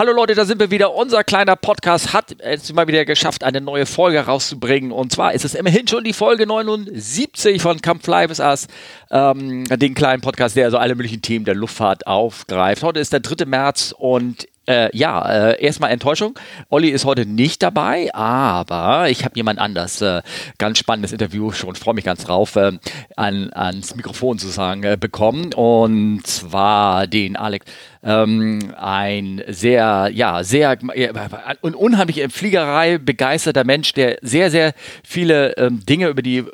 Hallo Leute, da sind wir wieder. Unser kleiner Podcast hat es mal wieder geschafft, eine neue Folge rauszubringen. Und zwar ist es immerhin schon die Folge 79 von Come Fly With Us, ähm, den kleinen Podcast, der also alle möglichen Themen der Luftfahrt aufgreift. Heute ist der 3. März und äh, ja, äh, erstmal Enttäuschung. Olli ist heute nicht dabei, aber ich habe jemand anders. Äh, ganz spannendes Interview schon, freue mich ganz drauf, äh, an, ans Mikrofon sozusagen äh, bekommen. Und zwar den Alex. Ähm, ein sehr, ja, sehr äh, un unheimlich Fliegerei begeisterter Mensch, der sehr, sehr viele ähm, Dinge über die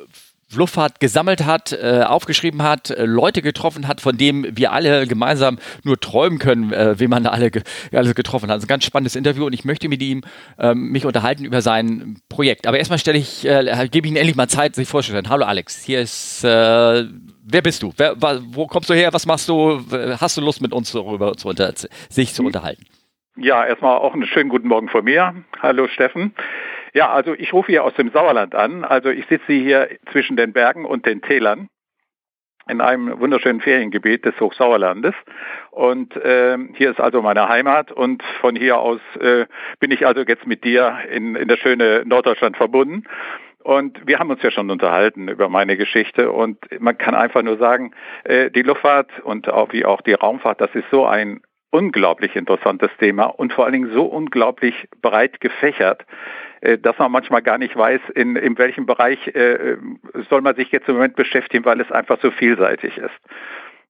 Luftfahrt gesammelt hat, äh, aufgeschrieben hat, äh, Leute getroffen hat, von dem wir alle gemeinsam nur träumen können, äh, wie man da alle ge alles getroffen hat. Das ist ein ganz spannendes Interview und ich möchte mit ihm ähm, mich unterhalten über sein Projekt. Aber erstmal stelle ich, äh, gebe ich Ihnen endlich mal Zeit, sich vorzustellen. Hallo Alex, hier ist, äh, wer bist du? Wer, wo kommst du her? Was machst du? Hast du Lust mit uns darüber zu unter sich zu unterhalten? Ja, erstmal auch einen schönen guten Morgen von mir. Hallo Steffen. Ja, also ich rufe hier aus dem Sauerland an. Also ich sitze hier zwischen den Bergen und den Tälern in einem wunderschönen Feriengebiet des Hochsauerlandes. Und äh, hier ist also meine Heimat und von hier aus äh, bin ich also jetzt mit dir in, in das schöne Norddeutschland verbunden. Und wir haben uns ja schon unterhalten über meine Geschichte und man kann einfach nur sagen, äh, die Luftfahrt und auch wie auch die Raumfahrt, das ist so ein unglaublich interessantes Thema und vor allen Dingen so unglaublich breit gefächert, dass man manchmal gar nicht weiß, in, in welchem Bereich äh, soll man sich jetzt im Moment beschäftigen, weil es einfach so vielseitig ist.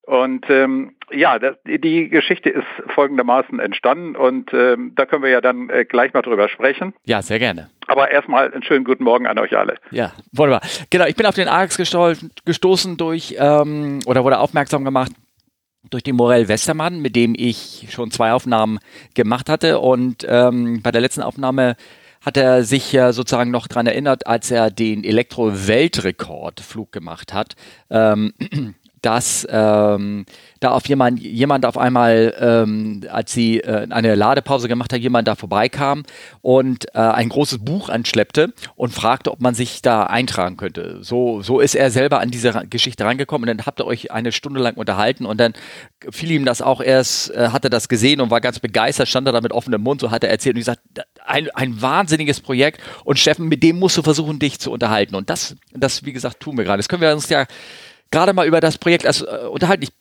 Und ähm, ja, das, die Geschichte ist folgendermaßen entstanden und ähm, da können wir ja dann äh, gleich mal drüber sprechen. Ja, sehr gerne. Aber erstmal einen schönen guten Morgen an euch alle. Ja, wunderbar. Genau, ich bin auf den Arx gestoßen durch ähm, oder wurde aufmerksam gemacht durch den Morell Westermann, mit dem ich schon zwei Aufnahmen gemacht hatte. Und ähm, bei der letzten Aufnahme hat er sich ja sozusagen noch daran erinnert, als er den Elektro-Weltrekordflug gemacht hat. Ähm, dass ähm, da auf jemand, jemand auf einmal, ähm, als sie äh, eine Ladepause gemacht hat, jemand da vorbeikam und äh, ein großes Buch anschleppte und fragte, ob man sich da eintragen könnte. So, so ist er selber an diese Geschichte rangekommen und dann habt ihr euch eine Stunde lang unterhalten und dann fiel ihm das auch erst, äh, hatte das gesehen und war ganz begeistert, stand da mit offenem Mund, so hat er erzählt und gesagt, ein, ein wahnsinniges Projekt und Steffen, mit dem musst du versuchen, dich zu unterhalten. Und das, das, wie gesagt, tun wir gerade. Das können wir uns ja gerade mal über das Projekt also, äh, unterhalten. Ich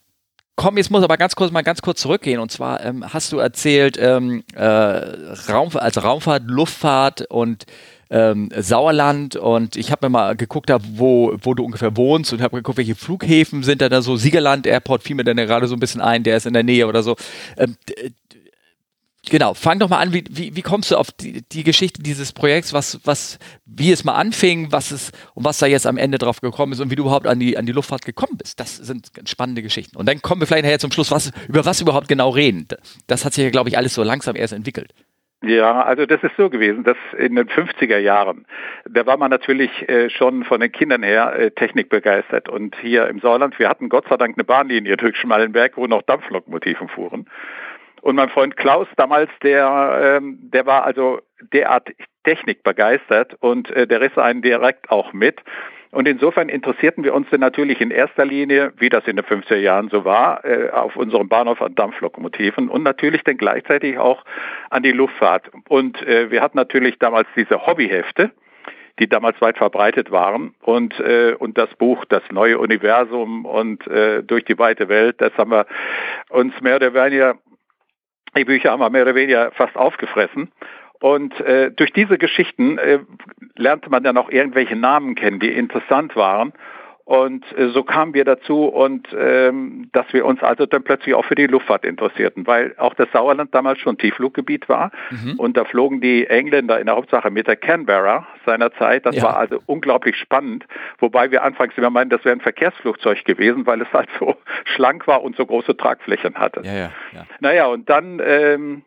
komm, jetzt muss aber ganz kurz mal ganz kurz zurückgehen. Und zwar ähm, hast du erzählt, ähm, äh, Raum, also Raumfahrt, Luftfahrt und ähm, Sauerland und ich habe mir mal geguckt, wo, wo du ungefähr wohnst und habe geguckt, welche Flughäfen sind da, da so. Siegerland Airport fiel mir dann gerade so ein bisschen ein, der ist in der Nähe oder so. Ähm, Genau, fang doch mal an, wie, wie, wie kommst du auf die, die Geschichte dieses Projekts, was, was, wie es mal anfing, was es und was da jetzt am Ende drauf gekommen ist und wie du überhaupt an die, an die Luftfahrt gekommen bist. Das sind spannende Geschichten. Und dann kommen wir vielleicht nachher zum Schluss, was, über was überhaupt genau reden. Das hat sich ja, glaube ich, alles so langsam erst entwickelt. Ja, also das ist so gewesen, dass in den 50er Jahren, da war man natürlich äh, schon von den Kindern her äh, Technik begeistert. Und hier im Sauerland, wir hatten Gott sei Dank eine Bahnlinie durch Schmallenberg, wo noch Dampflokomotiven fuhren. Und mein Freund Klaus damals, der, ähm, der war also derart Technik begeistert und äh, der riss einen direkt auch mit. Und insofern interessierten wir uns dann natürlich in erster Linie, wie das in den 50er Jahren so war, äh, auf unserem Bahnhof an Dampflokomotiven und natürlich dann gleichzeitig auch an die Luftfahrt. Und äh, wir hatten natürlich damals diese Hobbyhefte, die damals weit verbreitet waren und äh, und das Buch Das neue Universum und äh, durch die weite Welt, das haben wir uns mehr oder weniger die Bücher haben wir mehr oder weniger fast aufgefressen. Und äh, durch diese Geschichten äh, lernte man dann auch irgendwelche Namen kennen, die interessant waren. Und äh, so kamen wir dazu und ähm, dass wir uns also dann plötzlich auch für die Luftfahrt interessierten, weil auch das Sauerland damals schon Tieffluggebiet war mhm. und da flogen die Engländer in der Hauptsache mit der Canberra seinerzeit. Das ja. war also unglaublich spannend, wobei wir anfangs immer meinten, das wäre ein Verkehrsflugzeug gewesen, weil es halt so schlank war und so große Tragflächen hatte. Ja, ja, ja. Naja, und dann, ähm,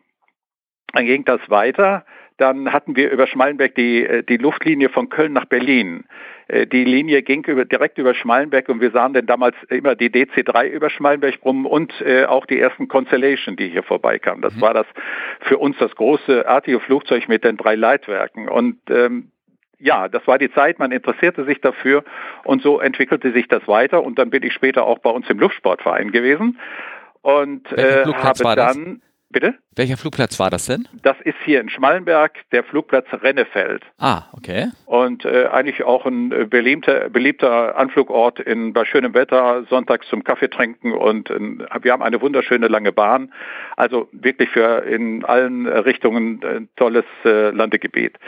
dann ging das weiter. Dann hatten wir über Schmallenberg die, äh, die Luftlinie von Köln nach Berlin. Äh, die Linie ging über, direkt über Schmallenberg und wir sahen dann damals immer die DC-3 über Schmallenberg rum und äh, auch die ersten Constellation, die hier vorbeikamen. Das mhm. war das für uns das große artige Flugzeug mit den drei Leitwerken. Und ähm, ja, das war die Zeit, man interessierte sich dafür und so entwickelte sich das weiter und dann bin ich später auch bei uns im Luftsportverein gewesen und äh, habe dann Bitte? Welcher Flugplatz war das denn? Das ist hier in Schmallenberg, der Flugplatz Rennefeld. Ah, okay. Und äh, eigentlich auch ein äh, beliebter, beliebter Anflugort in, bei schönem Wetter, sonntags zum Kaffee trinken und äh, wir haben eine wunderschöne lange Bahn. Also wirklich für in allen Richtungen ein tolles äh, Landegebiet.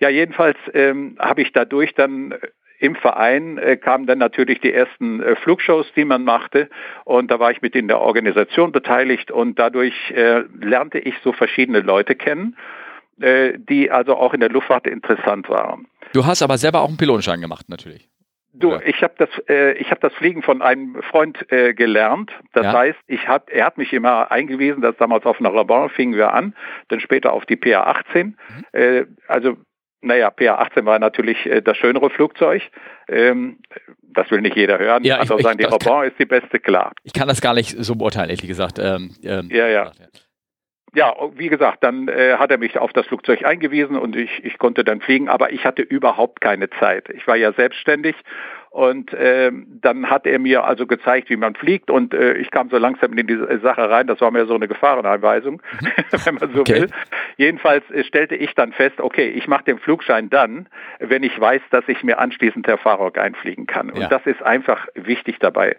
Ja, jedenfalls ähm, habe ich dadurch dann im Verein äh, kamen dann natürlich die ersten äh, Flugshows, die man machte und da war ich mit in der Organisation beteiligt und dadurch äh, lernte ich so verschiedene Leute kennen, die also auch in der Luftfahrt interessant waren. Du hast aber selber auch einen Pilotenschein gemacht natürlich. Du, ich habe das, äh, ich habe das Fliegen von einem Freund äh, gelernt. Das ja. heißt, ich hab, er hat mich immer eingewiesen, dass damals auf einer Rabon fingen wir an, dann später auf die PA 18. Mhm. Äh, also naja, PA-18 war natürlich äh, das schönere Flugzeug. Ähm, das will nicht jeder hören. Ja, also ich, sagen, die Robin ist die beste, klar. Ich kann das gar nicht so beurteilen, ehrlich gesagt. Ähm, ähm, ja, ja. Ja, wie gesagt, dann äh, hat er mich auf das Flugzeug eingewiesen und ich, ich konnte dann fliegen, aber ich hatte überhaupt keine Zeit. Ich war ja selbstständig und äh, dann hat er mir also gezeigt, wie man fliegt und äh, ich kam so langsam in diese Sache rein. Das war mir so eine Gefahreneinweisung, mhm. wenn man so okay. will. Jedenfalls äh, stellte ich dann fest, okay, ich mache den Flugschein dann, wenn ich weiß, dass ich mir anschließend der Fahrrock einfliegen kann. Und ja. das ist einfach wichtig dabei.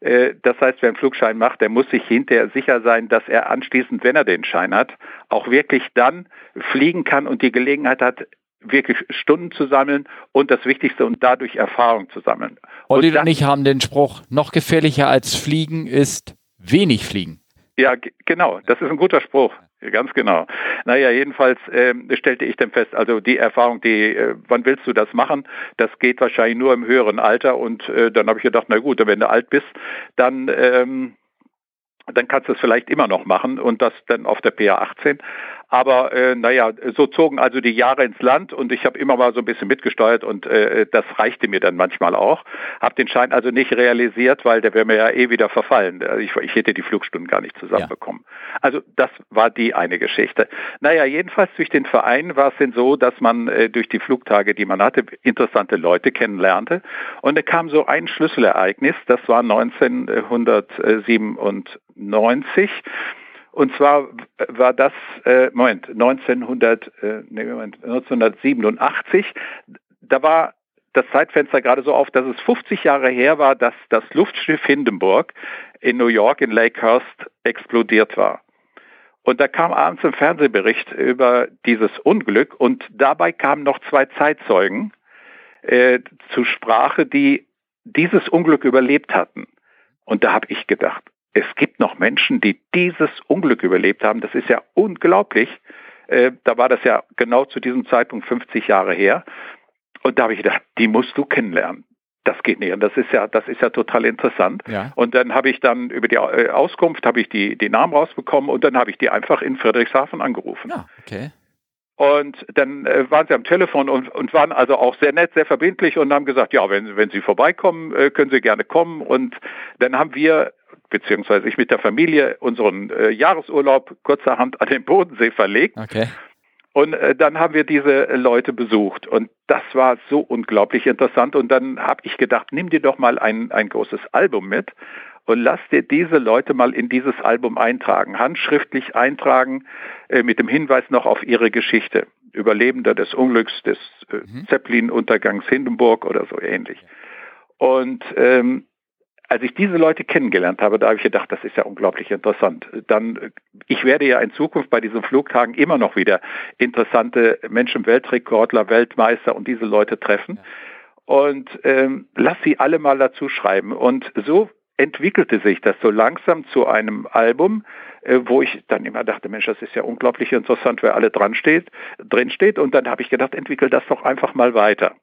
Äh, das heißt, wer einen Flugschein macht, der muss sich hinterher sicher sein, dass er anschließend, wenn er den Schein hat, auch wirklich dann fliegen kann und die Gelegenheit hat, wirklich Stunden zu sammeln und das Wichtigste und dadurch Erfahrung zu sammeln. Olli und, und ich haben den Spruch, noch gefährlicher als Fliegen ist wenig Fliegen. Ja, genau, das ist ein guter Spruch. Ganz genau. Naja, jedenfalls äh, stellte ich dann fest, also die Erfahrung, die, äh, wann willst du das machen? Das geht wahrscheinlich nur im höheren Alter und äh, dann habe ich gedacht, na gut, wenn du alt bist, dann ähm, dann kannst du es vielleicht immer noch machen und das dann auf der PA 18. Aber äh, naja, so zogen also die Jahre ins Land und ich habe immer mal so ein bisschen mitgesteuert und äh, das reichte mir dann manchmal auch. Habe den Schein also nicht realisiert, weil der wäre mir ja eh wieder verfallen. Also ich, ich hätte die Flugstunden gar nicht zusammenbekommen. Ja. Also das war die eine Geschichte. Naja, jedenfalls durch den Verein war es denn so, dass man äh, durch die Flugtage, die man hatte, interessante Leute kennenlernte. Und da kam so ein Schlüsselereignis, das war 1997. Und zwar war das, äh, Moment, 1900, äh, nee, Moment, 1987, da war das Zeitfenster gerade so auf, dass es 50 Jahre her war, dass das Luftschiff Hindenburg in New York in Lakehurst explodiert war. Und da kam abends ein Fernsehbericht über dieses Unglück und dabei kamen noch zwei Zeitzeugen äh, zu Sprache, die dieses Unglück überlebt hatten. Und da habe ich gedacht, es gibt noch Menschen, die dieses Unglück überlebt haben. Das ist ja unglaublich. Äh, da war das ja genau zu diesem Zeitpunkt 50 Jahre her. Und da habe ich gedacht, die musst du kennenlernen. Das geht nicht. Und das ist ja, das ist ja total interessant. Ja. Und dann habe ich dann über die äh, Auskunft habe ich die, die Namen rausbekommen und dann habe ich die einfach in Friedrichshafen angerufen. Ja, okay. Und dann äh, waren sie am Telefon und, und waren also auch sehr nett, sehr verbindlich und haben gesagt, ja, wenn, wenn Sie vorbeikommen, äh, können Sie gerne kommen. Und dann haben wir beziehungsweise ich mit der Familie unseren äh, Jahresurlaub kurzerhand an den Bodensee verlegt. Okay. Und äh, dann haben wir diese Leute besucht und das war so unglaublich interessant. Und dann habe ich gedacht, nimm dir doch mal ein, ein großes Album mit und lass dir diese Leute mal in dieses Album eintragen, handschriftlich eintragen, äh, mit dem Hinweis noch auf ihre Geschichte. Überlebender des Unglücks des äh, mhm. Zeppelin-Untergangs Hindenburg oder so ähnlich. Und ähm, als ich diese Leute kennengelernt habe, da habe ich gedacht, das ist ja unglaublich interessant. Dann, ich werde ja in Zukunft bei diesen Flugtagen immer noch wieder interessante Menschen, Weltrekordler, Weltmeister und diese Leute treffen. Ja. Und ähm, lass sie alle mal dazu schreiben. Und so entwickelte sich das so langsam zu einem Album, äh, wo ich dann immer dachte, Mensch, das ist ja unglaublich interessant, wer alle dran steht, drin steht. Und dann habe ich gedacht, entwickel das doch einfach mal weiter.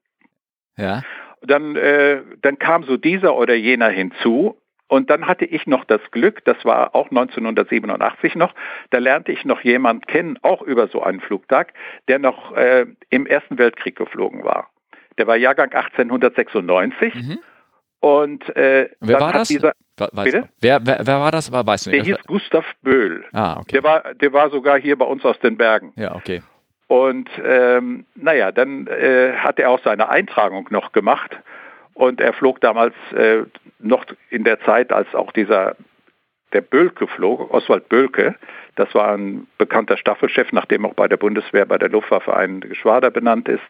Ja dann, äh, dann kam so dieser oder jener hinzu und dann hatte ich noch das Glück, das war auch 1987 noch, da lernte ich noch jemand kennen, auch über so einen Flugtag, der noch äh, im Ersten Weltkrieg geflogen war. Der war Jahrgang 1896. Mhm. Und äh, wer war das? Dieser? Wer, wer, wer, war das? Weißt du der hieß Gustav Böhl. Ah, okay. Der war, der war sogar hier bei uns aus den Bergen. Ja, okay. Und ähm, naja, dann äh, hat er auch seine Eintragung noch gemacht und er flog damals äh, noch in der Zeit, als auch dieser der Bölke flog, Oswald Bölke. Das war ein bekannter Staffelchef, nachdem auch bei der Bundeswehr, bei der Luftwaffe ein Geschwader benannt ist.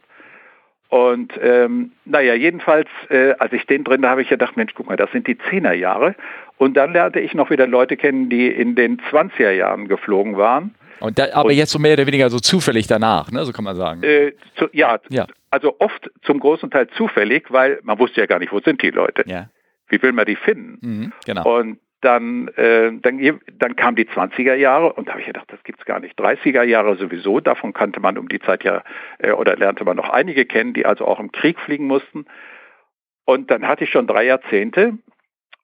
Und ähm, naja, jedenfalls, äh, als ich den drin, da habe ich gedacht, Mensch, guck mal, das sind die Zehnerjahre. Und dann lernte ich noch wieder Leute kennen, die in den 20er Jahren geflogen waren. Und da, aber und, jetzt so mehr oder weniger so zufällig danach, ne? so kann man sagen. Äh, zu, ja, ja, also oft zum großen Teil zufällig, weil man wusste ja gar nicht, wo sind die Leute. Ja. Wie will man die finden? Mhm, genau. Und dann, äh, dann, dann kamen die 20er Jahre und da habe ich gedacht, das gibt's gar nicht. 30er Jahre sowieso, davon kannte man um die Zeit ja äh, oder lernte man noch einige kennen, die also auch im Krieg fliegen mussten. Und dann hatte ich schon drei Jahrzehnte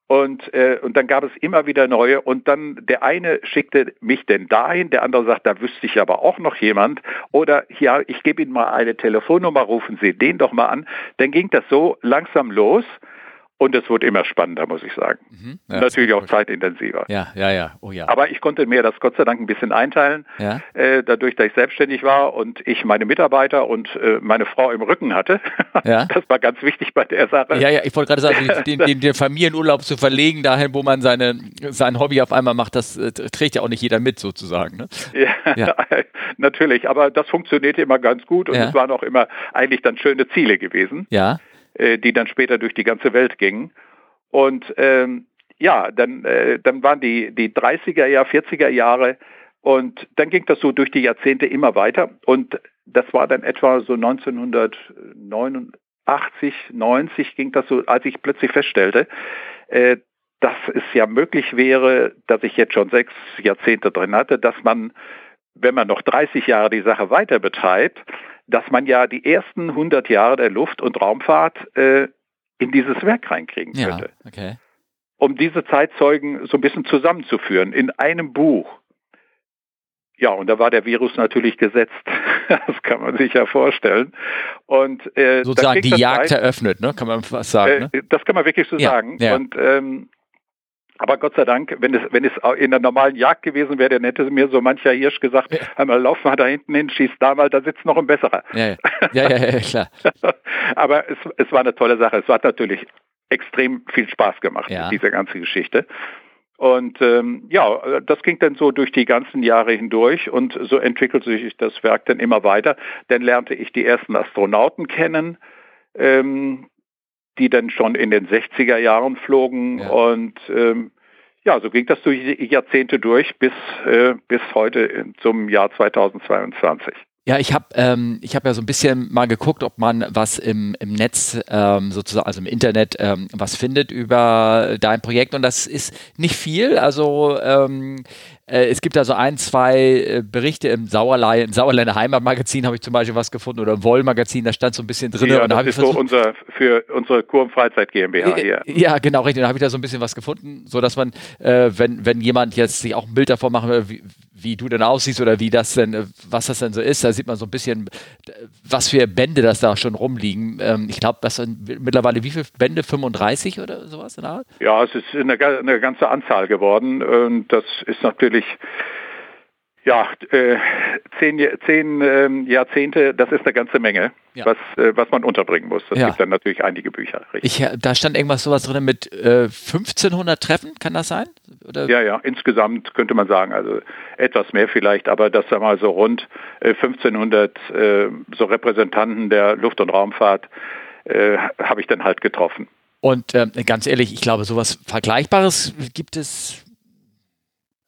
und, äh, und dann gab es immer wieder neue. Und dann der eine schickte mich denn dahin, der andere sagt, da wüsste ich aber auch noch jemand. Oder ja, ich gebe Ihnen mal eine Telefonnummer, rufen Sie den doch mal an. Dann ging das so langsam los und es wurde immer spannender, muss ich sagen. Mhm. Ja, Natürlich auch zeitintensiver. Ja, ja, ja. Oh, ja. Aber ich konnte mir das Gott sei Dank ein bisschen einteilen, ja. äh, dadurch, dass ich selbstständig war und ich meine Mitarbeiter und äh, meine Frau im Rücken hatte. Ja. Das war ganz wichtig bei der Sache. Ja, ja, ich wollte gerade sagen, den, den, den, Familienurlaub zu verlegen, dahin, wo man seine, sein Hobby auf einmal macht, das äh, trägt ja auch nicht jeder mit sozusagen. Ne? Ja, ja, natürlich. Aber das funktionierte immer ganz gut und es waren auch immer eigentlich dann schöne Ziele gewesen. Ja. Äh, die dann später durch die ganze Welt gingen. Und ähm, ja, dann, äh, dann waren die, die 30er Jahre, 40er Jahre und dann ging das so durch die Jahrzehnte immer weiter. Und das war dann etwa so 1989, 90 ging das so, als ich plötzlich feststellte, äh, dass es ja möglich wäre, dass ich jetzt schon sechs Jahrzehnte drin hatte, dass man, wenn man noch 30 Jahre die Sache weiter betreibt, dass man ja die ersten 100 Jahre der Luft- und Raumfahrt äh, in dieses Werk reinkriegen könnte. Ja, okay. Um diese Zeitzeugen so ein bisschen zusammenzuführen in einem Buch. Ja, und da war der Virus natürlich gesetzt. das kann man sich ja vorstellen. Und äh, sozusagen die Jagd eröffnet, ne? Kann man was sagen? Äh, ne? Das kann man wirklich so ja, sagen. Ja. Und ähm, aber Gott sei Dank, wenn es, wenn es in der normalen Jagd gewesen wäre, dann hätte mir so mancher Hirsch gesagt, ja. einmal lauf mal da hinten hin, schieß da mal, da sitzt noch ein besserer. Ja, ja, ja, ja klar. Aber es, es war eine tolle Sache. Es hat natürlich extrem viel Spaß gemacht, ja. diese ganze Geschichte. Und ähm, ja, das ging dann so durch die ganzen Jahre hindurch und so entwickelte sich das Werk dann immer weiter. Dann lernte ich die ersten Astronauten kennen. Ähm, die dann schon in den 60er Jahren flogen ja. und ähm, ja, so ging das durch Jahrzehnte durch bis, äh, bis heute zum Jahr 2022. Ja, ich habe ähm, ich hab ja so ein bisschen mal geguckt, ob man was im, im Netz, ähm, sozusagen, also im Internet, ähm, was findet über dein Projekt und das ist nicht viel. Also ähm, äh, es gibt da so ein, zwei äh, Berichte im Sauerlei, im Sauerländer Heimatmagazin habe ich zum Beispiel was gefunden oder im Wollmagazin, da stand so ein bisschen drin. Ja, und das da ist so unser, für unsere Kurm Freizeit GmbH hier. Ja, genau, richtig. Da habe ich da so ein bisschen was gefunden, so dass man, äh, wenn, wenn jemand jetzt sich auch ein Bild davon machen will, wie, wie du denn aussiehst oder wie das denn, äh, was das denn so ist, da sieht man so ein bisschen, was für Bände das da schon rumliegen. Ähm, ich glaube, das sind mittlerweile wie viele Bände? 35 oder sowas in der Art? Ja, es ist eine, eine ganze Anzahl geworden das ist natürlich wirklich ja, äh, zehn, zehn ähm, Jahrzehnte, das ist eine ganze Menge, ja. was, äh, was man unterbringen muss. Das ja. gibt dann natürlich einige Bücher. Ich, da stand irgendwas sowas drin mit äh, 1500 Treffen, kann das sein? Oder? Ja, ja, insgesamt könnte man sagen, also etwas mehr vielleicht, aber das wir mal so rund 1500 äh, äh, so Repräsentanten der Luft- und Raumfahrt äh, habe ich dann halt getroffen. Und ähm, ganz ehrlich, ich glaube, sowas Vergleichbares gibt es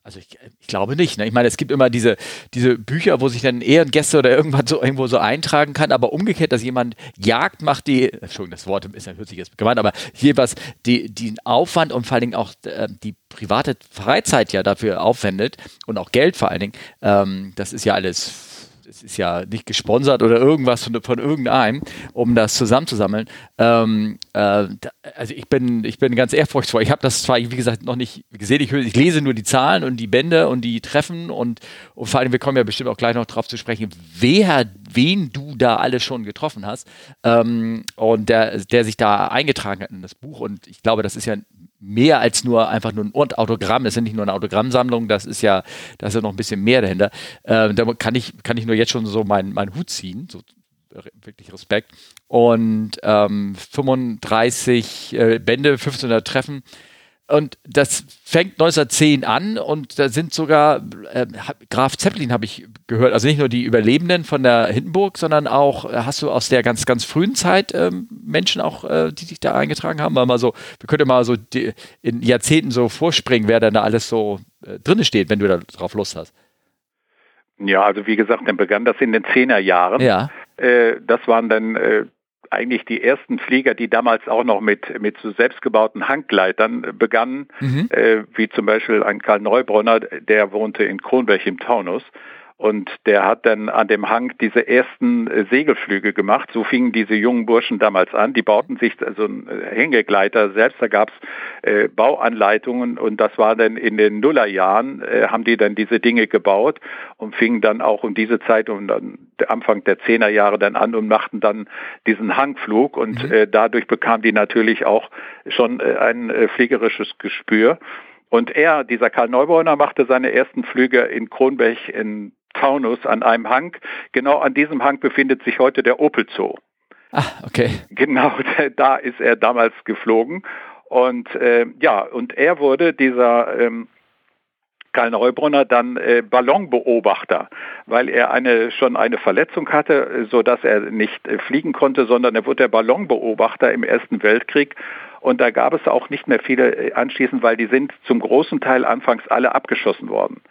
also ich, ich, glaube nicht. Ne? Ich meine, es gibt immer diese, diese Bücher, wo sich dann Ehrengäste oder irgendwas so irgendwo so eintragen kann, aber umgekehrt, dass jemand Jagd macht, die, Entschuldigung, das Wort ist sich jetzt gemeint, aber jeweils die, den Aufwand und vor allen Dingen auch äh, die private Freizeit ja dafür aufwendet und auch Geld vor allen Dingen, ähm, das ist ja alles es ist ja nicht gesponsert oder irgendwas von, von irgendeinem, um das zusammenzusammeln. Ähm, äh, also ich bin, ich bin ganz ehrfurchtsvoll. Ich habe das zwar, wie gesagt, noch nicht gesehen. Ich, ich, lese nur die Zahlen und die Bände und die Treffen und, und vor allem, wir kommen ja bestimmt auch gleich noch drauf zu sprechen, wer, wen du da alle schon getroffen hast ähm, und der, der sich da eingetragen hat in das Buch. Und ich glaube, das ist ja mehr als nur einfach nur ein Autogramm. Das ist nicht nur eine Autogrammsammlung, das ist ja, da ist ja noch ein bisschen mehr dahinter. Äh, da kann ich, kann ich nur jetzt schon so meinen mein Hut ziehen. So, wirklich Respekt. Und ähm, 35 äh, Bände, 1500 Treffen. Und das fängt 1910 an und da sind sogar äh, Graf Zeppelin habe ich gehört, also nicht nur die Überlebenden von der Hindenburg, sondern auch äh, hast du aus der ganz ganz frühen Zeit ähm, Menschen auch, äh, die sich da eingetragen haben. Mal so, wir könnten mal so die, in Jahrzehnten so vorspringen, wer denn da alles so äh, drinne steht, wenn du da drauf Lust hast. Ja, also wie gesagt, dann begann das in den Zehnerjahren. Ja. Äh, das waren dann äh, eigentlich die ersten Flieger, die damals auch noch mit, mit so selbstgebauten Hanggleitern begannen, mhm. äh, wie zum Beispiel ein Karl Neubronner, der wohnte in Kronberg im Taunus. Und der hat dann an dem Hang diese ersten äh, Segelflüge gemacht. So fingen diese jungen Burschen damals an. Die bauten sich so also einen äh, Hängegleiter selbst. Da gab es äh, Bauanleitungen und das war dann in den Nullerjahren, äh, haben die dann diese Dinge gebaut und fingen dann auch um diese Zeit, um dann Anfang der Zehnerjahre dann an und machten dann diesen Hangflug und mhm. äh, dadurch bekamen die natürlich auch schon äh, ein fliegerisches Gespür. Und er, dieser Karl Neubauer, machte seine ersten Flüge in Kronberg in Taunus an einem Hang. Genau an diesem Hang befindet sich heute der Opel Zoo. Ah, okay. Genau, da ist er damals geflogen. Und äh, ja, und er wurde dieser ähm, Karl Neubrunner dann äh, Ballonbeobachter, weil er eine, schon eine Verletzung hatte, so dass er nicht äh, fliegen konnte, sondern er wurde der Ballonbeobachter im Ersten Weltkrieg. Und da gab es auch nicht mehr viele äh, anschließend, weil die sind zum großen Teil anfangs alle abgeschossen worden.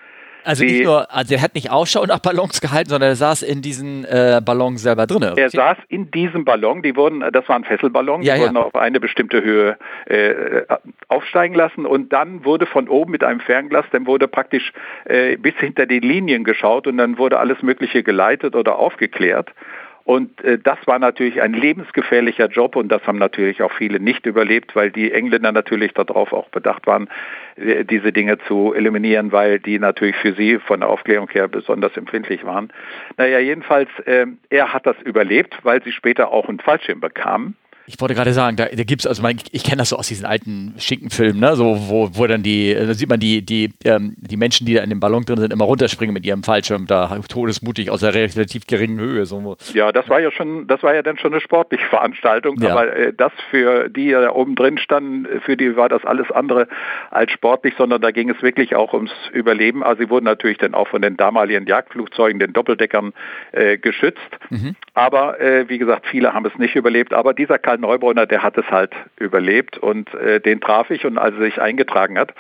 Also die, nicht nur, also er hat nicht Ausschau nach Ballons gehalten, sondern er saß in diesen äh, Ballons selber drin. Er saß in diesem Ballon, die wurden, das waren Fesselballons, ja, die ja. wurden auf eine bestimmte Höhe äh, aufsteigen lassen und dann wurde von oben mit einem Fernglas, dann wurde praktisch äh, bis hinter die Linien geschaut und dann wurde alles Mögliche geleitet oder aufgeklärt. Und äh, das war natürlich ein lebensgefährlicher Job und das haben natürlich auch viele nicht überlebt, weil die Engländer natürlich darauf auch bedacht waren, äh, diese Dinge zu eliminieren, weil die natürlich für sie von der Aufklärung her besonders empfindlich waren. Naja, jedenfalls, äh, er hat das überlebt, weil sie später auch einen Fallschirm bekamen. Ich wollte gerade sagen, da, da gibt es, also mein, ich kenne das so aus diesen alten Schinkenfilmen, ne? so, wo, wo dann die, da sieht man die, die, ähm, die Menschen, die da in dem Ballon drin sind, immer runterspringen mit ihrem Fallschirm, da todesmutig aus einer relativ geringen Höhe. So. Ja, das war ja schon, das war ja dann schon eine sportliche Veranstaltung, ja. aber äh, das für die da oben drin standen, für die war das alles andere als sportlich, sondern da ging es wirklich auch ums Überleben. Also sie wurden natürlich dann auch von den damaligen Jagdflugzeugen, den Doppeldeckern äh, geschützt, mhm. Aber äh, wie gesagt, viele haben es nicht überlebt, aber dieser Karl Neubräuner, der hat es halt überlebt und äh, den traf ich und als er sich eingetragen hat,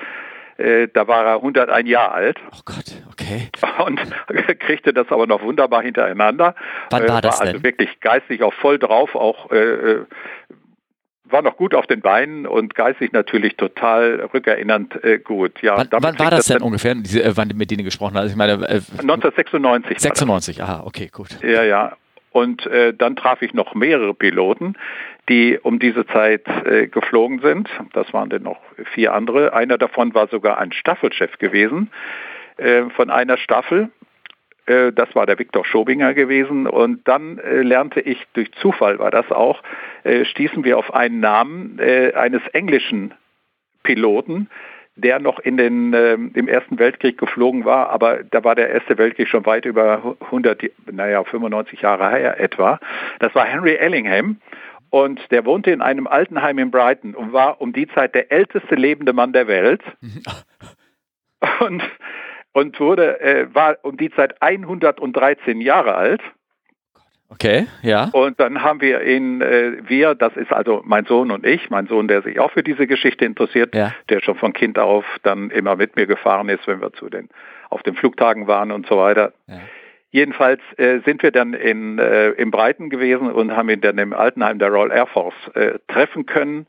äh, da war er 101 Jahre alt. Oh Gott, okay. Und kriegte das aber noch wunderbar hintereinander. Wann war, äh, war das also wirklich geistig auch voll drauf, auch äh, äh, war noch gut auf den Beinen und geistig natürlich total rückerinnernd äh, gut. Ja, wann, wann war das, denn ungefähr, diese, äh, wann mit denen gesprochen hast? Ich meine, äh, 1996. 96, aha, okay, gut. Ja, ja. Und äh, dann traf ich noch mehrere Piloten, die um diese Zeit äh, geflogen sind. Das waren dann noch vier andere. Einer davon war sogar ein Staffelchef gewesen äh, von einer Staffel. Äh, das war der Viktor Schobinger gewesen. Und dann äh, lernte ich, durch Zufall war das auch, äh, stießen wir auf einen Namen eines englischen Piloten, der noch in den, äh, im Ersten Weltkrieg geflogen war, aber da war der Erste Weltkrieg schon weit über 100, naja, 95 Jahre her etwa. Das war Henry Ellingham und der wohnte in einem Altenheim in Brighton und war um die Zeit der älteste lebende Mann der Welt. und, und wurde, äh, war um die Zeit 113 Jahre alt. Okay, ja. Und dann haben wir ihn, äh, wir, das ist also mein Sohn und ich, mein Sohn, der sich auch für diese Geschichte interessiert, ja. der schon von Kind auf dann immer mit mir gefahren ist, wenn wir zu den auf den Flugtagen waren und so weiter. Ja. Jedenfalls äh, sind wir dann in, äh, im Breiten gewesen und haben ihn dann im Altenheim der Royal Air Force äh, treffen können.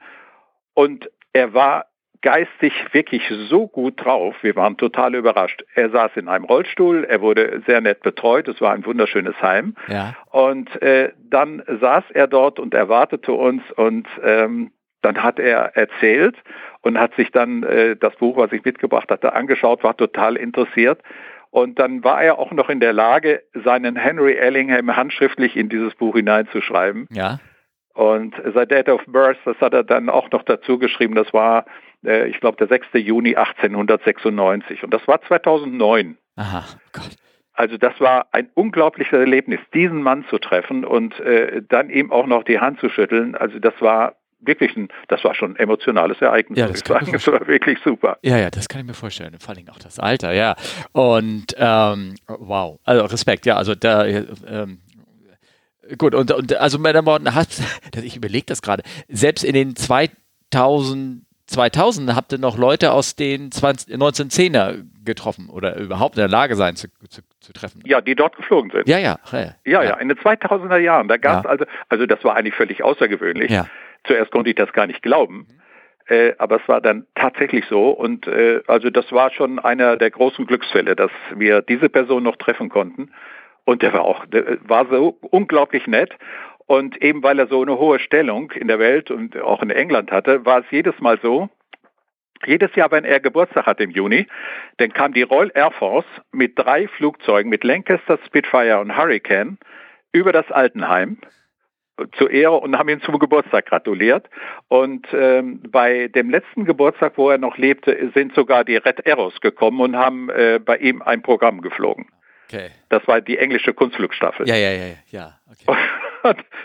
Und er war geistig wirklich so gut drauf. Wir waren total überrascht. Er saß in einem Rollstuhl, er wurde sehr nett betreut, es war ein wunderschönes Heim. Ja. Und äh, dann saß er dort und erwartete uns und ähm, dann hat er erzählt und hat sich dann äh, das Buch, was ich mitgebracht hatte, angeschaut, war total interessiert. Und dann war er auch noch in der Lage, seinen Henry Ellingham handschriftlich in dieses Buch hineinzuschreiben. Ja. Und sein Date of Birth, das hat er dann auch noch dazu geschrieben, das war äh, ich glaube, der 6. Juni 1896. Und das war 2009. Aha, Gott. Also das war ein unglaubliches Erlebnis, diesen Mann zu treffen und äh, dann ihm auch noch die Hand zu schütteln. Also das war wirklich ein, das war schon ein emotionales Ereignis. Ja, das, kann das war wirklich super. Ja, ja, das kann ich mir vorstellen. Vor allem auch das Alter, ja. Und ähm, wow, also Respekt, ja, also da ähm, gut und, und also meiner Worten hat, ich überlege das gerade, selbst in den 2000 2000 habt ihr noch Leute aus den 20, 1910er getroffen oder überhaupt in der Lage sein zu, zu, zu treffen. Ja, die dort geflogen sind. Ja, ja. Ja, ja, ja. in den 2000er Jahren, da gab es ja. also, also das war eigentlich völlig außergewöhnlich. Ja. Zuerst konnte ich das gar nicht glauben. Mhm. Äh, aber es war dann tatsächlich so und äh, also das war schon einer der großen Glücksfälle, dass wir diese Person noch treffen konnten und der war auch der war so unglaublich nett und eben weil er so eine hohe Stellung in der Welt und auch in England hatte, war es jedes Mal so, jedes Jahr, wenn er Geburtstag hatte im Juni, dann kam die Royal Air Force mit drei Flugzeugen, mit Lancaster, Spitfire und Hurricane, über das Altenheim zur Ehre und haben ihm zum Geburtstag gratuliert. Und ähm, bei dem letzten Geburtstag, wo er noch lebte, sind sogar die Red Arrows gekommen und haben äh, bei ihm ein Programm geflogen. Okay. Das war die englische Kunstflugstaffel. Ja, ja, ja, ja. Okay.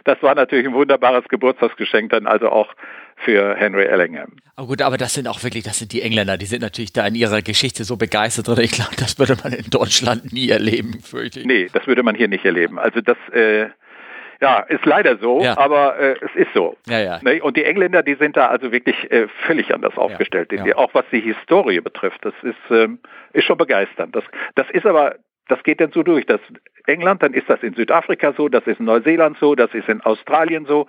das war natürlich ein wunderbares Geburtstagsgeschenk dann also auch für Henry Ellingham. Aber gut, aber das sind auch wirklich, das sind die Engländer, die sind natürlich da in ihrer Geschichte so begeistert drin. Ich glaube, das würde man in Deutschland nie erleben, fürchte ich. Nee, das würde man hier nicht erleben. Also das, äh, ja, ist leider so, ja. aber äh, es ist so. Ja, ja. Ne? Und die Engländer, die sind da also wirklich äh, völlig anders aufgestellt. Auch was die Historie betrifft, das ist, ähm, ist schon begeisternd. Das, das ist aber, das geht dann so durch. Das England, dann ist das in Südafrika so, das ist in Neuseeland so, das ist in Australien so,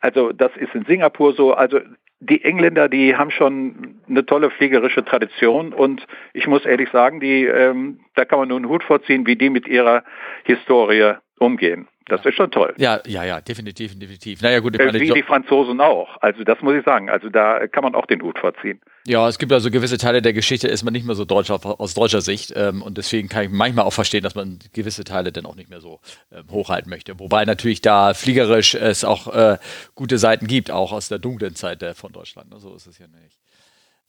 also das ist in Singapur so. Also die Engländer, die haben schon eine tolle fliegerische Tradition und ich muss ehrlich sagen, die, ähm, da kann man nur einen Hut vorziehen, wie die mit ihrer Historie umgehen. Das ist schon toll. Ja, ja, ja, definitiv, definitiv. Naja, gut, äh, wie die Franzosen auch. Also das muss ich sagen. Also da kann man auch den Hut vorziehen. Ja, es gibt also gewisse Teile der Geschichte, ist man nicht mehr so deutsch aus deutscher Sicht. Ähm, und deswegen kann ich manchmal auch verstehen, dass man gewisse Teile dann auch nicht mehr so ähm, hochhalten möchte. Wobei natürlich da fliegerisch es auch äh, gute Seiten gibt, auch aus der dunklen Zeit äh, von Deutschland. So ist es ja nicht.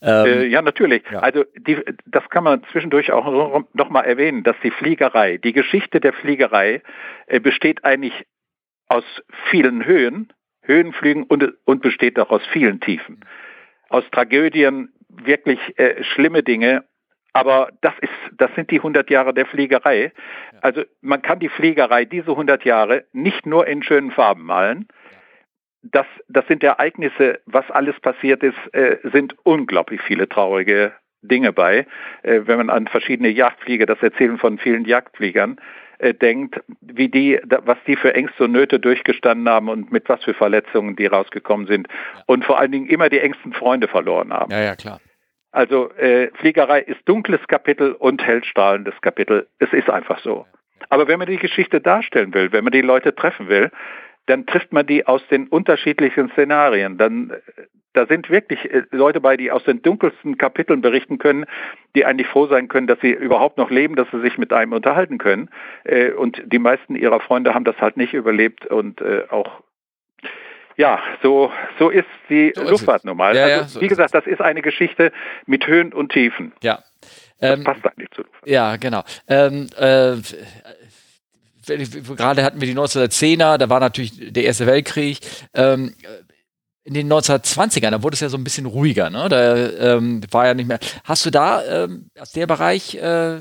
Ähm, äh, ja, natürlich. Ja. Also die, das kann man zwischendurch auch noch mal erwähnen, dass die Fliegerei, die Geschichte der Fliegerei äh, besteht eigentlich aus vielen Höhen, Höhenflügen und, und besteht auch aus vielen Tiefen. Aus Tragödien, wirklich äh, schlimme Dinge, aber das ist, das sind die 100 Jahre der Fliegerei. Also man kann die Fliegerei, diese 100 Jahre, nicht nur in schönen Farben malen, das, das sind Ereignisse, was alles passiert ist, äh, sind unglaublich viele traurige Dinge bei. Äh, wenn man an verschiedene Jagdflieger, das Erzählen von vielen Jagdfliegern, äh, denkt, wie die, da, was die für Ängste und Nöte durchgestanden haben und mit was für Verletzungen die rausgekommen sind ja. und vor allen Dingen immer die engsten Freunde verloren haben. Ja, ja, klar. Also äh, Fliegerei ist dunkles Kapitel und hellstrahlendes Kapitel. Es ist einfach so. Aber wenn man die Geschichte darstellen will, wenn man die Leute treffen will, dann trifft man die aus den unterschiedlichen Szenarien. Dann, da sind wirklich äh, Leute bei, die aus den dunkelsten Kapiteln berichten können, die eigentlich froh sein können, dass sie überhaupt noch leben, dass sie sich mit einem unterhalten können. Äh, und die meisten ihrer Freunde haben das halt nicht überlebt und äh, auch ja, so, so ist die so Luftfahrt normal. Ja, also, so wie gesagt, das ist eine Geschichte mit Höhen und Tiefen. Ja. Das ähm, passt eigentlich zu Luftfahrt. Ja, genau. Ähm, äh, gerade hatten wir die 1910er, da war natürlich der Erste Weltkrieg. Ähm, in den 1920ern, da wurde es ja so ein bisschen ruhiger, ne? Da ähm, war ja nicht mehr. Hast du da ähm, aus der Bereich, äh,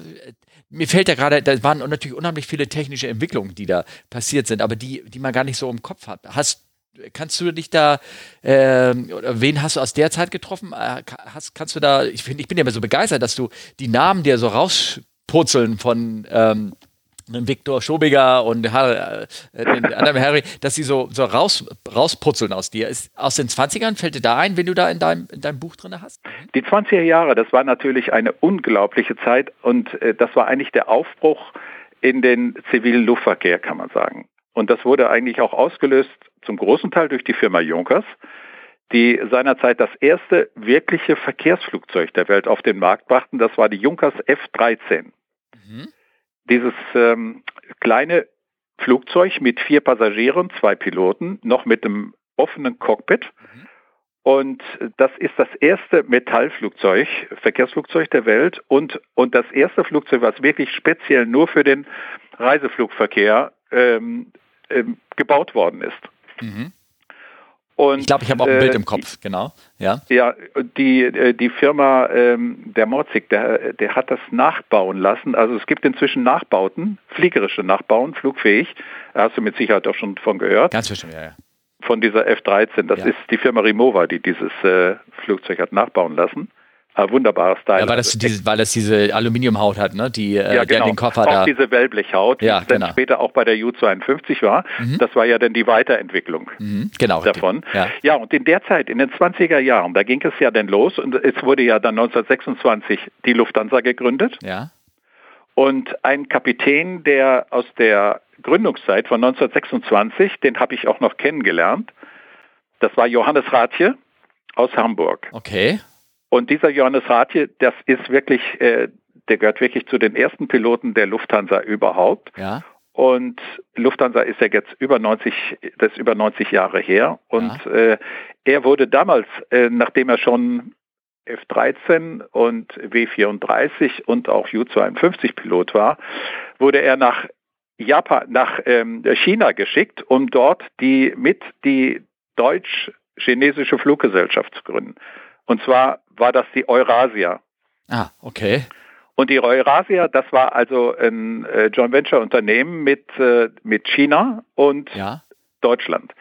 mir fällt ja gerade, da waren natürlich unheimlich viele technische Entwicklungen, die da passiert sind, aber die, die man gar nicht so im Kopf hat. Hast Kannst du dich da, äh, oder wen hast du aus der Zeit getroffen? Äh, hast, kannst du da, ich, find, ich bin ja immer so begeistert, dass du die Namen dir so rauspurzeln von ähm, Viktor Schobiger und äh, den anderen Harry, dass sie so, so raus, rausputzeln aus dir. Ist, aus den 20ern fällt dir da ein, wenn du da in deinem, in deinem Buch drin hast? Die 20er Jahre, das war natürlich eine unglaubliche Zeit und äh, das war eigentlich der Aufbruch in den zivilen Luftverkehr, kann man sagen. Und das wurde eigentlich auch ausgelöst zum großen Teil durch die Firma Junkers, die seinerzeit das erste wirkliche Verkehrsflugzeug der Welt auf den Markt brachten. Das war die Junkers F-13. Mhm dieses ähm, kleine Flugzeug mit vier Passagieren, zwei Piloten, noch mit einem offenen Cockpit. Mhm. Und das ist das erste Metallflugzeug, Verkehrsflugzeug der Welt und, und das erste Flugzeug, was wirklich speziell nur für den Reiseflugverkehr ähm, ähm, gebaut worden ist. Mhm. Und, ich glaube, ich habe auch ein Bild äh, im Kopf, genau. Ja, ja die, äh, die Firma ähm, der Morzig, der, der hat das nachbauen lassen. Also es gibt inzwischen Nachbauten, fliegerische Nachbauen, flugfähig. Da hast du mit Sicherheit auch schon von gehört. Ganz bestimmt, ja, ja. Von dieser F-13. Das ja. ist die Firma Remova, die dieses äh, Flugzeug hat nachbauen lassen. Äh, wunderbares Teil. Ja, weil das, diese, weil das diese Aluminiumhaut hat, ne? die, äh, ja, genau. den Koffer auch da. diese Wellblechhaut, ja, die genau. dann später auch bei der U-52 war. Mhm. Das war ja dann die Weiterentwicklung mhm. genau, davon. Ja. ja, und in der Zeit, in den 20er Jahren, da ging es ja dann los und es wurde ja dann 1926 die Lufthansa gegründet. Ja. Und ein Kapitän, der aus der Gründungszeit von 1926, den habe ich auch noch kennengelernt, das war Johannes Rathje aus Hamburg. Okay. Und dieser Johannes Rathje, das ist wirklich, äh, der gehört wirklich zu den ersten Piloten der Lufthansa überhaupt. Ja. Und Lufthansa ist ja jetzt über 90, das ist über 90 Jahre her. Und ja. äh, er wurde damals, äh, nachdem er schon F-13 und W-34 und auch U-52 Pilot war, wurde er nach Japan, nach ähm, China geschickt, um dort die mit die deutsch-chinesische Fluggesellschaft zu gründen. Und zwar war das die Eurasia. Ah, okay. Und die Eurasia, das war also ein äh, Joint Venture Unternehmen mit, äh, mit China und ja. Deutschland.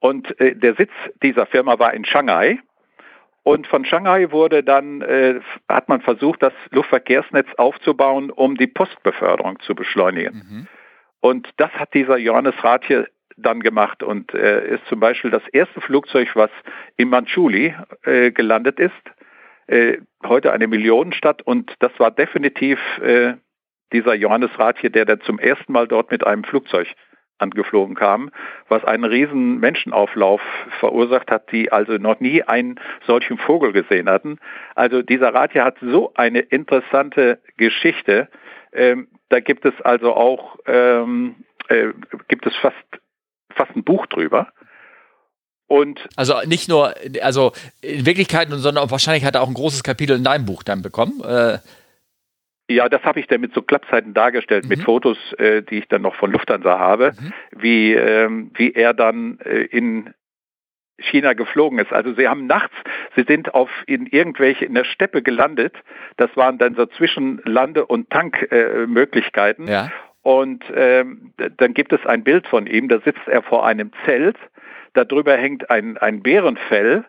Und äh, der Sitz dieser Firma war in Shanghai. Und von Shanghai wurde dann, äh, hat man versucht, das Luftverkehrsnetz aufzubauen, um die Postbeförderung zu beschleunigen. Mhm. Und das hat dieser Johannes Rathje dann gemacht und äh, ist zum Beispiel das erste Flugzeug, was in Manchuli äh, gelandet ist. Äh, heute eine Millionenstadt und das war definitiv äh, dieser Johannes Rathje, der dann zum ersten Mal dort mit einem Flugzeug angeflogen kam, was einen riesen Menschenauflauf verursacht hat, die also noch nie einen solchen Vogel gesehen hatten. Also dieser Rathje hat so eine interessante Geschichte. Ähm, da gibt es also auch ähm, äh, gibt es fast fast ein Buch drüber. Und also nicht nur, also in Wirklichkeit, sondern wahrscheinlich hat er auch ein großes Kapitel in deinem Buch dann bekommen. Äh ja, das habe ich dann mit so Klappzeiten dargestellt, mhm. mit Fotos, äh, die ich dann noch von Lufthansa habe, mhm. wie, ähm, wie er dann äh, in China geflogen ist. Also sie haben nachts, sie sind auf in irgendwelche in der Steppe gelandet. Das waren dann so Zwischenlande- und Tankmöglichkeiten. Äh, ja. Und ähm, dann gibt es ein Bild von ihm, da sitzt er vor einem Zelt, darüber hängt ein, ein Bärenfell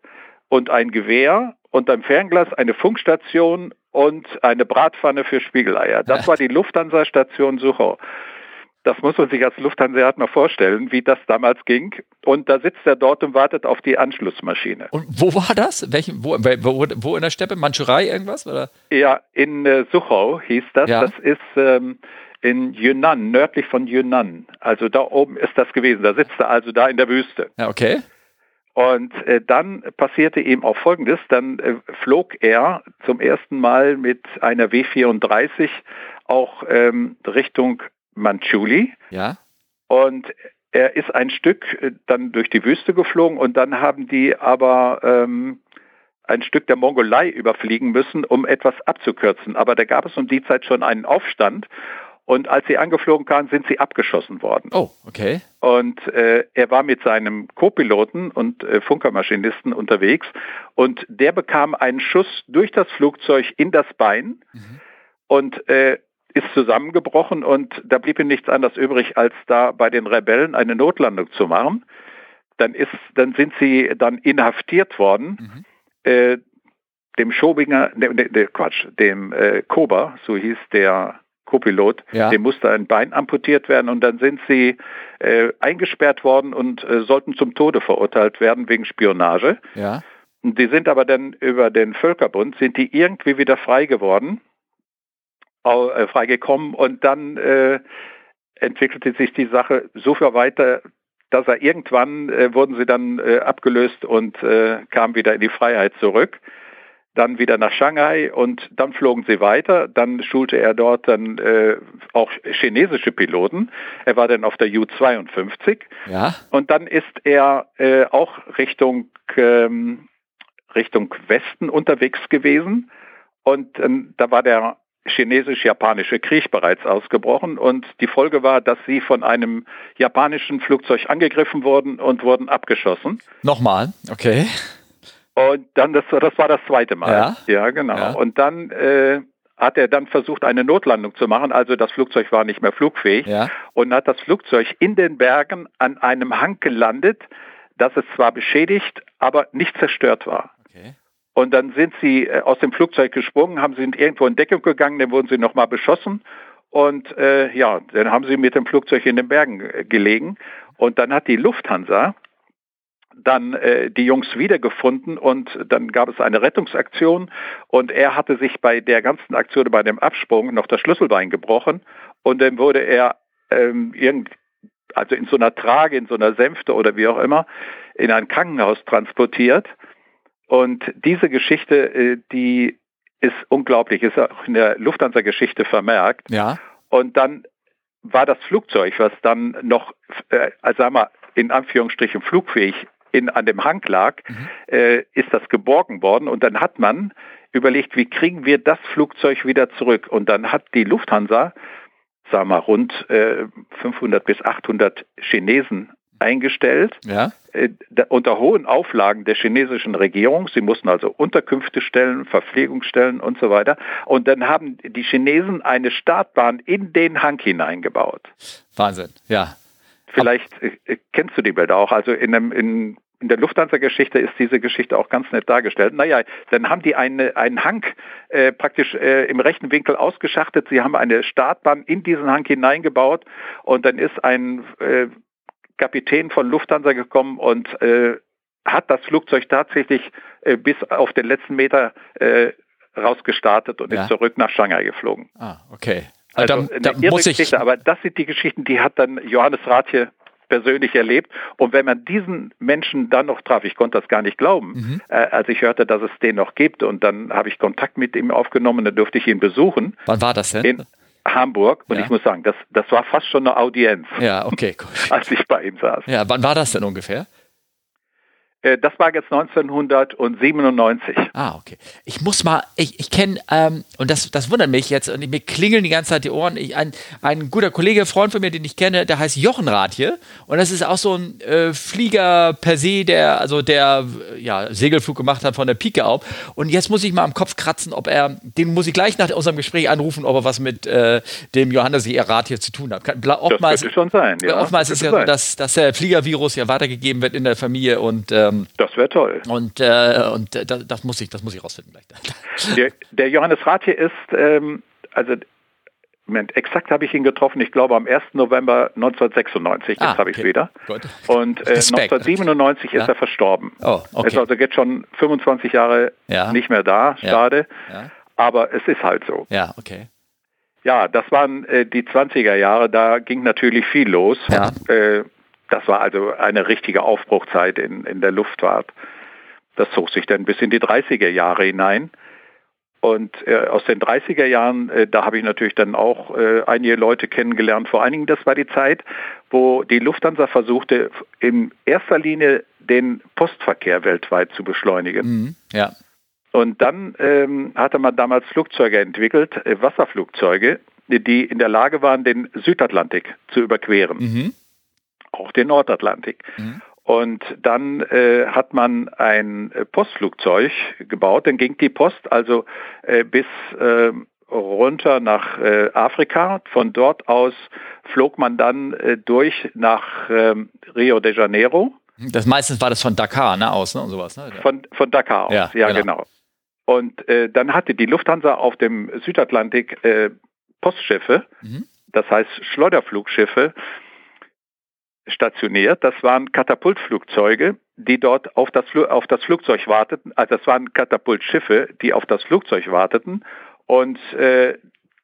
und ein Gewehr und am Fernglas eine Funkstation und eine Bratpfanne für Spiegeleier. Das war die Lufthansa-Station Suchow. Das muss man sich als Lufthansa mal vorstellen, wie das damals ging. Und da sitzt er dort und wartet auf die Anschlussmaschine. Und wo war das? Welchen, wo, wo, wo in der Steppe? Manchurei irgendwas? Oder? Ja, in äh, Suchow hieß das. Ja. Das ist ähm, in Yunnan, nördlich von Yunnan. Also da oben ist das gewesen. Da sitzt er also da in der Wüste. Ja, okay. Und äh, dann passierte ihm auch Folgendes. Dann äh, flog er zum ersten Mal mit einer W-34 auch ähm, Richtung Manchuli. Ja. Und er ist ein Stück äh, dann durch die Wüste geflogen und dann haben die aber ähm, ein Stück der Mongolei überfliegen müssen, um etwas abzukürzen. Aber da gab es um die Zeit schon einen Aufstand und als sie angeflogen kamen, sind sie abgeschossen worden. Oh, okay. Und äh, er war mit seinem Co-Piloten und äh, Funkermaschinisten unterwegs und der bekam einen Schuss durch das Flugzeug in das Bein mhm. und äh, ist zusammengebrochen und da blieb ihm nichts anderes übrig, als da bei den Rebellen eine Notlandung zu machen. Dann ist, dann sind sie dann inhaftiert worden. Mhm. Äh, dem Schobinger, ne, ne, Quatsch, dem äh, Kober, so hieß der Co-Pilot, ja. dem musste ein Bein amputiert werden und dann sind sie äh, eingesperrt worden und äh, sollten zum Tode verurteilt werden wegen Spionage. Ja. Die sind aber dann über den Völkerbund, sind die irgendwie wieder frei geworden, äh, freigekommen und dann äh, entwickelte sich die Sache so viel weiter, dass er irgendwann äh, wurden sie dann äh, abgelöst und kamen wieder in die Freiheit zurück dann wieder nach Shanghai und dann flogen sie weiter. Dann schulte er dort dann äh, auch chinesische Piloten. Er war dann auf der U-52. Ja. Und dann ist er äh, auch Richtung, ähm, Richtung Westen unterwegs gewesen. Und ähm, da war der chinesisch-japanische Krieg bereits ausgebrochen und die Folge war, dass sie von einem japanischen Flugzeug angegriffen wurden und wurden abgeschossen. Nochmal, okay. Und dann, das, das war das zweite Mal. Ja, ja genau. Ja. Und dann äh, hat er dann versucht, eine Notlandung zu machen. Also das Flugzeug war nicht mehr flugfähig ja. und hat das Flugzeug in den Bergen an einem Hang gelandet, das es zwar beschädigt, aber nicht zerstört war. Okay. Und dann sind sie äh, aus dem Flugzeug gesprungen, haben sind irgendwo in Deckung gegangen, dann wurden sie nochmal beschossen und äh, ja, dann haben sie mit dem Flugzeug in den Bergen äh, gelegen. Und dann hat die Lufthansa dann äh, die Jungs wiedergefunden und dann gab es eine Rettungsaktion und er hatte sich bei der ganzen Aktion, bei dem Absprung noch das Schlüsselbein gebrochen und dann wurde er ähm, irgend, also in so einer Trage, in so einer Sänfte oder wie auch immer, in ein Krankenhaus transportiert. Und diese Geschichte, äh, die ist unglaublich, ist auch in der Lufthansa-Geschichte vermerkt. Ja. Und dann war das Flugzeug, was dann noch, äh, also sagen wir, in Anführungsstrichen flugfähig in, an dem Hang lag, mhm. äh, ist das geborgen worden und dann hat man überlegt, wie kriegen wir das Flugzeug wieder zurück? Und dann hat die Lufthansa, sagen wir mal, rund äh, 500 bis 800 Chinesen eingestellt, ja. äh, unter hohen Auflagen der chinesischen Regierung. Sie mussten also Unterkünfte stellen, Verpflegung stellen und so weiter. Und dann haben die Chinesen eine Startbahn in den Hang hineingebaut. Wahnsinn, ja. Vielleicht äh, kennst du die Bilder auch. Also in, einem, in in der Lufthansa-Geschichte ist diese Geschichte auch ganz nett dargestellt. Naja, dann haben die eine, einen Hang äh, praktisch äh, im rechten Winkel ausgeschachtet. Sie haben eine Startbahn in diesen Hang hineingebaut und dann ist ein äh, Kapitän von Lufthansa gekommen und äh, hat das Flugzeug tatsächlich äh, bis auf den letzten Meter äh, rausgestartet und ja. ist zurück nach Shanghai geflogen. Ah, okay. Also, also da, da muss ich aber das sind die Geschichten, die hat dann Johannes Rathje persönlich erlebt. Und wenn man diesen Menschen dann noch traf, ich konnte das gar nicht glauben, mhm. äh, als ich hörte, dass es den noch gibt. Und dann habe ich Kontakt mit ihm aufgenommen, dann durfte ich ihn besuchen. Wann war das denn? In Hamburg. Und ja. ich muss sagen, das, das war fast schon eine Audienz. Ja, okay, cool. Als ich bei ihm saß. Ja, wann war das denn ungefähr? Äh, das war jetzt 1997. Ah, okay. Ich muss mal, ich, ich kenne, ähm, und das, das wundert mich jetzt, und mir klingeln die ganze Zeit die Ohren. Ich, ein, ein guter Kollege, Freund von mir, den ich kenne, der heißt Jochen Rathje. Und das ist auch so ein äh, Flieger per se, der, also der ja, Segelflug gemacht hat von der Pike auf. Und jetzt muss ich mal am Kopf kratzen, ob er, den muss ich gleich nach unserem Gespräch anrufen, ob er was mit äh, dem Johannes E. Rathje zu tun hat. Oftmals, das könnte schon sein. Ja, oftmals ist ja so, dass, dass der Fliegervirus ja weitergegeben wird in der Familie und ähm, ähm, das wäre toll. Und, äh, und äh, das, das, muss ich, das muss ich rausfinden gleich. Der, der Johannes Rath hier ist, ähm, also Moment, exakt habe ich ihn getroffen, ich glaube am 1. November 1996, ah, jetzt habe ich es wieder. Gut. Und äh, 1997 ja. ist er verstorben. Oh, okay. Ist also jetzt schon 25 Jahre ja. nicht mehr da, schade. Ja. Aber es ist halt so. Ja, okay. Ja, das waren äh, die 20er Jahre, da ging natürlich viel los. Ja. Äh, das war also eine richtige Aufbruchzeit in, in der Luftfahrt. Das zog sich dann bis in die 30er Jahre hinein. Und äh, aus den 30er Jahren, äh, da habe ich natürlich dann auch äh, einige Leute kennengelernt. Vor allen Dingen, das war die Zeit, wo die Lufthansa versuchte, in erster Linie den Postverkehr weltweit zu beschleunigen. Mhm, ja. Und dann ähm, hatte man damals Flugzeuge entwickelt, äh, Wasserflugzeuge, die in der Lage waren, den Südatlantik zu überqueren. Mhm auch den Nordatlantik. Mhm. Und dann äh, hat man ein äh, Postflugzeug gebaut, dann ging die Post also äh, bis äh, runter nach äh, Afrika. Von dort aus flog man dann äh, durch nach ähm, Rio de Janeiro. Das meistens war das von Dakar ne, aus ne, und sowas. Ne? Von, von Dakar aus, ja, ja genau. genau. Und dann hatte die Lufthansa auf dem Südatlantik Postschiffe, mhm. das heißt Schleuderflugschiffe, stationiert. Das waren Katapultflugzeuge, die dort auf das, auf das Flugzeug warteten. Also das waren Katapultschiffe, die auf das Flugzeug warteten. Und äh,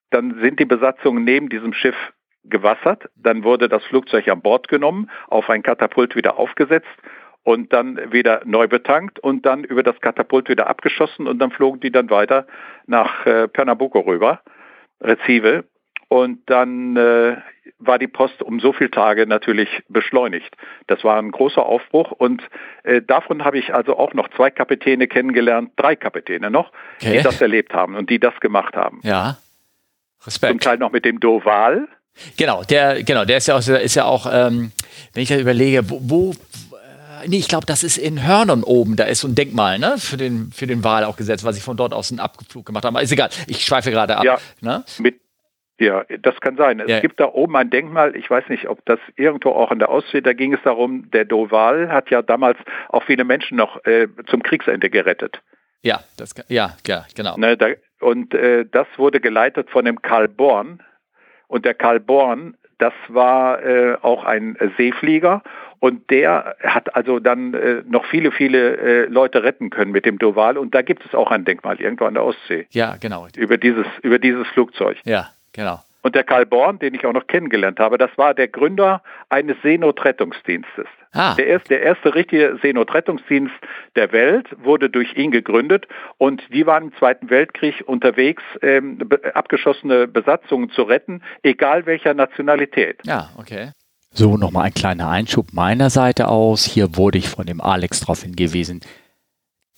dann sind die Besatzungen neben diesem Schiff gewassert. Dann wurde das Flugzeug an Bord genommen, auf ein Katapult wieder aufgesetzt und dann wieder neu betankt und dann über das Katapult wieder abgeschossen und dann flogen die dann weiter nach äh, Pernambuco rüber, Recife. Und dann äh, war die Post um so viele Tage natürlich beschleunigt. Das war ein großer Aufbruch und äh, davon habe ich also auch noch zwei Kapitäne kennengelernt, drei Kapitäne noch, okay. die das erlebt haben und die das gemacht haben. Ja. Respekt. Zum Teil noch mit dem Doval. Genau, der, genau, der ist ja auch, ist ja auch ähm, wenn ich da überlege, wo, wo nee, ich glaube, das ist in Hörnern oben, da ist so ein Denkmal, ne, für den, für den Wal auch gesetzt, weil sie von dort aus einen Abflug gemacht haben. Aber ist egal, ich schweife gerade ab. Ja, ne? mit, ja, das kann sein. Es Ja. gibt da oben ein Denkmal, ich weiß nicht, ob das irgendwo auch in der Ostsee, da ging es darum, der Doval hat ja damals auch viele Menschen noch äh, zum Kriegsende gerettet. Ja, das, ja, ja, genau. Ne, da, und äh, das wurde geleitet von dem Karl Born. Und der Karl Born, das war äh, auch ein Seeflieger. Und der hat also dann äh, noch viele, viele äh, Leute retten können mit dem Doval. Und da gibt es auch ein Denkmal irgendwo an der Ostsee Ja, genau. über dieses, über dieses Flugzeug. Ja, genau. Und der Karl Born, den ich auch noch kennengelernt habe, das war der Gründer eines Seenotrettungsdienstes. Ah. Der, erste, der erste richtige Seenotrettungsdienst der Welt wurde durch ihn gegründet und die waren im Zweiten Weltkrieg unterwegs, ähm, abgeschossene Besatzungen zu retten, egal welcher Nationalität. Ja, okay. So, nochmal ein kleiner Einschub meiner Seite aus. Hier wurde ich von dem Alex darauf hingewiesen,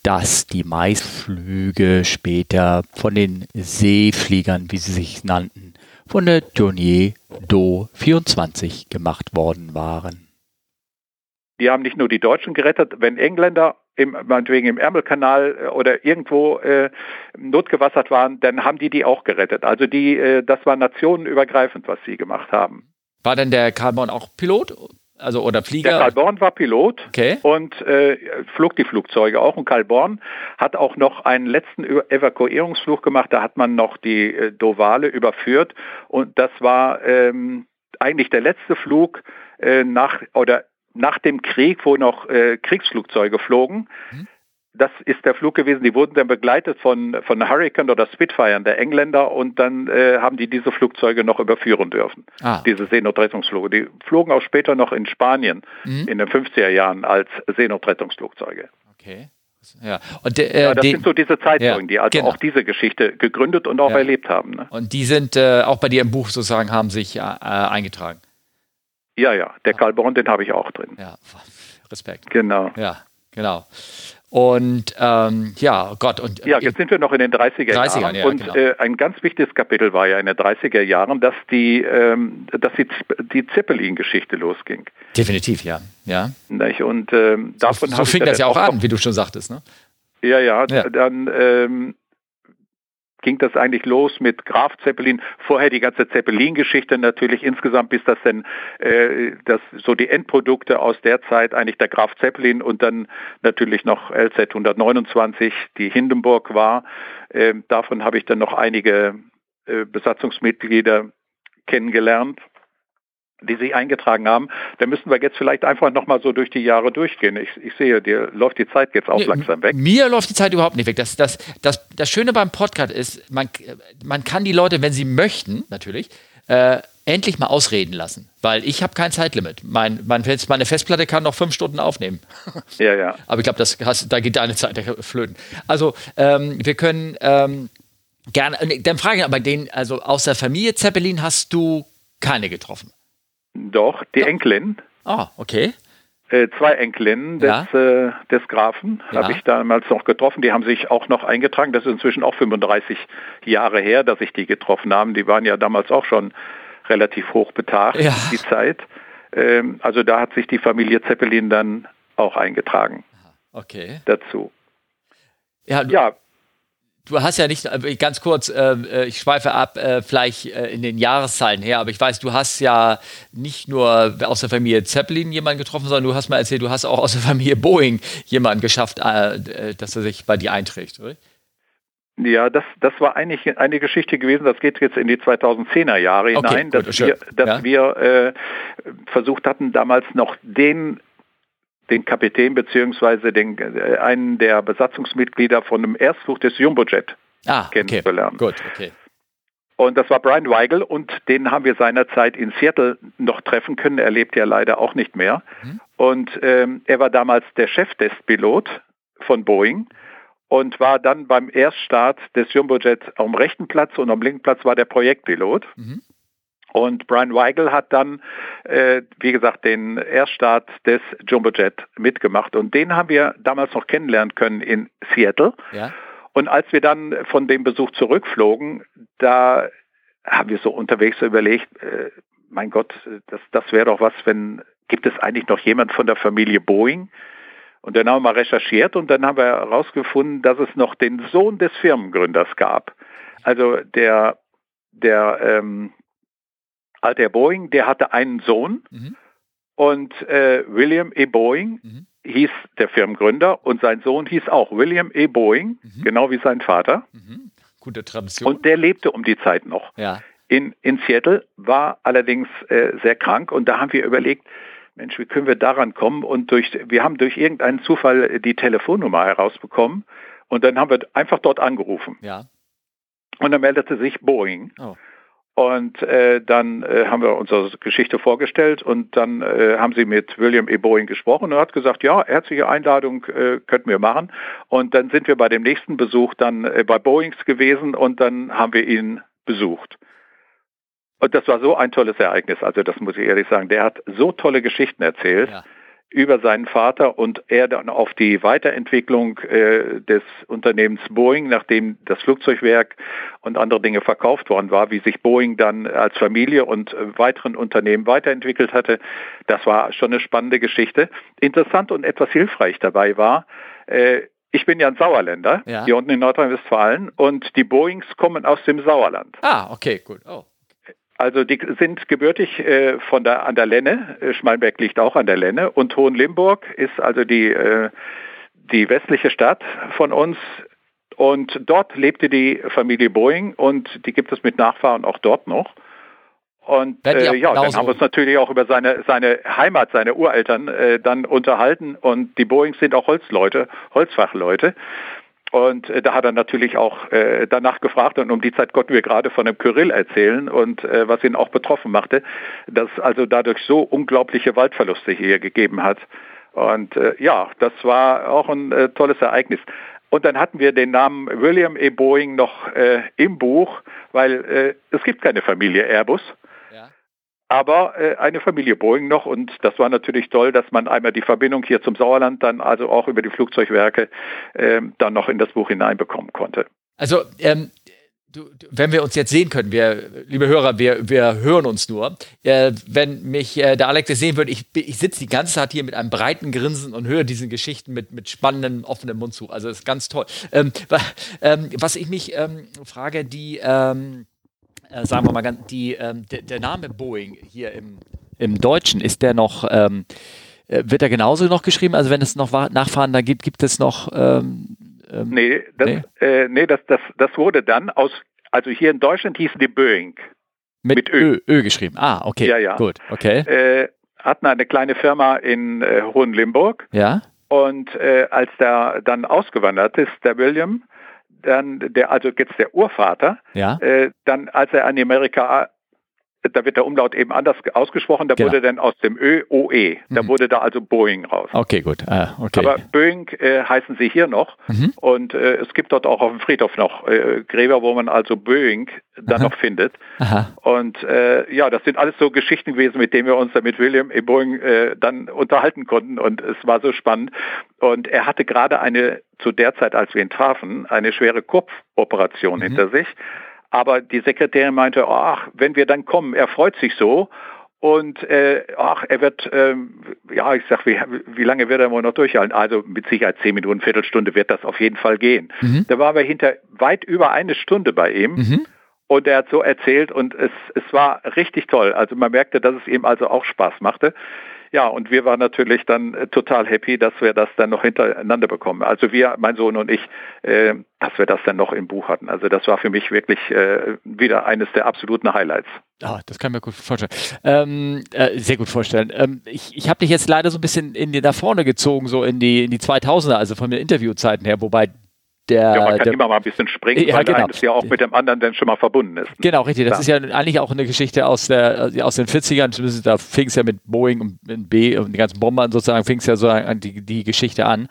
dass die Maisflüge später von den Seefliegern, wie sie sich nannten, von der Tournier Do 24 gemacht worden waren. Die haben nicht nur die Deutschen gerettet, wenn Engländer im, meinetwegen im Ärmelkanal äh, oder irgendwo äh, notgewassert waren, dann haben die die auch gerettet. Also die, äh, das war nationenübergreifend, was sie gemacht haben. War denn der Karl Born auch Pilot? Also oder Flieger? Der Karl Born war Pilot Okay. und äh, flog die Flugzeuge auch. Und Karl Born hat auch noch einen letzten Evakuierungsflug gemacht. Da hat man noch die äh, Dovale überführt. Und das war ähm, eigentlich der letzte Flug äh, nach oder nach dem Krieg, wo noch äh, Kriegsflugzeuge flogen. Mhm. Das ist der Flug gewesen. Die wurden dann begleitet von, von Hurricane oder Spitfire der Engländer und dann äh, haben die diese Flugzeuge noch überführen dürfen Ah, diese Seenotrettungsflüge. Die flogen auch später noch in Spanien Mhm. in den 50er Jahren als Seenotrettungsflugzeuge. okay. Ja. Und, äh, Ja, das den, sind so diese Zeitzeugen, Ja, die also genau. auch diese Geschichte gegründet und auch Ja. erlebt haben. Ne? und die sind äh, auch bei dir im Buch sozusagen, haben sich äh, eingetragen. Ja, ja, der Karl Born, den habe ich auch drin. Ja, Respekt. Genau. Ja, genau. Und ähm, ja, Gott, und Ja, jetzt sind wir noch in den 30er, 30ern, Jahren. ja, und genau. äh, ein ganz wichtiges Kapitel war ja in den 30er Jahren, dass die, ähm, dass die, die Zeppelin-Geschichte losging. definitiv, ja. ja. Nicht? Und ähm, davon so ich fing das ja auch an, wie du schon sagtest. Ne? Ja, ja, Ja. dann ähm, ging das eigentlich los mit Graf Zeppelin. Vorher die ganze Zeppelin-Geschichte natürlich insgesamt, bis das denn äh, das so die Endprodukte aus der Zeit eigentlich der Graf Zeppelin und dann natürlich noch LZ 129, die Hindenburg war. Ähm, davon habe ich dann noch einige äh, Besatzungsmitglieder kennengelernt die sich eingetragen haben, dann müssen wir jetzt vielleicht einfach nochmal so durch die Jahre durchgehen. Ich, ich sehe, dir läuft die Zeit jetzt auch Nee, langsam weg. Mir läuft die Zeit überhaupt nicht weg. Das, das, das, das Schöne beim Podcast ist, man, man kann die Leute, wenn sie möchten, natürlich, äh, endlich mal ausreden lassen. Weil ich habe kein Zeitlimit. Mein, mein, meine Festplatte kann noch fünf Stunden aufnehmen. Ja, ja. Aber ich glaube, das hast, da geht deine Zeit flöten. Also ähm, wir können ähm, gerne, dann frage ich aber den, also aus der Familie Zeppelin hast du keine getroffen. Doch, die Enkelin, Ah, okay. äh, zwei Enkelinnen des, Ja. äh, des Grafen Ja. habe ich damals noch getroffen. Die haben sich auch noch eingetragen. Das ist inzwischen auch 35 Jahre her, dass ich die getroffen habe. Die waren ja damals auch schon relativ hoch betagt, Ja. die Zeit. Ähm, also da hat sich die Familie Zeppelin dann auch eingetragen Okay. dazu. Ja, Ja, du hast ja nicht, äh, ganz kurz, äh, äh, ich schweife ab, äh, vielleicht äh, in den Jahreszahlen her, aber ich weiß, du hast ja nicht nur aus der Familie Zeppelin jemanden getroffen, sondern du hast mal erzählt, du hast auch aus der Familie Boeing jemanden geschafft, äh, dass er sich bei dir einträgt, oder? Ja, das, das war eigentlich eine Geschichte gewesen, das geht jetzt in die 2010er Jahre Okay, hinein, gut, dass wir, dass Ja. wir versucht hatten, damals noch den den Kapitän beziehungsweise den, äh, einen der Besatzungsmitglieder von einem Erstflug des Jumbojet Ah, okay. kennenzulernen. Gut, okay. Und das war Brian Weigel und den haben wir seinerzeit in Seattle noch treffen können. Er lebt ja leider auch nicht mehr. Mhm. Und ähm, er war damals der Cheftestpilot von Boeing und war dann beim Erststart des Jumbojet am rechten Platz und am linken Platz war der Projektpilot. Mhm. Und Brian Weigel hat dann, äh, wie gesagt, den Erststart des Jumbojet mitgemacht. Und den haben wir damals noch kennenlernen können in Seattle. Ja. Und als wir dann von dem Besuch zurückflogen, da haben wir so unterwegs so überlegt, äh, mein Gott, das, das wäre doch was, wenn, gibt es eigentlich noch jemand von der Familie Boeing? Und dann haben wir mal recherchiert und dann haben wir herausgefunden, dass es noch den Sohn des Firmengründers gab. Also der, der ähm, Alter Boeing, der hatte einen Sohn mhm. und äh, William E. Boeing mhm. hieß der Firmengründer und sein Sohn hieß auch William E. Boeing, mhm. genau wie sein Vater. Mhm. Gute Tradition. Und der lebte um die Zeit noch. Ja. In, in Seattle, war allerdings äh, sehr krank und da haben wir überlegt, Mensch, wie können wir daran kommen? Und durch, wir haben durch irgendeinen Zufall die Telefonnummer herausbekommen und dann haben wir einfach dort angerufen. Ja. Und dann meldete sich Boeing. Oh. Und äh, dann äh, haben wir unsere Geschichte vorgestellt und dann äh, haben sie mit William E. Boeing gesprochen und er hat gesagt, ja, herzliche Einladung äh, könnten wir machen. Und dann sind wir bei dem nächsten Besuch dann äh, bei Boeings gewesen und dann haben wir ihn besucht. Und das war so ein tolles Ereignis, also das muss ich ehrlich sagen. Der hat so tolle Geschichten erzählt. Ja über seinen Vater und er dann auf die Weiterentwicklung äh, des Unternehmens Boeing, nachdem das Flugzeugwerk und andere Dinge verkauft worden war, wie sich Boeing dann als Familie und äh, weiteren Unternehmen weiterentwickelt hatte. Das war schon eine spannende Geschichte. Interessant und etwas hilfreich dabei war, äh, ich bin ja ein Sauerländer, ja. hier unten in Nordrhein-Westfalen, und die Boeings kommen aus dem Sauerland. Ah, okay, gut. Oh. Also die sind gebürtig äh, von der, an der Lenne, äh, Schmallenberg liegt auch an der Lenne und Hohenlimburg ist also die, äh, die westliche Stadt von uns und dort lebte die Familie Boeing und die gibt es mit Nachfahren auch dort noch. Und äh, ja, dann haben wir uns natürlich auch über seine, seine Heimat, seine Ureltern äh, dann unterhalten und die Boeings sind auch Holzleute, Holzfachleute. Und äh, da hat er natürlich auch äh, danach gefragt und um die Zeit konnten wir gerade von dem Kyrill erzählen und äh, was ihn auch betroffen machte, dass also dadurch so unglaubliche Waldverluste hier gegeben hat. Und äh, ja, das war auch ein äh, tolles Ereignis. Und dann hatten wir den Namen William E. Boeing noch im Buch, weil es gibt keine Familie Airbus aber äh, eine Familie Boeing noch und das war natürlich toll, dass man einmal die Verbindung hier zum Sauerland dann also auch über die Flugzeugwerke äh, dann noch in das Buch hineinbekommen konnte. Also ähm, Du, wenn wir uns jetzt sehen können, wir, liebe Hörer, wir, wir hören uns nur. Äh, wenn mich äh, der Alex sehen würde, ich, ich sitze die ganze Zeit hier mit einem breiten Grinsen und höre diese Geschichten mit, mit spannendem, offenem Mund zu. Also das ist ganz toll. Ähm, ähm, was ich mich ähm, frage, die, ähm, äh, sagen wir mal ganz, die, ähm, der, Name Boeing hier im, im Deutschen, ist der noch, ähm, äh, wird er genauso noch geschrieben? Also wenn es noch Nachfahren da gibt, gibt es noch... Ähm, ähm, nee, das, nee? Äh, nee das, das, das wurde dann aus, also hier in Deutschland hießen die Boeing. Mit, mit Ö. Ö. Ö. geschrieben. Ah, okay. Ja, ja. Gut, okay. Äh, hatten eine kleine Firma in äh, Hohenlimburg. Ja. Und äh, als der dann ausgewandert ist, der William, dann der, also jetzt der Urvater, ja. äh, dann als er an Amerika da wird der Umlaut eben anders ausgesprochen, da genau. wurde dann aus dem Ö OE, da mhm. wurde da also Boeing raus. Okay, gut. Ah, okay. Aber Boeing äh, heißen sie hier noch mhm. und äh, es gibt dort auch auf dem Friedhof noch äh, Gräber, wo man also Boeing dann Aha. noch findet. Aha. Und äh, ja, das sind alles so Geschichten gewesen, mit denen wir uns dann mit William E. Boeing äh, dann unterhalten konnten und es war so spannend. Und er hatte gerade eine, zu der Zeit, als wir ihn trafen, eine schwere Kopfoperation mhm. hinter sich. Aber die Sekretärin meinte, ach, wenn wir dann kommen, er freut sich so. Und äh, ach, er wird, ähm, ja, ich sag, wie, wie lange wird er wohl noch durchhalten? Also mit Sicherheit zehn Minuten, Viertelstunde wird das auf jeden Fall gehen. Mhm. Da waren wir hinter weit über eine Stunde bei ihm. Mhm. Und er hat so erzählt und es, es war richtig toll. Also man merkte, dass es ihm also auch Spaß machte. Ja, und wir waren natürlich dann äh, total happy, dass wir das dann noch hintereinander bekommen. Also wir, mein Sohn und ich, äh, dass wir das dann noch im Buch hatten. Also das war für mich wirklich äh, wieder eines der absoluten Highlights. Ah, das kann ich mir gut vorstellen. Ähm, äh, sehr gut vorstellen. Ähm, ich ich habe dich jetzt leider so ein bisschen in da vorne gezogen, so in die, in die 2000er, also von den Interviewzeiten her, wobei der, ja, man kann der, immer mal ein bisschen springen, ja, weil genau. eines ja auch mit dem anderen dann schon mal verbunden ist. Ne? Genau, richtig. Das ja. ist ja eigentlich auch eine Geschichte aus, der, aus den 40ern. Da fing es ja mit Boeing und mit B und die ganzen Bombern sozusagen, fing es ja so die, die Geschichte an.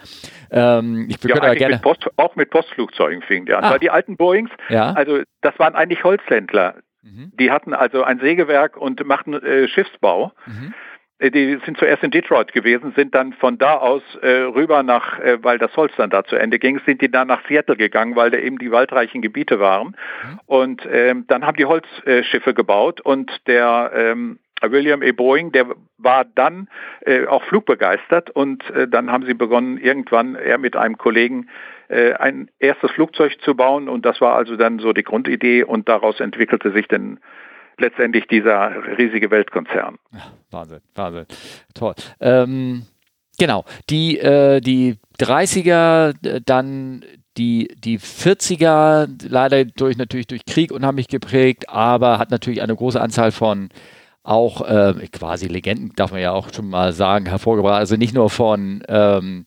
Ähm, ich ja, aber gerne mit Post, auch mit Postflugzeugen fing der an. Ah. Weil die alten Boeings, ja. also das waren eigentlich Holzhändler. Mhm. Die hatten also ein Sägewerk und machten äh, Schiffsbau. Mhm. Äh, die sind zuerst in Detroit gewesen, sind dann von da aus äh, rüber nach, äh, weil das Holz dann da zu Ende ging, sind die dann nach Seattle gegangen, weil da eben die waldreichen Gebiete waren. Mhm. Und ähm, dann haben die Holzschiffe gebaut und der ähm, William E. Boeing, der war dann äh, auch flugbegeistert und äh, dann haben sie begonnen, irgendwann er mit einem Kollegen äh, ein erstes Flugzeug zu bauen und das war also dann so die Grundidee und daraus entwickelte sich dann letztendlich dieser riesige Weltkonzern. Wahnsinn, Wahnsinn. Toll. Ähm, genau, die, äh, die 30er, dann die, die 40er, leider durch natürlich durch Krieg unheimlich geprägt, aber hat natürlich eine große Anzahl von auch äh, quasi Legenden, darf man ja auch schon mal sagen, hervorgebracht. Also nicht nur von ähm,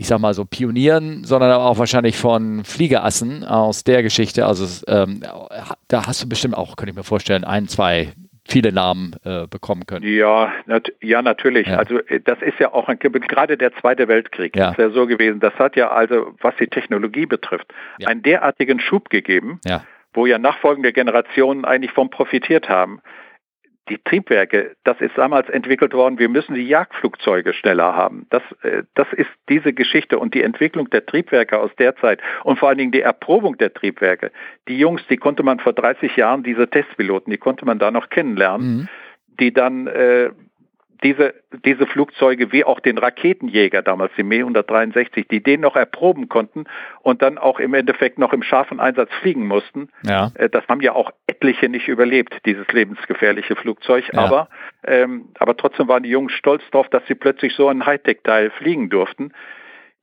ich sag mal so Pionieren, sondern auch wahrscheinlich von Fliegerassen aus der Geschichte. Also ähm, da hast du bestimmt auch, könnte ich mir vorstellen, ein, zwei viele Namen äh, bekommen können. Ja, nat ja natürlich. Ja. Also äh, das ist ja auch ein, gerade der Zweite Weltkrieg ja. ist ja so gewesen. Das hat ja also, was die Technologie betrifft, ja. einen derartigen Schub gegeben, wo ja nachfolgende Generationen eigentlich von profitiert haben die Triebwerke, das ist damals entwickelt worden, wir müssen die Jagdflugzeuge schneller haben. Das, äh, das ist diese Geschichte und die Entwicklung der Triebwerke aus der Zeit und vor allen Dingen die Erprobung der Triebwerke. Die Jungs, die konnte man vor 30 Jahren, diese Testpiloten, die konnte man da noch kennenlernen, mhm. die dann äh, diese, diese Flugzeuge wie auch den Raketenjäger damals, die Me 163, die den noch erproben konnten und dann auch im Endeffekt noch im scharfen Einsatz fliegen mussten. Ja. Äh, das haben ja auch etliche nicht überlebt, dieses lebensgefährliche Flugzeug. Ja. Aber, ähm, aber trotzdem waren die Jungs stolz darauf, dass sie plötzlich so ein Hightech-Teil fliegen durften.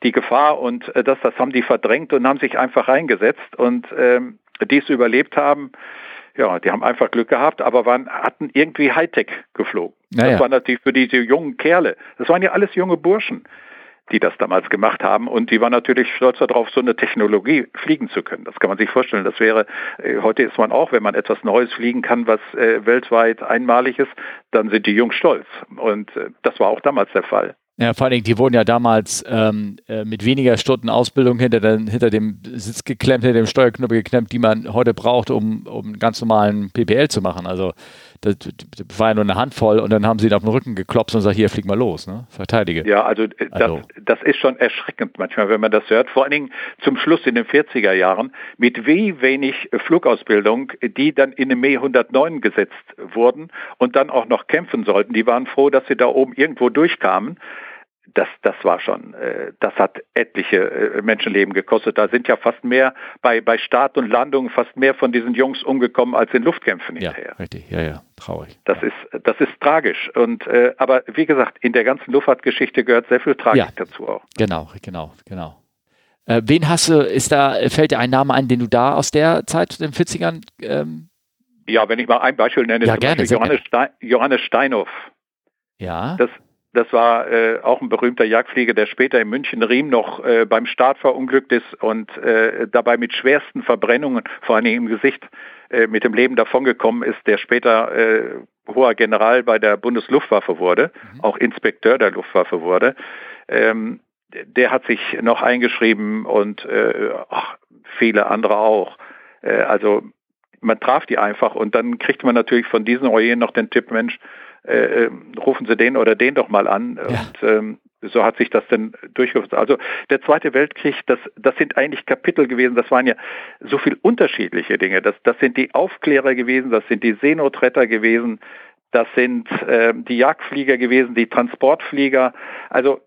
Die Gefahr und äh, das, das haben die verdrängt und haben sich einfach reingesetzt und ähm, die es überlebt haben, ja, die haben einfach Glück gehabt, aber waren, hatten irgendwie Hightech geflogen. Naja. Das war natürlich für diese jungen Kerle. Das waren ja alles junge Burschen, die das damals gemacht haben. Und die waren natürlich stolz darauf, so eine Technologie fliegen zu können. Das kann man sich vorstellen. Das wäre, äh, heute ist man auch, wenn man etwas Neues fliegen kann, was äh, weltweit einmalig ist, dann sind die Jungs stolz. Und äh, das war auch damals der Fall. Ja, vor allen Dingen, die wurden ja damals ähm, äh, mit weniger Stunden Ausbildung hinter, den, hinter dem Sitz geklemmt, hinter dem Steuerknüppel geklemmt, die man heute braucht, um, um einen ganz normalen PPL zu machen. Also das, das, war ja nur eine Handvoll und dann haben sie ihn auf den Rücken geklopft und gesagt, hier, flieg mal los, ne? Verteidige. Ja, also, äh, also. Das, das ist schon erschreckend manchmal, wenn man das hört. Vor allen Dingen zum Schluss in den 40er Jahren, mit wie wenig Flugausbildung, die dann in den Me 109 gesetzt wurden und dann auch noch kämpfen sollten. Die waren froh, dass sie da oben irgendwo durchkamen das, das war schon, äh, das hat etliche äh, Menschenleben gekostet. Da sind ja fast mehr bei, bei Start und Landung fast mehr von diesen Jungs umgekommen als in Luftkämpfen ja, hinterher. Richtig, ja, ja, traurig. Das ist, das ist tragisch. Und äh, aber wie gesagt, in der ganzen Luftfahrtgeschichte gehört sehr viel Tragik ja, dazu auch. Genau, genau, genau. Äh, wen hast du, ist da, fällt dir ein Name ein, den du da aus der Zeit, den 40ern ähm, ja, wenn ich mal ein Beispiel nenne, ja, gerne, Johannes, Stein, Johannes Steinhoff. Ja. Das, das war äh, auch ein berühmter Jagdflieger, der später in München-Riem noch äh, beim Start verunglückt ist und äh, dabei mit schwersten Verbrennungen, vor allem im Gesicht, äh, mit dem Leben davongekommen ist, der später äh, hoher General bei der Bundesluftwaffe wurde, mhm. auch Inspekteur der Luftwaffe wurde. Ähm, der hat sich noch eingeschrieben und äh, ach, viele andere auch. Also man traf die einfach und dann kriegt man natürlich von diesen Oyen noch den Tipp, Mensch, äh, äh, rufen Sie den oder den doch mal an. Ja. Und ähm, so hat sich das dann durchgeführt. Also der Zweite Weltkrieg, das, das sind eigentlich Kapitel gewesen, das waren ja so viel unterschiedliche Dinge. Das, das sind die Aufklärer gewesen, das sind die Seenotretter gewesen, das sind äh, die Jagdflieger gewesen, die Transportflieger. Also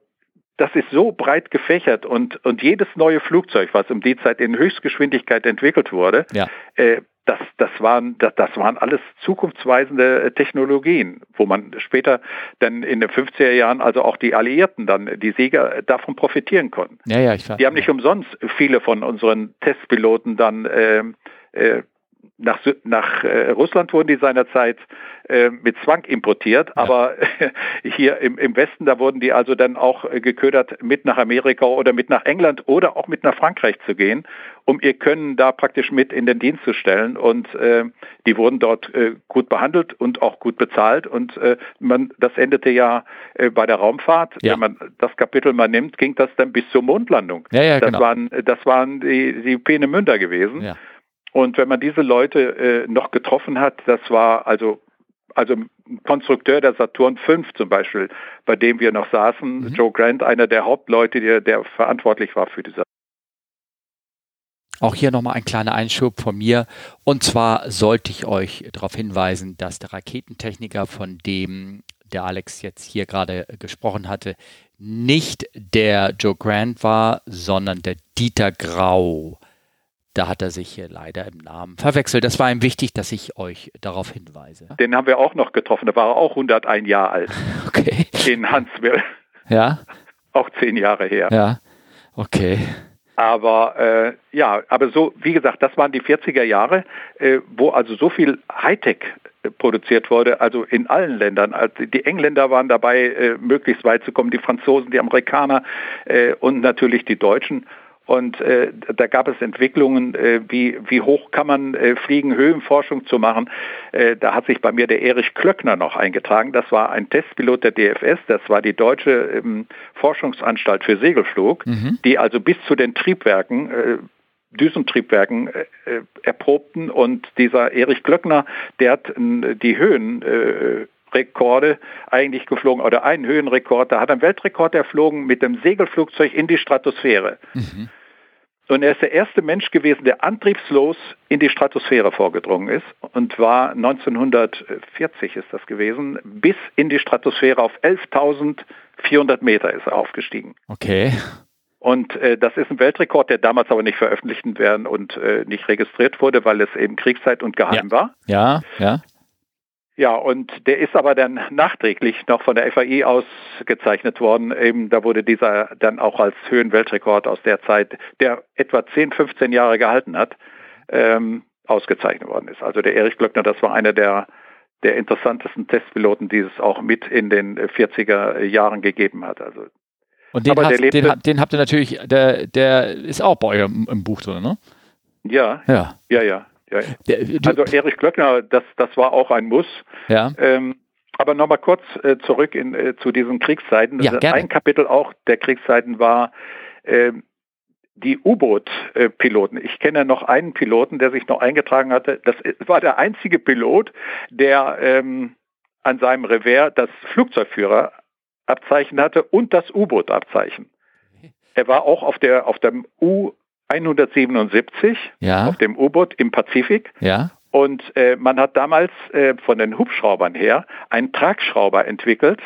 das ist so breit gefächert und, und jedes neue Flugzeug, was um die Zeit in Höchstgeschwindigkeit entwickelt wurde, ja. äh, das, das, waren, das, das waren alles zukunftsweisende äh, Technologien, wo man später dann in den 50er Jahren, also auch die Alliierten dann, die Sieger äh, davon profitieren konnten. Ja, ja, ich die haben nicht umsonst viele von unseren Testpiloten dann äh, äh, nach, nach äh, Russland wurden die seinerzeit äh, mit Zwang importiert, aber hier im, im, Westen, da wurden die also dann auch äh, geködert, mit nach Amerika oder mit nach England oder auch mit nach Frankreich zu gehen, um ihr Können da praktisch mit in den Dienst zu stellen. Und äh, die wurden dort äh, gut behandelt und auch gut bezahlt. Und äh, man, das endete ja bei der Raumfahrt. Ja. Wenn man das Kapitel mal nimmt, ging das dann bis zur Mondlandung. Ja, ja, das, genau. waren, das waren die, die Peenemünder gewesen. Ja. Und wenn man diese Leute äh, noch getroffen hat, das war also also Konstrukteur der Saturn V zum Beispiel, bei dem wir noch saßen, mhm. Joe Grant, einer der Hauptleute, der, der verantwortlich war für diese. Auch hier nochmal ein kleiner Einschub von mir. Und zwar sollte ich euch darauf hinweisen, dass der Raketentechniker, von dem der Alex jetzt hier gerade gesprochen hatte, nicht der Joe Grant war, sondern der Dieter Grau. Da hat er sich hier leider im Namen verwechselt. Das war ihm wichtig, dass ich euch darauf hinweise. Den haben wir auch noch getroffen. Da war er auch 101 Jahre alt. Okay. In Huntsville. Ja. Auch zehn Jahre her. Ja. Okay. Aber äh, ja, aber so, wie gesagt, das waren die 40er Jahre, äh, wo also so viel Hightech äh, produziert wurde, also in allen Ländern. Also die Engländer waren dabei, äh, möglichst weit zu kommen, die Franzosen, die Amerikaner äh, und natürlich die Deutschen. Und äh, da gab es Entwicklungen, äh, wie, wie hoch kann man äh, fliegen, Höhenforschung zu machen. Äh, da hat sich bei mir der Erich Klöckner noch eingetragen. Das war ein Testpilot der DFS, das war die deutsche ähm, Forschungsanstalt für Segelflug, mhm. die also bis zu den Triebwerken äh, Düsentriebwerken äh, äh, erprobten und dieser Erich Glöckner, der hat äh, die Höhen äh, Rekorde eigentlich geflogen oder einen Höhenrekord. Da hat er einen Weltrekord erflogen mit dem Segelflugzeug in die Stratosphäre. Mhm. Und er ist der erste Mensch gewesen, der antriebslos in die Stratosphäre vorgedrungen ist und war 1940 ist das gewesen, bis in die Stratosphäre auf 11.400 Meter ist er aufgestiegen. Okay. Und äh, das ist ein Weltrekord, der damals aber nicht veröffentlicht werden und äh, nicht registriert wurde, weil es eben Kriegszeit und geheim ja. war. Ja, ja. Ja, und der ist aber dann nachträglich noch von der FAI ausgezeichnet worden. Eben, da wurde dieser dann auch als Höhenweltrekord aus der Zeit, der etwa 10, 15 Jahre gehalten hat, ähm, ausgezeichnet worden ist. Also der Erich Glöckner, das war einer der, der interessantesten Testpiloten, die es auch mit in den 40er Jahren gegeben hat. Also, und den, hast, den, den, habt ihr natürlich, der, der ist auch bei euch im, im Buch drin, ne? Ja, ja, ja, ja. Ja, der, also Erich Glöckner, das, das war auch ein Muss. Ja. Ähm, aber nochmal kurz äh, zurück in, äh, zu diesen Kriegszeiten. Ja, ein Kapitel auch der Kriegszeiten war äh, die U-Boot-Piloten. Ich kenne noch einen Piloten, der sich noch eingetragen hatte. Das war der einzige Pilot, der ähm, an seinem Revers das Flugzeugführerabzeichen hatte und das U-Boot-Abzeichen. Er war auch auf der auf dem U 177 ja. auf dem U-Boot im Pazifik. Ja. Und äh, man hat damals äh, von den Hubschraubern her einen Tragschrauber entwickelt.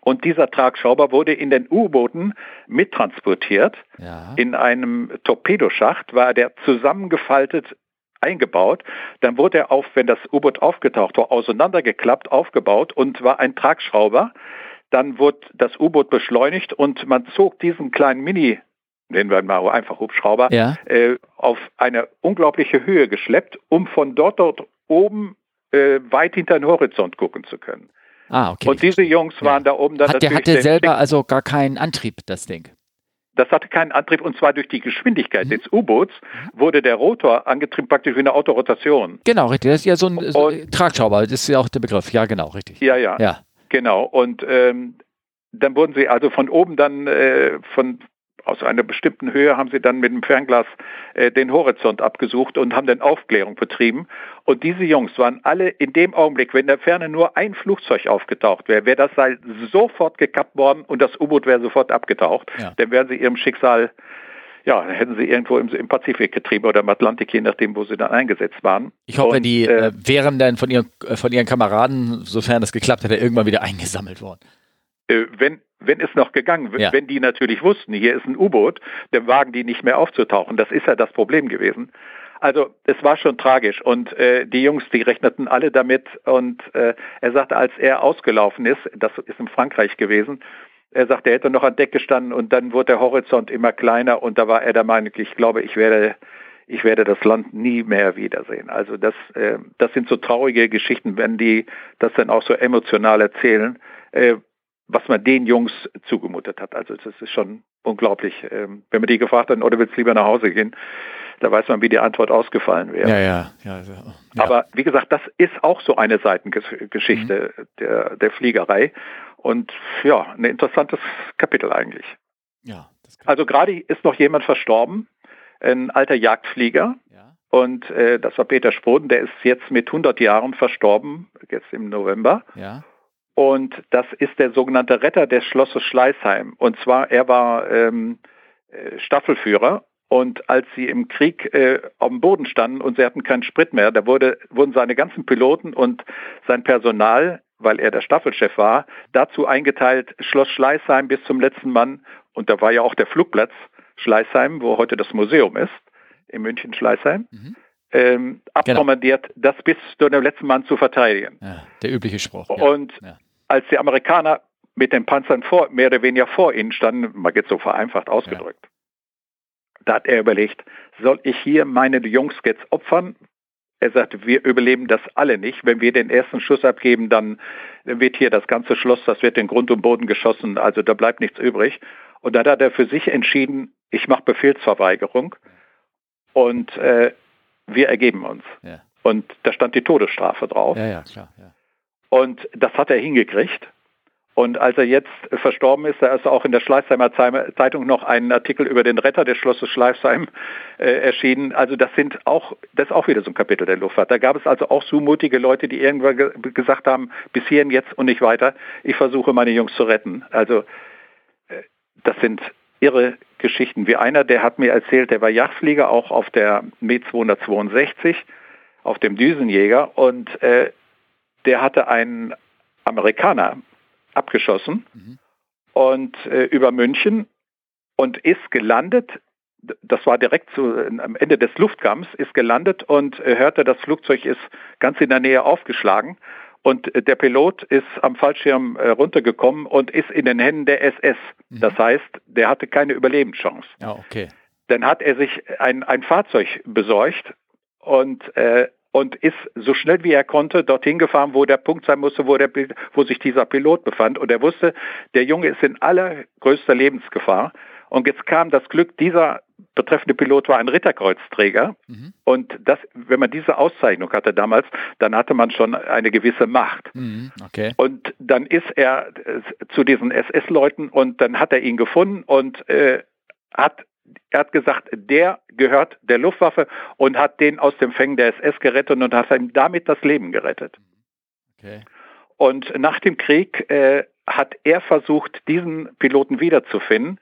Und dieser Tragschrauber wurde in den U-Booten mittransportiert. Ja. In einem Torpedoschacht war der zusammengefaltet eingebaut. Dann wurde er auf, wenn das U-Boot aufgetaucht war, auseinandergeklappt, aufgebaut und war ein Tragschrauber. Dann wurde das U-Boot beschleunigt und man zog diesen kleinen Mini nennen wir mal einfach Hubschrauber, ja. äh, auf eine unglaubliche Höhe geschleppt, um von dort, dort oben äh, weit hinter den Horizont gucken zu können. Ah, okay. Und diese Jungs waren ja. da oben dann Hat, Der hatte selber also gar keinen Antrieb, das Ding. Das hatte keinen Antrieb und zwar durch die Geschwindigkeit mhm. des U-Boots wurde der Rotor angetrieben praktisch wie eine Autorotation. Genau, richtig. Das ist ja so ein, so ein Tragschrauber, das ist ja auch der Begriff. Ja, genau, richtig. Ja, ja. ja. Genau. Und ähm, dann wurden sie also von oben dann äh, von aus einer bestimmten Höhe haben sie dann mit dem Fernglas äh, den Horizont abgesucht und haben dann Aufklärung betrieben. Und diese Jungs waren alle in dem Augenblick, wenn in der Ferne nur ein Flugzeug aufgetaucht wäre, wäre das Seil sofort gekappt worden und das U-Boot wäre sofort abgetaucht. Ja. Dann wären sie ihrem Schicksal ja, hätten sie irgendwo im, im, Pazifik getrieben oder im Atlantik, je nachdem, wo sie dann eingesetzt waren. Ich hoffe, und, die äh, wären dann von ihren, äh, von ihren Kameraden, sofern das geklappt hätte, irgendwann wieder eingesammelt worden. Äh, wenn, wenn es noch gegangen wäre, ja. wenn die natürlich wussten, hier ist ein U-Boot, dann wagen die nicht mehr aufzutauchen. Das ist ja das Problem gewesen. Also es war schon tragisch und äh, die Jungs, die rechneten alle damit und äh, er sagte, als er ausgelaufen ist, das ist in Frankreich gewesen, er sagte, er hätte noch an Deck gestanden und dann wurde der Horizont immer kleiner und da war er der Meinung, ich glaube, ich werde, ich werde das Land nie mehr wiedersehen. Also das, äh, das sind so traurige Geschichten, wenn die das dann auch so emotional erzählen. Äh, was man den Jungs zugemutet hat. Also das ist schon unglaublich. Ähm, wenn man die gefragt hat, oder willst du lieber nach Hause gehen, da weiß man, wie die Antwort ausgefallen wäre. Ja, ja, ja, ja. Aber wie gesagt, das ist auch so eine Seitengeschichte mhm. der, der Fliegerei. Und ja, ein interessantes Kapitel eigentlich. Ja. Also gerade ist noch jemand verstorben, ein alter Jagdflieger. Ja. und äh, das war Peter Sproden, der ist jetzt mit 100 Jahren verstorben, jetzt im November. Ja. Und das ist der sogenannte Retter des Schlosses Schleißheim. Und zwar, er war ähm, äh, Staffelführer und als sie im Krieg äh, auf dem Boden standen und sie hatten keinen Sprit mehr, da wurde, wurden seine ganzen Piloten und sein Personal, weil er der Staffelchef war, dazu eingeteilt, Schloss Schleißheim bis zum letzten Mann. Und da war ja auch der Flugplatz Schleißheim, wo heute das Museum ist, in München Schleißheim. Mhm. Ähm, abkommandiert, genau. das bis zu dem letzten Mann zu verteidigen. Ja, der übliche Spruch. Ja. Und ja. Als die Amerikaner mit den Panzern vor, mehr oder weniger vor ihnen standen, mal jetzt so vereinfacht ausgedrückt, da hat er überlegt, soll ich hier meine Jungs jetzt opfern? Er sagte, wir überleben das alle nicht. Wenn wir den ersten Schuss abgeben, dann wird hier das ganze Schloss, das wird in Grund und Boden geschossen, also da bleibt nichts übrig. Und dann hat er für sich entschieden, ich mache Befehlsverweigerung und äh, wir ergeben uns. Ja. Und da stand die Todesstrafe drauf. Ja, ja, klar. Ja. Und das hat er hingekriegt. Und als er jetzt verstorben ist, da ist auch in der Schleißheimer Zeitung noch ein Artikel über den Retter des Schlosses Schleißheim äh, erschienen. Also das sind auch, das ist auch wieder so ein Kapitel der Luftfahrt. Da gab es also auch so mutige Leute, die irgendwann ge gesagt haben, bis hierhin jetzt und nicht weiter. Ich versuche meine Jungs zu retten. Also äh, das sind irre Geschichten. Wie einer, der hat mir erzählt, der war Yachtflieger auch auf der Me 262, auf dem Düsenjäger und äh, der hatte einen Amerikaner abgeschossen mhm. und äh, über München und ist gelandet. Das war direkt zu, am Ende des Luftkamms, ist gelandet und äh, hörte, das Flugzeug ist ganz in der Nähe aufgeschlagen. Und äh, der Pilot ist am Fallschirm äh, runtergekommen und ist in den Händen der SS. Mhm. Das heißt, der hatte keine Überlebenschance. Ja, okay. Dann hat er sich ein, ein Fahrzeug besorgt und äh, und ist so schnell wie er konnte dorthin gefahren, wo der Punkt sein musste, wo, der, wo sich dieser Pilot befand. Und er wusste, der Junge ist in allergrößter Lebensgefahr. Und jetzt kam das Glück, dieser betreffende Pilot war ein Ritterkreuzträger. Mhm. Und das, wenn man diese Auszeichnung hatte damals, dann hatte man schon eine gewisse Macht. Mhm. Okay. Und dann ist er äh, zu diesen SS-Leuten und dann hat er ihn gefunden und äh, hat er hat gesagt, der gehört der Luftwaffe und hat den aus dem Fängen der SS gerettet und hat ihm damit das Leben gerettet. Okay. Und nach dem Krieg äh, hat er versucht, diesen Piloten wiederzufinden.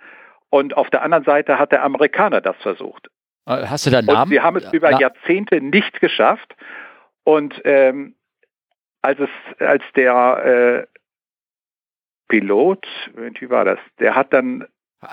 Und auf der anderen Seite hat der Amerikaner das versucht. Äh, hast du da einen Namen? Und sie haben es über Na Jahrzehnte nicht geschafft. Und ähm, als, es, als der äh, Pilot, wie war das, der hat dann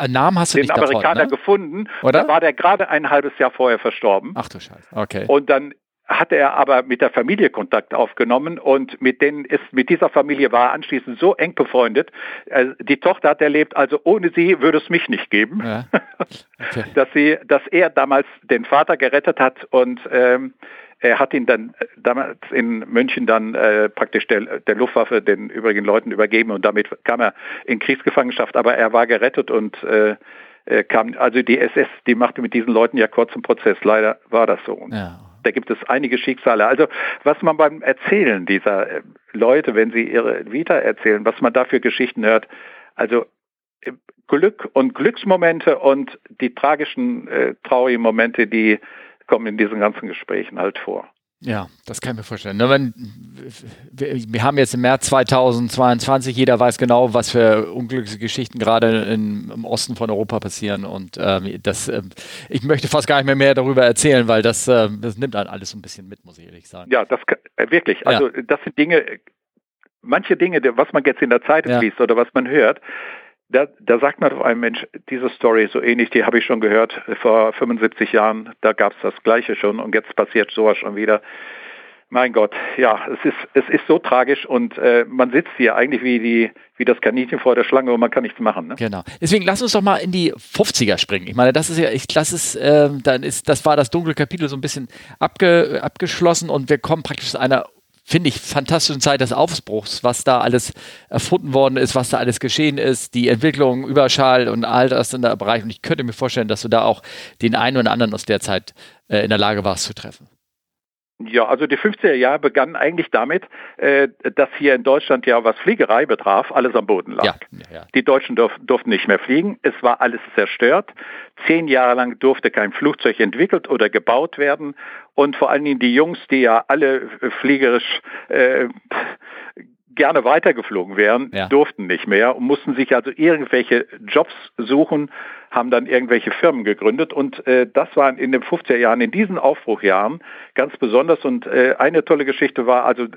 Namen hast du den nicht Amerikaner davon, ne? gefunden. Oder? Da war der gerade ein halbes Jahr vorher verstorben. Ach du Scheiße. Okay. Und dann hatte er aber mit der Familie Kontakt aufgenommen und mit denen ist mit dieser Familie war er anschließend so eng befreundet. Äh, die Tochter hat erlebt, also ohne sie würde es mich nicht geben, ja. okay. dass sie, dass er damals den Vater gerettet hat und ähm, er hat ihn dann äh, damals in München dann äh, praktisch der, der Luftwaffe den übrigen Leuten übergeben und damit kam er in Kriegsgefangenschaft, aber er war gerettet und äh, kam, also die SS, die machte mit diesen Leuten ja kurzen Prozess. Leider war das so. Ja. Da gibt es einige Schicksale. Also was man beim Erzählen dieser äh, Leute, wenn sie ihre Vita erzählen, was man da für Geschichten hört, also äh, Glück und Glücksmomente und die tragischen, äh, traurigen Momente, die kommen in diesen ganzen Gesprächen halt vor. Ja, das kann ich mir vorstellen. Nur wenn, wir haben jetzt im März 2022, jeder weiß genau, was für unglückliche Geschichten gerade im Osten von Europa passieren. Und ähm, das, äh, ich möchte fast gar nicht mehr, mehr darüber erzählen, weil das, äh, das nimmt dann alles so ein bisschen mit, muss ich ehrlich sagen. Ja, das äh, wirklich. Also ja. das sind Dinge, manche Dinge, was man jetzt in der Zeitung ja. liest oder was man hört, da, da sagt man auf einem Mensch, diese Story ist so ähnlich, die habe ich schon gehört vor 75 Jahren, da gab es das Gleiche schon und jetzt passiert sowas schon wieder. Mein Gott, ja, es ist, es ist so tragisch und äh, man sitzt hier eigentlich wie, die, wie das Kaninchen vor der Schlange und man kann nichts machen. Ne? Genau. Deswegen lass uns doch mal in die 50er springen. Ich meine, das ist ja, ich lasse es, äh, dann ist, das war das dunkle Kapitel so ein bisschen abge, abgeschlossen und wir kommen praktisch zu einer finde ich, fantastischen Zeit des Aufbruchs, was da alles erfunden worden ist, was da alles geschehen ist, die Entwicklung, Überschall und all das in der Bereich. Und ich könnte mir vorstellen, dass du da auch den einen oder anderen aus der Zeit äh, in der Lage warst zu treffen. Ja, also die 50er Jahre begannen eigentlich damit, äh, dass hier in Deutschland ja, was Fliegerei betraf, alles am Boden lag. Ja, ja. Die Deutschen durf, durften nicht mehr fliegen, es war alles zerstört. Zehn Jahre lang durfte kein Flugzeug entwickelt oder gebaut werden. Und vor allen Dingen die Jungs, die ja alle fliegerisch äh, gerne weitergeflogen wären, ja. durften nicht mehr und mussten sich also irgendwelche Jobs suchen, haben dann irgendwelche Firmen gegründet und äh, das war in den 50er Jahren, in diesen Aufbruchjahren ganz besonders und äh, eine tolle Geschichte war also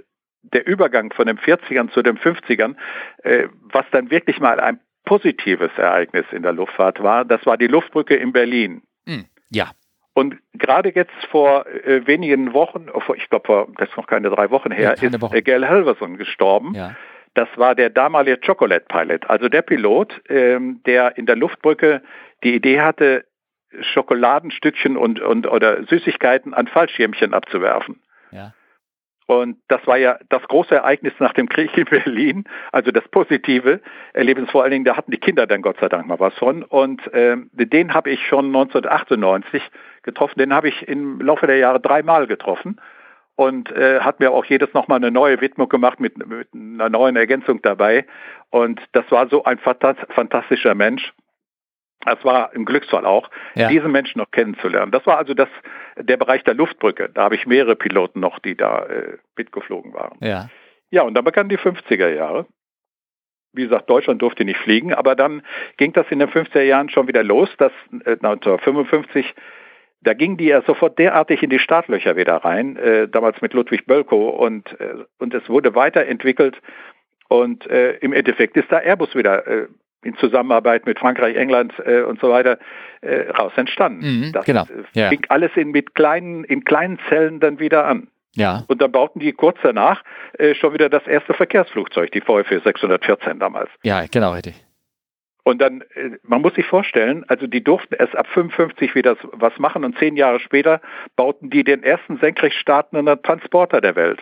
der Übergang von den 40ern zu den 50ern, äh, was dann wirklich mal ein positives Ereignis in der Luftfahrt war, das war die Luftbrücke in Berlin. Hm, ja. Und gerade jetzt vor äh, wenigen Wochen, oh, ich glaube, das ist noch keine drei Wochen her, ja, ist Woche. Gail Halverson gestorben. Ja. Das war der damalige Chocolate Pilot, also der Pilot, ähm, der in der Luftbrücke die Idee hatte, Schokoladenstückchen und, und oder Süßigkeiten an Fallschirmchen abzuwerfen. Ja. Und das war ja das große Ereignis nach dem Krieg in Berlin, also das Positive Erlebnis vor allen Dingen, da hatten die Kinder dann Gott sei Dank mal was von. Und ähm, den habe ich schon 1998 getroffen, den habe ich im Laufe der Jahre dreimal getroffen und äh, hat mir auch jedes nochmal eine neue Widmung gemacht mit, mit einer neuen Ergänzung dabei. Und das war so ein fantastischer Mensch. Das war ein Glücksfall auch, ja. diesen Menschen noch kennenzulernen. Das war also das, der Bereich der Luftbrücke. Da habe ich mehrere Piloten noch, die da äh, mitgeflogen waren. Ja. ja, und dann begannen die 50er Jahre. Wie gesagt, Deutschland durfte nicht fliegen, aber dann ging das in den 50er Jahren schon wieder los, dass äh, 1955 da ging die ja sofort derartig in die Startlöcher wieder rein, äh, damals mit Ludwig Bölkow und, äh, und es wurde weiterentwickelt und äh, im Endeffekt ist da Airbus wieder äh, in Zusammenarbeit mit Frankreich, England äh, und so weiter äh, raus entstanden. Mhm, das genau. Ja. fing alles in, mit kleinen, in kleinen Zellen dann wieder an. Ja. Und dann bauten die kurz danach schon wieder das erste Verkehrsflugzeug, die VfW 614 damals. Ja, genau, richtig. Und dann, äh, man muss sich vorstellen, also die durften erst ab 55 wieder was machen und zehn Jahre später bauten die den ersten senkrecht startenden Transporter der Welt.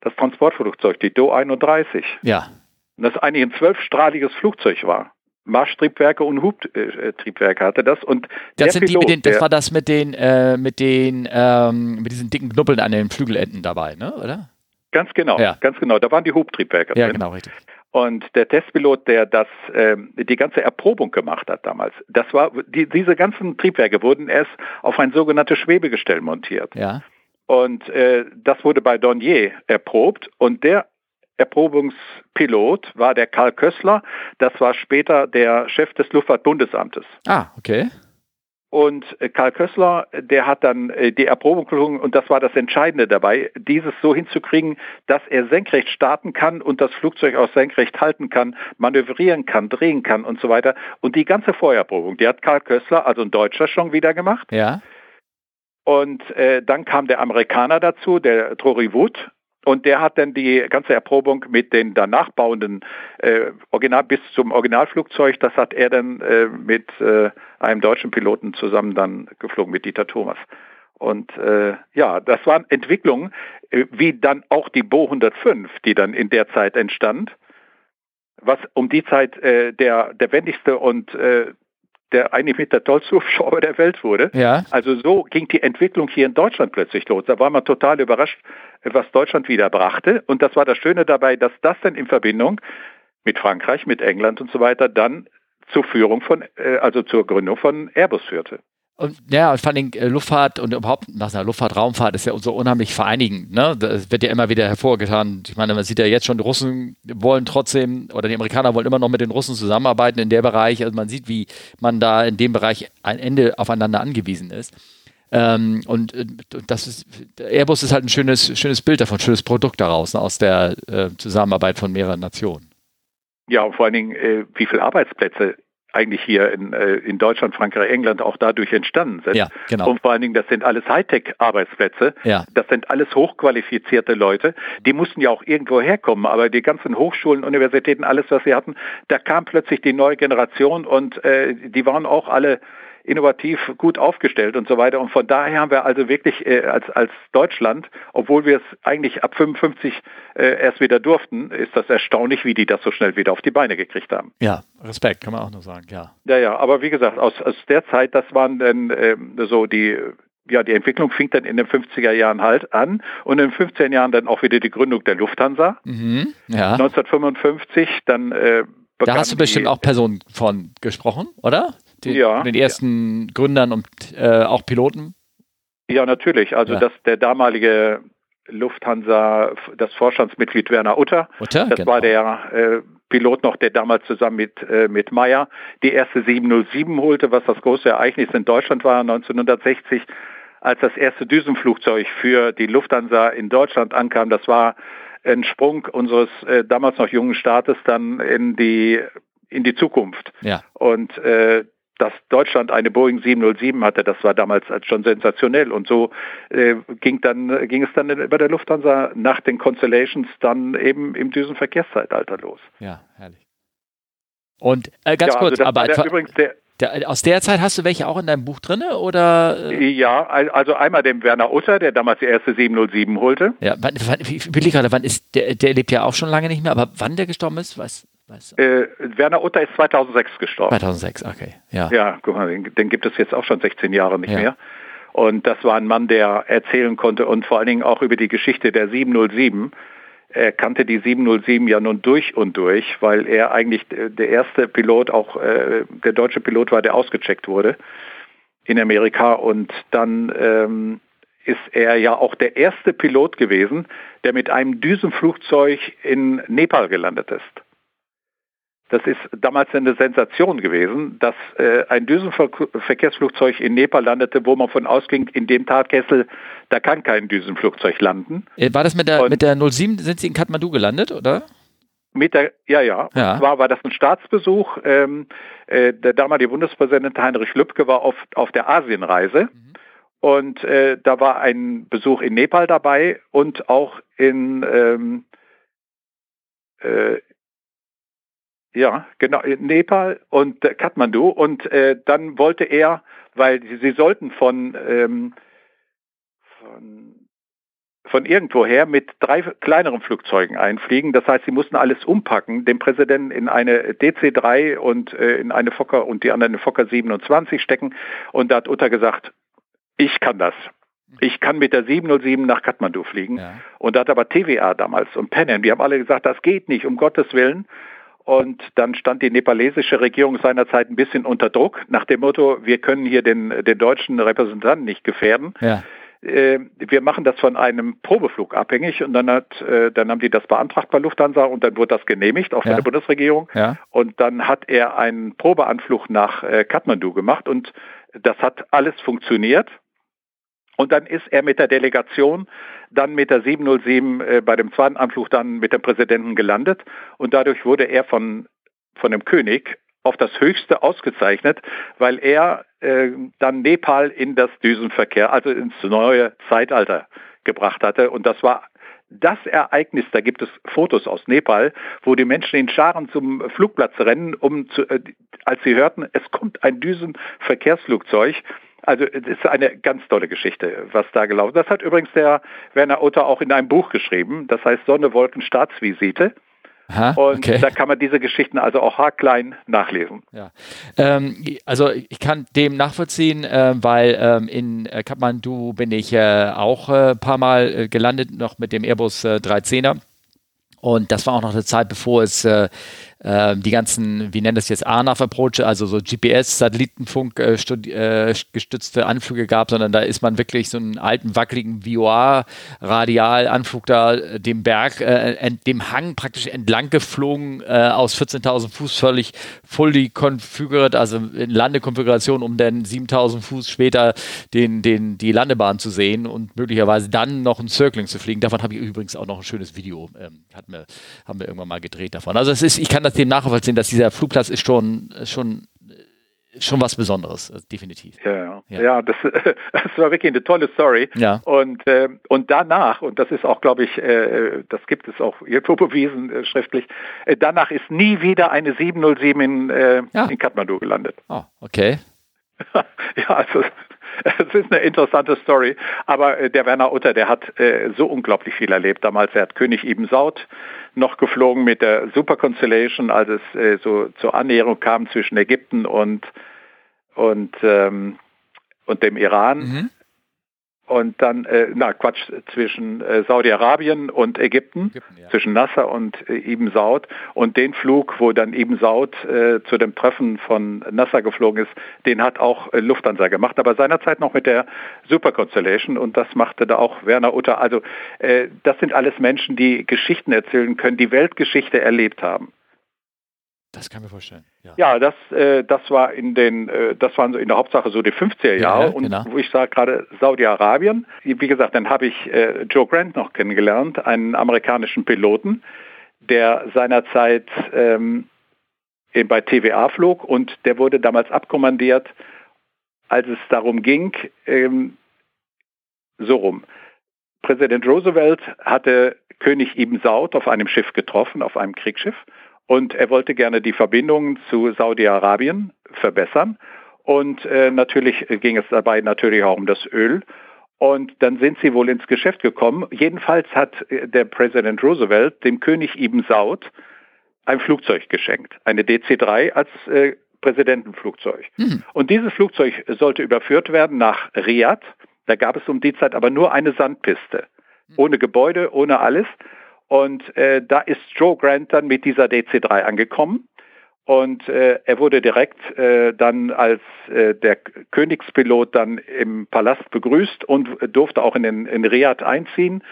Das Transportflugzeug, die Do 31. Ja das eigentlich ein zwölfstrahliges Flugzeug war. Marschtriebwerke und Hubtriebwerke hatte das und das, sind Pilot, den, das war das mit den äh, mit den ähm, mit diesen dicken Knuppeln an den Flügelenden dabei, ne? Oder? Ganz genau, ja. ganz genau. Da waren die Hubtriebwerke ja, drin. genau, richtig. Und der Testpilot, der das ähm, die ganze Erprobung gemacht hat damals, das war die, diese ganzen Triebwerke wurden erst auf ein sogenanntes Schwebegestell montiert. Ja. Und äh, das wurde bei Dornier erprobt und der Erprobungspilot war der Karl Kössler. Das war später der Chef des Luftfahrtbundesamtes. Ah, okay. Und äh, Karl Kössler, der hat dann äh, die Erprobung gelungen und das war das Entscheidende dabei, dieses so hinzukriegen, dass er senkrecht starten kann und das Flugzeug auch senkrecht halten kann, manövrieren kann, drehen kann und so weiter. Und die ganze Vorerprobung, die hat Karl Kössler, also ein Deutscher, schon wieder gemacht. Ja. Und äh, dann kam der Amerikaner dazu, der Trory Wood, und der hat dann die ganze Erprobung mit den danach bauenden äh, Original bis zum Originalflugzeug, das hat er dann äh, mit äh, einem deutschen Piloten zusammen dann geflogen, mit Dieter Thomas. Und äh, ja, das waren Entwicklungen, äh, wie dann auch die Bo 105, die dann in der Zeit entstand, was um die Zeit äh, der, der wendigste und äh, der eigentlich mit der tollste Hubschrauber der Welt wurde. Ja. Also so ging die Entwicklung hier in Deutschland plötzlich los. Da war man total überrascht, was Deutschland wieder brachte. Und das war das Schöne dabei, dass das dann in Verbindung mit Frankreich, mit England und so weiter dann zur Führung von, äh, also zur Gründung von Airbus führte. Und ja, und vor allem äh, Luftfahrt und überhaupt nach einer Luftfahrt, Raumfahrt ist ja so unheimlich vereinigend. Ne? Das wird ja immer wieder hervorgetan. Ich meine, man sieht ja jetzt schon, die Russen wollen trotzdem, oder die Amerikaner wollen immer noch mit den Russen zusammenarbeiten in der Bereich. Also man sieht, wie man da in dem Bereich ein Ende aufeinander angewiesen ist. Ähm, und äh, das ist, Airbus ist halt ein schönes, schönes Bild davon, schönes Produkt daraus, ne, aus der äh, Zusammenarbeit von mehreren Nationen. Ja, und vor allen Dingen, äh, wie viele Arbeitsplätze eigentlich hier in, äh, in Deutschland, Frankreich, England auch dadurch entstanden sind. Ja, genau. Und vor allen Dingen, das sind alles Hightech-Arbeitsplätze. Ja. Das sind alles hochqualifizierte Leute. Die mussten ja auch irgendwo herkommen, aber die ganzen Hochschulen, Universitäten, alles, was sie hatten, da kam plötzlich die neue Generation und äh, die waren auch alle innovativ gut aufgestellt und so weiter. Und von daher haben wir also wirklich äh, als, als Deutschland, obwohl wir es eigentlich ab 55 äh, erst wieder durften, ist das erstaunlich, wie die das so schnell wieder auf die Beine gekriegt haben. Ja, Respekt, kann man auch nur sagen, ja. Ja, ja, aber wie gesagt, aus, aus der Zeit, das waren dann äh, so die ja, die Entwicklung fing dann in den 50er Jahren halt an und in den 15 Jahren dann auch wieder die Gründung der Lufthansa. Mhm, ja. 1955 dann äh, Da hast du bestimmt auch Personen von gesprochen, oder? Den, ja. Den ersten. Gründern und äh, auch Piloten? Ja, natürlich. Also ja. dass der damalige Lufthansa, das Vorstandsmitglied Werner Utter, Utter das genau. war der äh, Pilot noch, der damals zusammen mit, äh, mit Meyer die erste 707 holte, was das große Ereignis in Deutschland war 1960 als das erste Düsenflugzeug für die Lufthansa in Deutschland ankam. Das war ein Sprung unseres äh, damals noch jungen Staates dann in die in die Zukunft. Ja. Und äh, dass Deutschland eine Boeing 707 hatte, das war damals schon sensationell. Und so äh, ging, dann, ging es dann bei der Lufthansa nach den Constellations dann eben im Düsenverkehrszeitalter los. Ja, herrlich. Und äh, ganz ja, kurz, also aber der, übrigens der, der, aus der Zeit hast du welche auch in deinem Buch drin? Oder? Äh? Ja, also einmal dem Werner Utter, der damals die erste 707 holte. Ja, wann, wann, ich will gerade, wann ist, der, der lebt ja auch schon lange nicht mehr, aber wann der gestorben ist, weiß, äh, Werner Utter ist 2006 gestorben. 2006, okay, ja. Ja, guck mal, den, den gibt es jetzt auch schon 16 Jahre nicht ja. mehr. Und das war ein Mann, der erzählen konnte und vor allen Dingen auch über die Geschichte der 707 er kannte die 707 ja nun durch und durch, weil er eigentlich der erste Pilot, auch äh, der deutsche Pilot war, der ausgecheckt wurde in Amerika. Und dann ähm, ist er ja auch der erste Pilot gewesen, der mit einem Düsenflugzeug in Nepal gelandet ist. Das ist damals eine Sensation gewesen, dass äh, ein Düsenverkehrsflugzeug in Nepal landete, wo man von ausging, in dem Tatkessel, da kann kein Düsenflugzeug landen. Äh, war das mit der, mit der 07, sind Sie in Kathmandu gelandet, oder? Mit der, ja, ja. ja. Und zwar war das ein Staatsbesuch. Ähm, äh, der damalige Bundespräsident Heinrich Lübcke war auf, auf der Asienreise. Mhm. Und äh, da war ein Besuch in Nepal dabei und auch in, ähm, äh, ja, genau, in Nepal und äh, Kathmandu. Und äh, dann wollte er, weil sie, sie sollten von, ähm, von, von irgendwoher mit drei kleineren Flugzeugen einfliegen. Das heißt, sie mussten alles umpacken, den Präsidenten in eine DC-3 und äh, in eine Fokker und die anderen in Fokker 27 stecken. Und da hat Utter gesagt, ich kann das. Ich kann mit der 707 nach Kathmandu fliegen. Ja. Und da hat aber TVA damals und Pan die haben alle gesagt, das geht nicht, um Gottes Willen. Und dann stand die nepalesische Regierung seinerzeit ein bisschen unter Druck, nach dem Motto, wir können hier den, den deutschen Repräsentanten nicht gefährden. Ja. Äh, wir machen das von einem Probeflug abhängig und dann hat, äh, dann haben die das beantragt bei Lufthansa und dann wurde das genehmigt, auch von ja. der Bundesregierung. Ja. Und dann hat er einen Probeanflug nach äh, Kathmandu gemacht und das hat alles funktioniert. Und dann ist er mit der Delegation dann mit der 707 äh, bei dem zweiten Anflug dann mit dem Präsidenten gelandet und dadurch wurde er von, von dem König auf das Höchste ausgezeichnet, weil er äh, dann Nepal in das Düsenverkehr, also ins neue Zeitalter gebracht hatte. Und das war das Ereignis, da gibt es Fotos aus Nepal, wo die Menschen in Scharen zum Flugplatz rennen, um zu, äh, als sie hörten, es kommt ein Düsenverkehrsflugzeug also es ist eine ganz tolle Geschichte, was da gelaufen ist. Das hat übrigens der Werner Otter auch in einem Buch geschrieben, das heißt Sonne, Wolken, Staatsvisite. Aha, und okay. da kann man diese Geschichten also auch haarklein nachlesen. Ja. Ähm, also ich kann dem nachvollziehen, äh, weil ähm, in äh, Kathmandu bin ich äh, auch ein äh, paar Mal äh, gelandet, noch mit dem Airbus 310er. Äh, und das war auch noch eine Zeit, bevor es äh, äh, die ganzen, wie nennen das jetzt, ANAV-Approach, also so GPS-Satellitenfunk äh, äh, gestützte Anflüge gab, sondern da ist man wirklich so einen alten, wackeligen VOA-Radial-Anflug da äh, dem Berg, äh, dem Hang praktisch entlang geflogen, aus 14.000 Fuß völlig fully konfiguriert, also in Landekonfiguration, um dann 7.000 Fuß später den, den, die Landebahn zu sehen und möglicherweise dann noch ein Circling zu fliegen. Davon habe ich übrigens auch noch ein schönes Video, ähm, hat mir, haben wir irgendwann mal gedreht davon. Also es ist, ich kann das dem nachvollziehen, dass dieser Flugplatz ist schon, schon schon was Besonderes, äh, definitiv. Ja, ja. ja das, das, war wirklich eine tolle Story. Ja. Und, äh, und danach, und das ist auch, glaube ich, äh, das gibt es auch irgendwo bewiesen äh, schriftlich, äh, danach ist nie wieder eine 707 in, äh, ja. in Kathmandu gelandet. Oh, okay. ja, also es ist eine interessante Story, aber äh, der Werner Utter, der hat äh, so unglaublich viel erlebt damals. Er hat König Ibn Saud noch geflogen mit der Super Constellation, als es äh, so zur Annäherung kam zwischen Ägypten und, und, ähm, und dem Iran. Mhm. Und dann, äh, na Quatsch, zwischen äh, Saudi-Arabien und Ägypten, Ägypten ja. zwischen Nasser und äh, Ibn Saud und den Flug, wo dann Ibn Saud äh, zu dem Treffen von Nasser geflogen ist, den hat auch äh, Lufthansa gemacht, aber seinerzeit noch mit der Super Constellation und das machte da auch Werner Utter. Also äh, das sind alles Menschen, die Geschichten erzählen können, die Weltgeschichte erlebt haben. Das kann ich mir vorstellen. Ja, ja das, äh, das war in den, äh, das waren so in der Hauptsache so die 50er Jahre. Ja, und genau. wo ich sage gerade Saudi-Arabien, wie gesagt, dann habe ich äh, Joe Grant noch kennengelernt, einen amerikanischen Piloten, der seinerzeit ähm, bei TVA flog und der wurde damals abkommandiert, als es darum ging, ähm, so rum. Präsident Roosevelt hatte König Ibn Saud auf einem Schiff getroffen, auf einem Kriegsschiff und er wollte gerne die Verbindungen zu Saudi-Arabien verbessern. Und äh, natürlich ging es dabei natürlich auch um das Öl. Und dann sind sie wohl ins Geschäft gekommen. Jedenfalls hat äh, der Präsident Roosevelt dem König Ibn Saud ein Flugzeug geschenkt, eine DC-3 als äh, Präsidentenflugzeug. Mhm. Und dieses Flugzeug sollte überführt werden nach Riyadh. Da gab es um die Zeit aber nur eine Sandpiste, hm. ohne Gebäude, ohne alles. Und äh, da ist Joe Grant dann mit dieser DC-3 angekommen. Und äh, er wurde direkt äh, dann als äh, der Königspilot dann im Palast begrüßt und durfte auch in, den, in Riyadh einziehen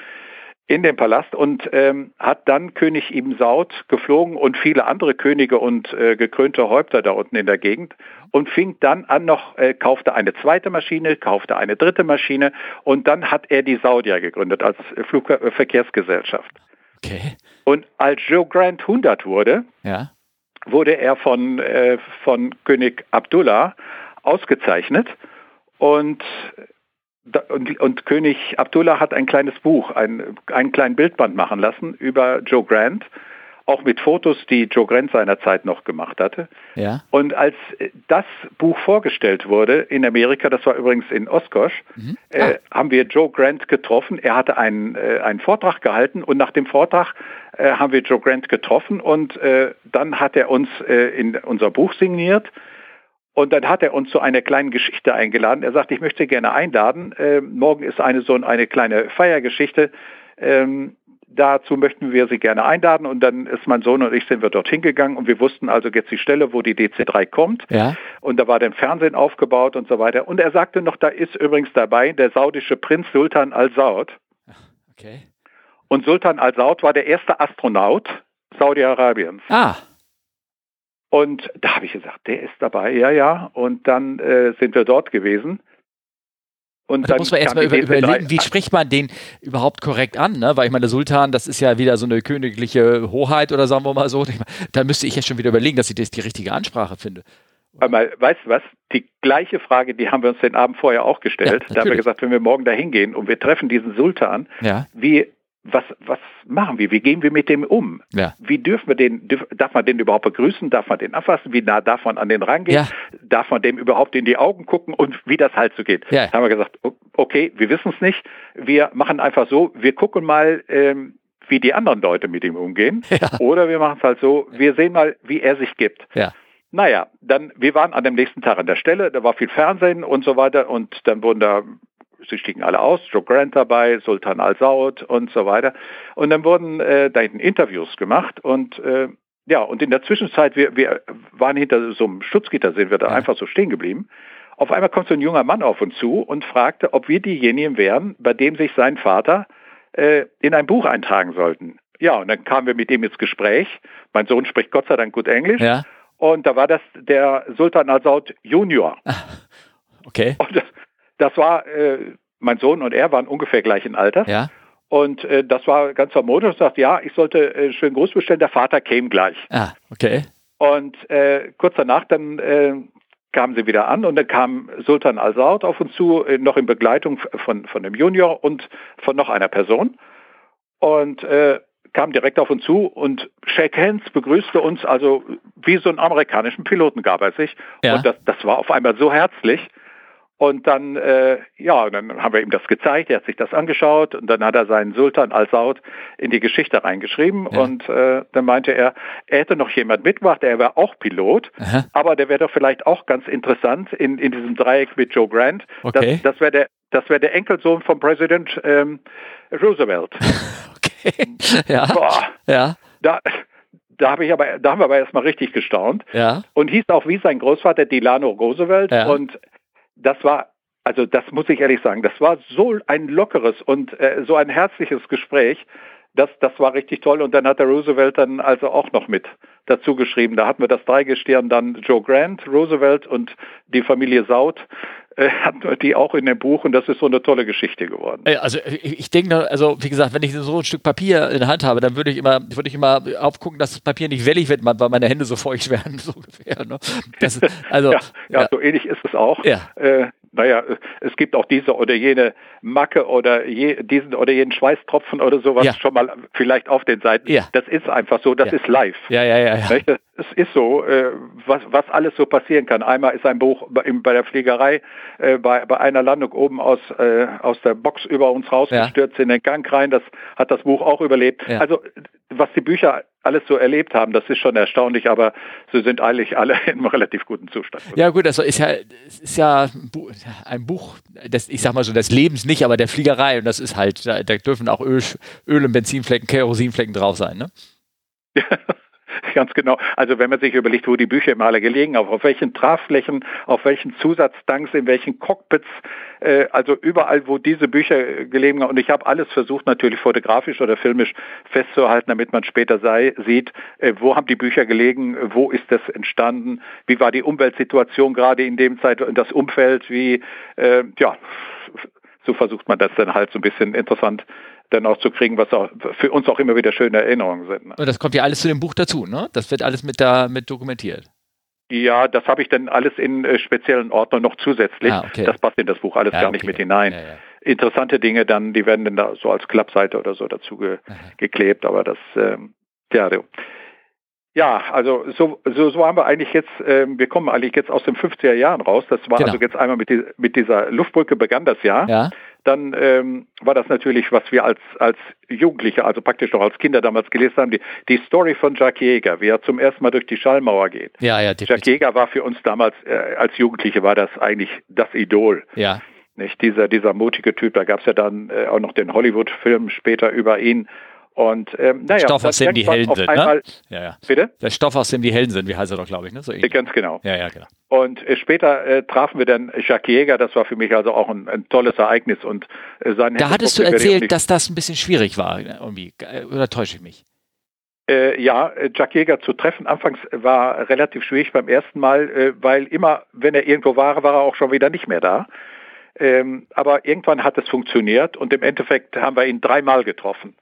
in den Palast und ähm, hat dann König Ibn Saud geflogen und viele andere Könige und äh, gekrönte Häupter da unten in der Gegend und fing dann an noch, äh, kaufte eine zweite Maschine, kaufte eine dritte Maschine und dann hat er die Saudia gegründet als Flugverkehrsgesellschaft. Okay. Und als Joe Grant 100 wurde, ja. wurde er von, äh, von König Abdullah ausgezeichnet und, und, und, König Abdullah hat ein kleines Buch, ein, einen kleinen Bildband machen lassen über Joe Grant auch mit Fotos, die Joe Grant seinerzeit noch gemacht hatte. Ja. Und als das Buch vorgestellt wurde in Amerika, das war übrigens in Oskosch, mhm. Äh, ah. äh, haben wir Joe Grant getroffen. Er hatte einen, äh, einen Vortrag gehalten und nach dem Vortrag äh, haben wir Joe Grant getroffen und äh, dann hat er uns äh, in unser Buch signiert. Und dann hat er uns zu einer kleinen Geschichte eingeladen. Er sagt, ich möchte gerne einladen. morgen ist eine so eine kleine Feiergeschichte. Ähm, Dazu möchten wir Sie gerne einladen und dann ist mein Sohn und ich sind wir dorthin gegangen und wir wussten also jetzt die Stelle, wo die DC3 kommt. Ja. Und da war dann Fernsehen aufgebaut und so weiter. Und er sagte noch, da ist übrigens dabei der saudische Prinz Sultan al-Saud. Okay. Und Sultan al-Saud war der erste Astronaut Saudi-Arabiens. Ah. Und da habe ich gesagt, der ist dabei, ja, ja. Und dann äh, sind wir dort gewesen. Und da muss man erstmal über, überlegen, wie spricht man den überhaupt korrekt an, ne? Weil ich meine, der Sultan, das ist ja wieder so eine königliche Hoheit oder sagen wir mal so. Da müsste ich ja schon wieder überlegen, dass ich das die richtige Ansprache finde. Aber weißt du was? Die gleiche Frage, die haben wir uns den Abend vorher auch gestellt. Ja, da haben wir gesagt, wenn wir morgen da hingehen und wir treffen diesen Sultan, ja. wie was, was machen wir? Wie gehen wir mit dem um? Ja. Wie dürfen wir den, darf man den überhaupt begrüßen? Darf man den anfassen? Wie nah darf man an den rangehen? Ja. Darf man dem überhaupt in die Augen gucken? Und wie das halt so geht. Ja. Da haben wir gesagt, okay, wir wissen es nicht. Wir machen einfach so, wir gucken mal, ähm, wie die anderen Leute mit ihm umgehen. Ja. Oder wir machen es halt so, wir sehen mal, wie er sich gibt. Ja. Naja, dann, wir waren an dem nächsten Tag an der Stelle, da war viel Fernsehen und so weiter und dann wurden da sie stiegen alle aus, Joe Grant dabei, Sultan al-Saud und so weiter. Und dann wurden äh, da hinten Interviews gemacht und äh, ja, und in der Zwischenzeit, wir, wir waren hinter so einem Schutzgitter, sind wir da ja. einfach so stehen geblieben. Auf einmal kommt so ein junger Mann auf uns zu und fragte, ob wir diejenigen wären, bei dem sich sein Vater äh, in ein Buch eintragen sollten. Ja, und dann kamen wir mit ihm ins Gespräch. Mein Sohn spricht Gott sei Dank gut Englisch. Ja. Und da war das der Sultan al-Saud Junior. Okay. Und das, war, äh, mein Sohn und er waren ungefähr gleichen Alters. Ja. Und äh, das war ganz harmonisch und sagt, ja, ich sollte äh, schön Gruß bestellen, der Vater käme gleich. Ah, okay. Und äh, kurz danach dann äh, kamen sie wieder an und dann kam Sultan al-Saud auf uns zu, äh, noch in Begleitung von, von dem Junior und von noch einer Person. Und kam direkt auf uns zu und Shake Hands begrüßte uns, also wie so einen amerikanischen Piloten gab er sich. Ja. Und das, das war auf einmal so herzlich. Und dann, äh, ja, dann haben wir ihm das gezeigt, er hat sich das angeschaut und dann hat er seinen Sultan al-Saud in die Geschichte reingeschrieben ja. und äh, dann meinte er, er hätte noch jemand mitgemacht, er wäre auch Pilot, Aha. aber der wäre doch vielleicht auch ganz interessant in, in diesem Dreieck mit Joe Grant. Okay. Das, das wäre der, das wäre der Enkelsohn von Präsident ähm, Roosevelt. okay. Ja. Boah. Ja. Da, da habe ich aber, da haben wir aber erstmal richtig gestaunt. Ja. Und hieß auch wie sein Großvater Delano Roosevelt. Ja. Und das war, also das muss ich ehrlich sagen, das war so ein lockeres und äh, so ein herzliches Gespräch. Das, das war richtig toll. Und dann hat der Roosevelt dann also auch noch mit dazu geschrieben. Da hatten wir das Dreigestirn dann Joe Grant, Roosevelt und die Familie Saud äh, hatten wir die auch in dem Buch und das ist so eine tolle Geschichte geworden. Also ich, ich denke, also wie gesagt, wenn ich so ein Stück Papier in der Hand habe, dann würde ich immer, würde ich immer aufgucken, dass das Papier nicht wellig wird, weil meine Hände so feucht werden, so ungefähr. Ne? Das, also, ja, ja, ja, so ähnlich ist es auch. Ja. Äh, naja, es gibt auch diese oder jene Macke oder je, diesen oder jenen Schweißtropfen oder sowas ja. schon mal vielleicht auf den Seiten. Ja. Das ist einfach so, das ja. ist live. Ja, ja, ja. ja. Es ist so, äh, was, was alles so passieren kann. Einmal ist ein Buch bei, der Fliegerei äh, bei, bei einer Landung oben aus, äh, aus der Box über uns rausgestürzt in den Gang rein. Das hat das Buch auch überlebt. Also was die Bücher alles so erlebt haben, das ist schon erstaunlich, aber sie sind eigentlich alle in einem relativ guten Zustand. Ja gut, also ist ja, ist ja ein Buch, des, ich sag mal so, des Lebens nicht, aber der Fliegerei und das ist halt, da, da dürfen auch Öl, Öl und Benzinflecken, Kerosinflecken drauf sein, ne? Ganz genau. Also wenn man sich überlegt, wo die Bücher immer alle gelegen haben, auf welchen Trafflächen, auf welchen Zusatztanks, in welchen Cockpits, äh, also überall, wo diese Bücher gelegen haben. Und ich habe alles versucht, natürlich fotografisch oder filmisch festzuhalten, damit man später sei, sieht, äh, wo haben die Bücher gelegen, wo ist das entstanden, wie war die Umweltsituation gerade in dem Zeit, das Umfeld, wie, äh, ja, so versucht man das dann halt so ein bisschen interessant dann auch zu kriegen, was auch für uns auch immer wieder schöne Erinnerungen sind. Ne? Und das kommt ja alles zu dem Buch dazu, ne? Das wird alles mit da mit dokumentiert. Ja, das habe ich dann alles in äh, speziellen Ordnern noch zusätzlich. Ah, okay. Das passt in das Buch alles ja, gar okay. nicht mit hinein. Ja, ja. Interessante Dinge dann, die werden dann da so als Klappseite oder so dazu ge geklebt, aber das, ähm, ja, ja, also so, so, so haben wir eigentlich jetzt, äh, wir kommen eigentlich jetzt aus den 50er Jahren raus. Das war genau. also jetzt einmal mit, die, mit dieser Luftbrücke begann das Jahr. Ja dann ähm, war das natürlich, was wir als, als Jugendliche, also praktisch noch als Kinder damals gelesen haben, die, die Story von Jack Jäger, wie er zum ersten Mal durch die Schallmauer geht. Ja, ja, Jack Jäger war für uns damals, äh, als Jugendliche war das eigentlich das Idol. Ja. Nicht? Dieser, dieser mutige Typ, da gab es ja dann äh, auch noch den Hollywood-Film später über ihn. Und ähm, naja, Stoff, aus dem die Helden sind, ne? Ja, ja. Bitte? Der Stoff, aus dem die Helden sind, wie heißt er doch, glaube ich, ne? So Ganz genau. Ja, ja, genau. Und äh, später äh, trafen wir dann Jacques Jäger, das war für mich also auch ein, ein tolles Ereignis und äh, sein Da hattest du erzählt, dass das ein bisschen schwierig war, irgendwie, äh, oder täusche ich mich? Äh, ja, äh, Jack Jäger zu treffen anfangs war relativ schwierig beim ersten Mal, weil immer, wenn er irgendwo war, war er auch schon wieder nicht mehr da. Ähm, aber irgendwann hat es funktioniert und im Endeffekt haben wir ihn dreimal getroffen.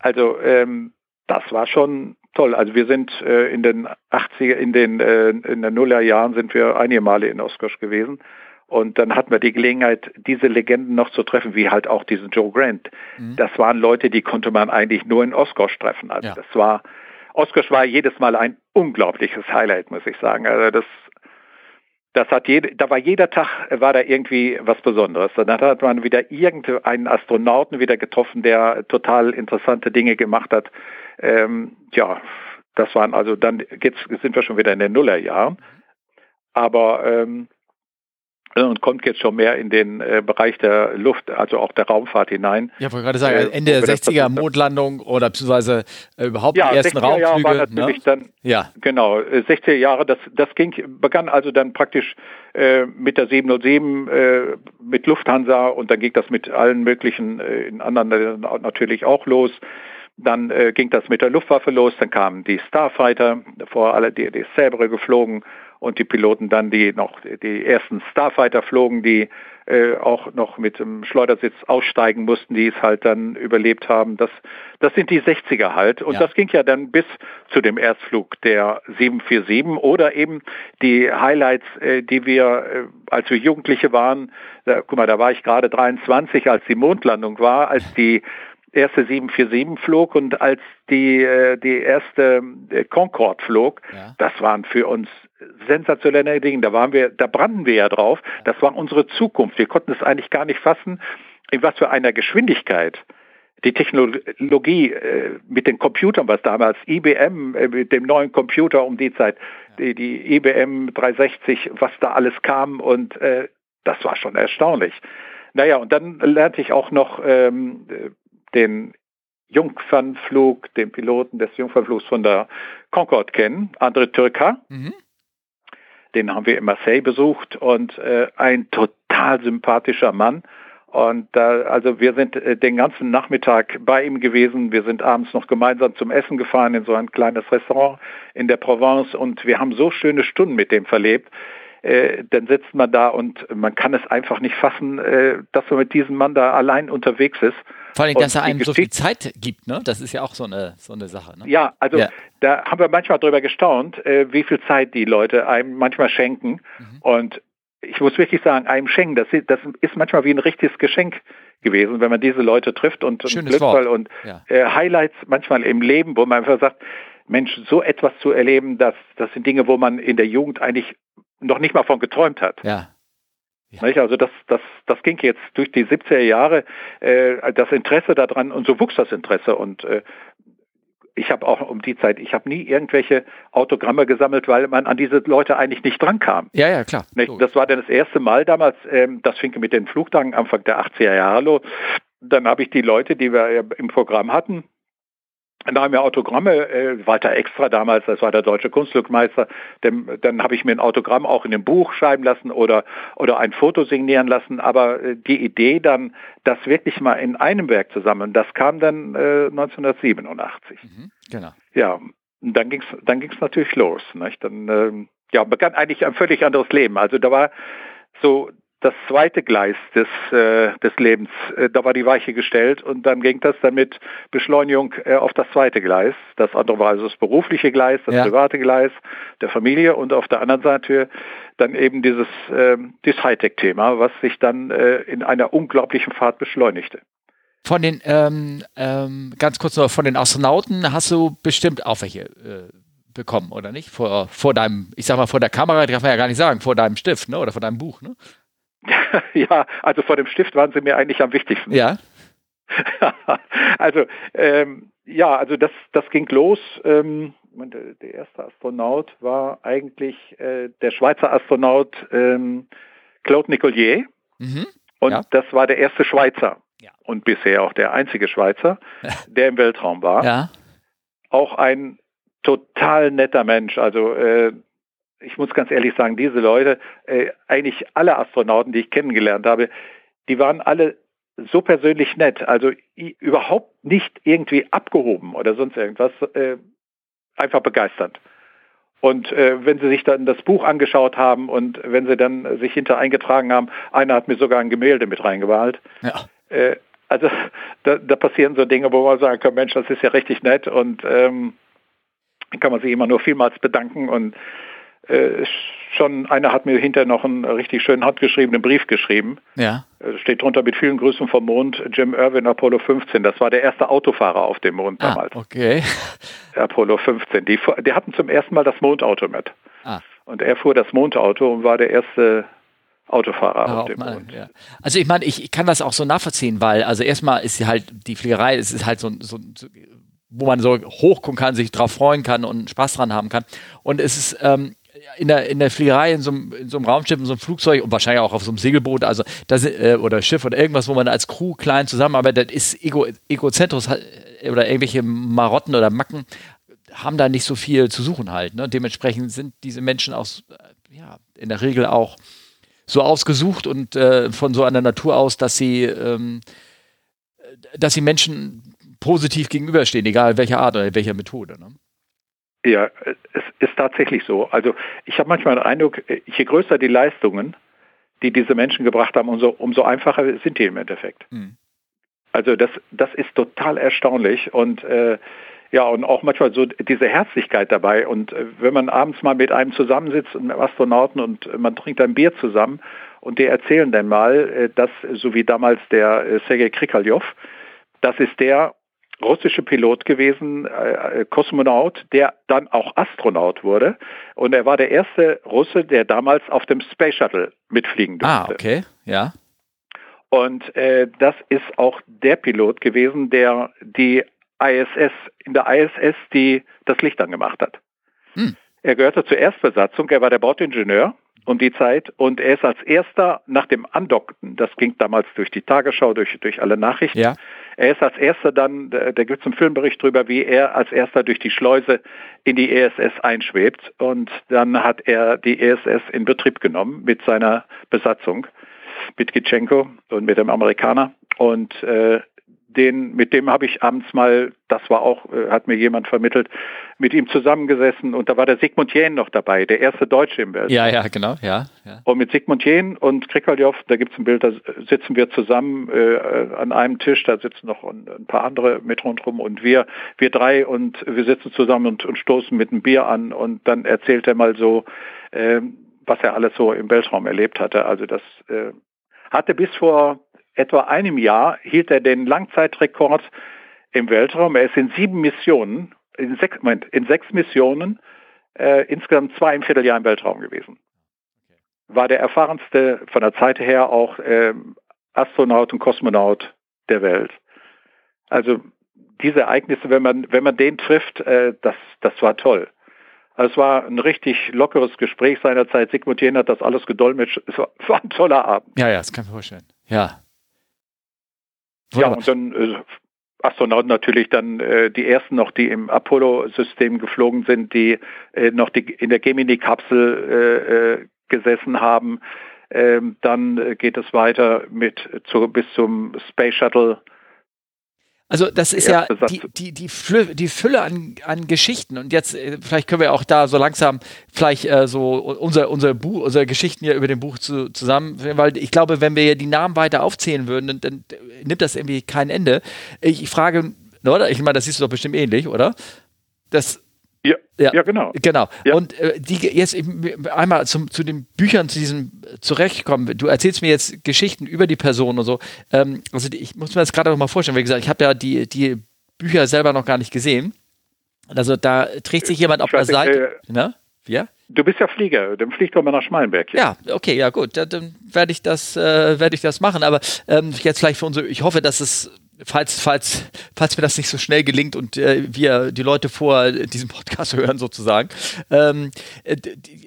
Also ähm, das war schon toll. Also wir sind äh, in den 80er, in den äh, in den Nullerjahren sind wir einige Male in Oshkosh gewesen. Und dann hatten wir die Gelegenheit, diese Legenden noch zu treffen, wie halt auch diesen Joe Grant. Mhm. Das waren Leute, die konnte man eigentlich nur in Oshkosh treffen. Also ja. das war, Oshkosh war jedes Mal ein unglaubliches Highlight, muss ich sagen. Also das das hat jede, da war jeder Tag war da irgendwie was Besonderes. Dann hat man wieder irgendeinen Astronauten wieder getroffen, der total interessante Dinge gemacht hat. Ähm, ja, das waren also dann jetzt sind wir schon wieder in den Nullerjahren. Aber ähm, und kommt jetzt schon mehr in den äh, Bereich der Luft, also auch der Raumfahrt hinein. Ja, wollte gerade sagen, äh, Ende der 60er Mondlandung oder beziehungsweise äh, überhaupt ja, die ersten 60er Raumflüge. Jahre war natürlich ne? dann, ja. genau, 60er äh, Jahre, das, das ging, begann also dann praktisch äh, mit der 707, äh, mit Lufthansa und dann ging das mit allen möglichen, äh, in anderen Ländern natürlich auch los. Dann äh, ging das mit der Luftwaffe los, dann kamen die Starfighter, vor alle die, die Säbre geflogen und die Piloten dann, die noch die ersten Starfighter flogen, die äh, auch noch mit dem Schleudersitz aussteigen mussten, die es halt dann überlebt haben. Das, das sind die 60er halt. Und ja. das ging ja dann bis zu dem Erstflug der 747 oder eben die Highlights, äh, die wir, äh, als wir Jugendliche waren, da, guck mal, da war ich gerade 23, als die Mondlandung war, als die erste 747 flog und als die, äh, die erste äh, Concorde flog, ja. das waren für uns sensationelle Dinge. Da waren wir, da brannten wir ja drauf. Das war unsere Zukunft. Wir konnten es eigentlich gar nicht fassen, in was für einer Geschwindigkeit die Technologie äh, mit den Computern, was damals IBM äh, mit dem neuen Computer um die Zeit, die, die IBM 360, was da alles kam und äh, das war schon erstaunlich. Naja, und dann lernte ich auch noch ähm, den Jungfernflug, den Piloten des Jungfernflugs von der Concorde kennen, André Türka. Mhm. Den haben wir in Marseille besucht und äh, ein total sympathischer Mann. Und da, also wir sind äh, den ganzen Nachmittag bei ihm gewesen. Wir sind abends noch gemeinsam zum Essen gefahren in so ein kleines Restaurant in der Provence und wir haben so schöne Stunden mit dem verlebt. Äh, dann sitzt man da und man kann es einfach nicht fassen, äh, dass man mit diesem Mann da allein unterwegs ist. Vor allem, dass er einem so viel Zeit gibt, ne? Das ist ja auch so eine, so eine Sache. Ne? Ja, also ja. da haben wir manchmal drüber gestaunt, äh, wie viel Zeit die Leute einem manchmal schenken. Mhm. Und ich muss wirklich sagen, einem schenken, das, das ist manchmal wie ein richtiges Geschenk gewesen, wenn man diese Leute trifft und Glückfall und ja. äh, Highlights manchmal im Leben, wo man einfach sagt, Mensch, so etwas zu erleben, das, das sind Dinge, wo man in der Jugend eigentlich noch nicht mal von geträumt hat. Ja. Ja. Also das, das, das ging jetzt durch die 70er Jahre, äh, das Interesse daran und so wuchs das Interesse und äh, ich habe auch um die Zeit, ich habe nie irgendwelche Autogramme gesammelt, weil man an diese Leute eigentlich nicht drankam. Ja, ja, klar. Das war dann das erste Mal damals, ähm, das fing mit den Flugtagen Anfang der 80er Jahre los. Dann habe ich die Leute, die wir im Programm hatten, da haben wir Autogramme, äh, Walter Extra damals, das war der deutsche Kunstglückmeister, dem, dann habe ich mir ein Autogramm auch in dem Buch schreiben lassen oder, oder ein Foto signieren lassen, aber äh, die Idee dann, das wirklich mal in einem Werk zu sammeln, das kam dann äh, 1987. Mhm, genau. Ja, dann ging es dann ging's natürlich los. Nicht? Dann ähm, ja, begann eigentlich ein völlig anderes Leben. Also da war so das zweite Gleis des, äh, des Lebens. Äh, da war die Weiche gestellt und dann ging das dann mit Beschleunigung äh, auf das zweite Gleis. Das andere war also das berufliche Gleis, das ja. private Gleis der Familie und auf der anderen Seite dann eben dieses, äh, dieses Hightech-Thema, was sich dann äh, in einer unglaublichen Fahrt beschleunigte. Von den, ähm, ähm, ganz kurz noch, von den Astronauten hast du bestimmt auch welche äh, bekommen, oder nicht? Vor, vor deinem, ich sag mal, vor der Kamera, darf man ja gar nicht sagen, vor deinem Stift, ne? Oder vor deinem Buch, ne? ja, also vor dem Stift waren sie mir eigentlich am wichtigsten. Ja. also ähm, ja, also das, das ging los. Ähm, der erste Astronaut war eigentlich äh, der Schweizer Astronaut ähm, Claude Nicollier. Mhm. Und ja. das war der erste Schweizer. Ja. Und bisher auch der einzige Schweizer, der im Weltraum war. Ja. Auch ein total netter Mensch. Also äh, ich muss ganz ehrlich sagen, diese Leute, äh, eigentlich alle Astronauten, die ich kennengelernt habe, die waren alle so persönlich nett, also überhaupt nicht irgendwie abgehoben oder sonst irgendwas, äh, einfach begeisternd. Und äh, wenn Sie sich dann das Buch angeschaut haben und wenn Sie dann sich hinter eingetragen haben, einer hat mir sogar ein Gemälde mit reingewahlt. Ja. Äh, also da, da, passieren so Dinge, wo man sagen kann, Mensch, das ist ja richtig nett und ähm, kann man sich immer nur vielmals bedanken und äh, schon einer hat mir hinterher noch einen richtig schönen handgeschriebenen Brief geschrieben. Ja. Äh, steht drunter mit vielen Grüßen vom Mond, Jim Irwin, Apollo 15. Das war der erste Autofahrer auf dem Mond ah, damals. Okay. Apollo 15. Die, die hatten zum ersten Mal das Mondauto mit. Ah. Und er fuhr das Mondauto und war der erste Autofahrer ah, auf dem mal, Mond. Ja. Also ich meine, ich, ich, kann das auch so nachvollziehen, weil also erstmal ist halt die Fliegerei, es ist halt so, so, so wo man so hochgucken kann, sich drauf freuen kann und Spaß dran haben kann. Und es ist ähm, in der, in der Fliegerei, in so, einem, in so einem Raumschiff, in so einem Flugzeug und wahrscheinlich auch auf so einem Segelboot, also das, äh, oder Schiff oder irgendwas, wo man als Crew klein zusammenarbeitet, ist Ego, Egozentros äh, oder irgendwelche Marotten oder Macken haben da nicht so viel zu suchen halt. Ne? Dementsprechend sind diese Menschen aus, äh, ja, in der Regel auch so ausgesucht und äh, von so einer Natur aus, dass sie, ähm, dass sie Menschen positiv gegenüberstehen, egal welcher Art oder welcher Methode. Ne? Ja, es ist tatsächlich so. Also ich habe manchmal den Eindruck, je größer die Leistungen, die diese Menschen gebracht haben, umso, umso einfacher sind die im Endeffekt. Mhm. Also das, das ist total erstaunlich und äh, ja, und auch manchmal so diese Herzlichkeit dabei. Und äh, wenn man abends mal mit einem zusammensitzt, einem Astronauten, und man trinkt ein Bier zusammen und die erzählen dann mal, äh, dass, so wie damals der äh, Sergei Krikalev, Das ist der russische Pilot gewesen, äh, Kosmonaut, der dann auch Astronaut wurde. Und er war der erste Russe, der damals auf dem Space Shuttle mitfliegen durfte. Ah, okay, ja. Und äh, das ist auch der Pilot gewesen, der die ISS, in der ISS die das Licht angemacht hat. Hm. Er gehörte zur Erstbesatzung, er war der Bordingenieur um die Zeit und er ist als erster nach dem Andockten, das ging damals durch die Tagesschau, durch, durch alle Nachrichten, ja. Er ist als erster dann, da gibt es einen Filmbericht drüber, wie er als erster durch die Schleuse in die ESS einschwebt. Und dann hat er die ESS in Betrieb genommen mit seiner Besatzung, mit Gitschenko und mit dem Amerikaner. Und äh, den, mit dem habe ich abends mal, das war auch, äh, hat mir jemand vermittelt, mit ihm zusammengesessen und da war der Sigmund Jähn noch dabei, der erste Deutsche im Welt. Ja, ja, genau, ja. ja. Und mit Sigmund Jähn und Krikoldjow, da gibt es ein Bild, da sitzen wir zusammen äh, an einem Tisch, da sitzen noch ein, ein, paar andere mit rundherum und wir, wir drei und wir sitzen zusammen und, und stoßen mit einem Bier an und dann erzählt er mal so, äh, was er alles so im Weltraum erlebt hatte. Also das äh, hatte bis vor etwa einem Jahr hielt er den Langzeitrekord im Weltraum. Er ist in sieben Missionen, in sechs, Moment, in sechs Missionen, äh, insgesamt zwei im Vierteljahr im Weltraum gewesen. War der erfahrenste von der Zeit her auch äh, Astronaut und Kosmonaut der Welt. Also diese Ereignisse, wenn man, wenn man den trifft, äh, das, das war toll. Also es war ein richtig lockeres Gespräch seinerzeit. Sigmund Jähn hat das alles gedolmetscht. Es war, war ein toller Abend. Ja, ja, das kann ich mir vorstellen. Ja. Ja, und dann äh, Astronauten natürlich dann äh, die ersten noch, die im Apollo-System geflogen sind, die äh, noch die, in der Gemini-Kapsel äh, äh gesessen haben. Ähm, dann geht es weiter mit zu, bis zum Space Shuttle also das ist ja die, die, die, Fülle, die Fülle an, an Geschichten und jetzt äh, vielleicht können wir auch da so langsam vielleicht äh, so unser, unser Buch, unsere Geschichten hier über dem Buch zu, zusammen, weil ich glaube, wenn wir die Namen weiter aufzählen würden, dann, dann nimmt das irgendwie kein Ende. Ich, ich frage, oder? Ich meine, das siehst du doch bestimmt ähnlich, oder? Das ja, ja, ja, genau. Genau. Ja. Und äh, die jetzt einmal zum, zu den Büchern, zu diesem zurechtkommen. Du erzählst mir jetzt Geschichten über die Person und so. Ähm, also ich muss mir das gerade noch mal vorstellen. Wie gesagt, ich habe ja die, die Bücher selber noch gar nicht gesehen. Also da trägt sich jemand auf der Seite. Äh, ne? Ja? Du bist ja Flieger, dann fliegt doch mal nach Schmalenberg. Ja, ja okay, ja gut, dann, dann werde ich das, äh, werde ich das machen. Aber ähm, jetzt vielleicht für unsere, ich hoffe, dass es falls, falls, falls mir das nicht so schnell gelingt und äh, wir die Leute vor diesem Podcast hören sozusagen, ähm, äh,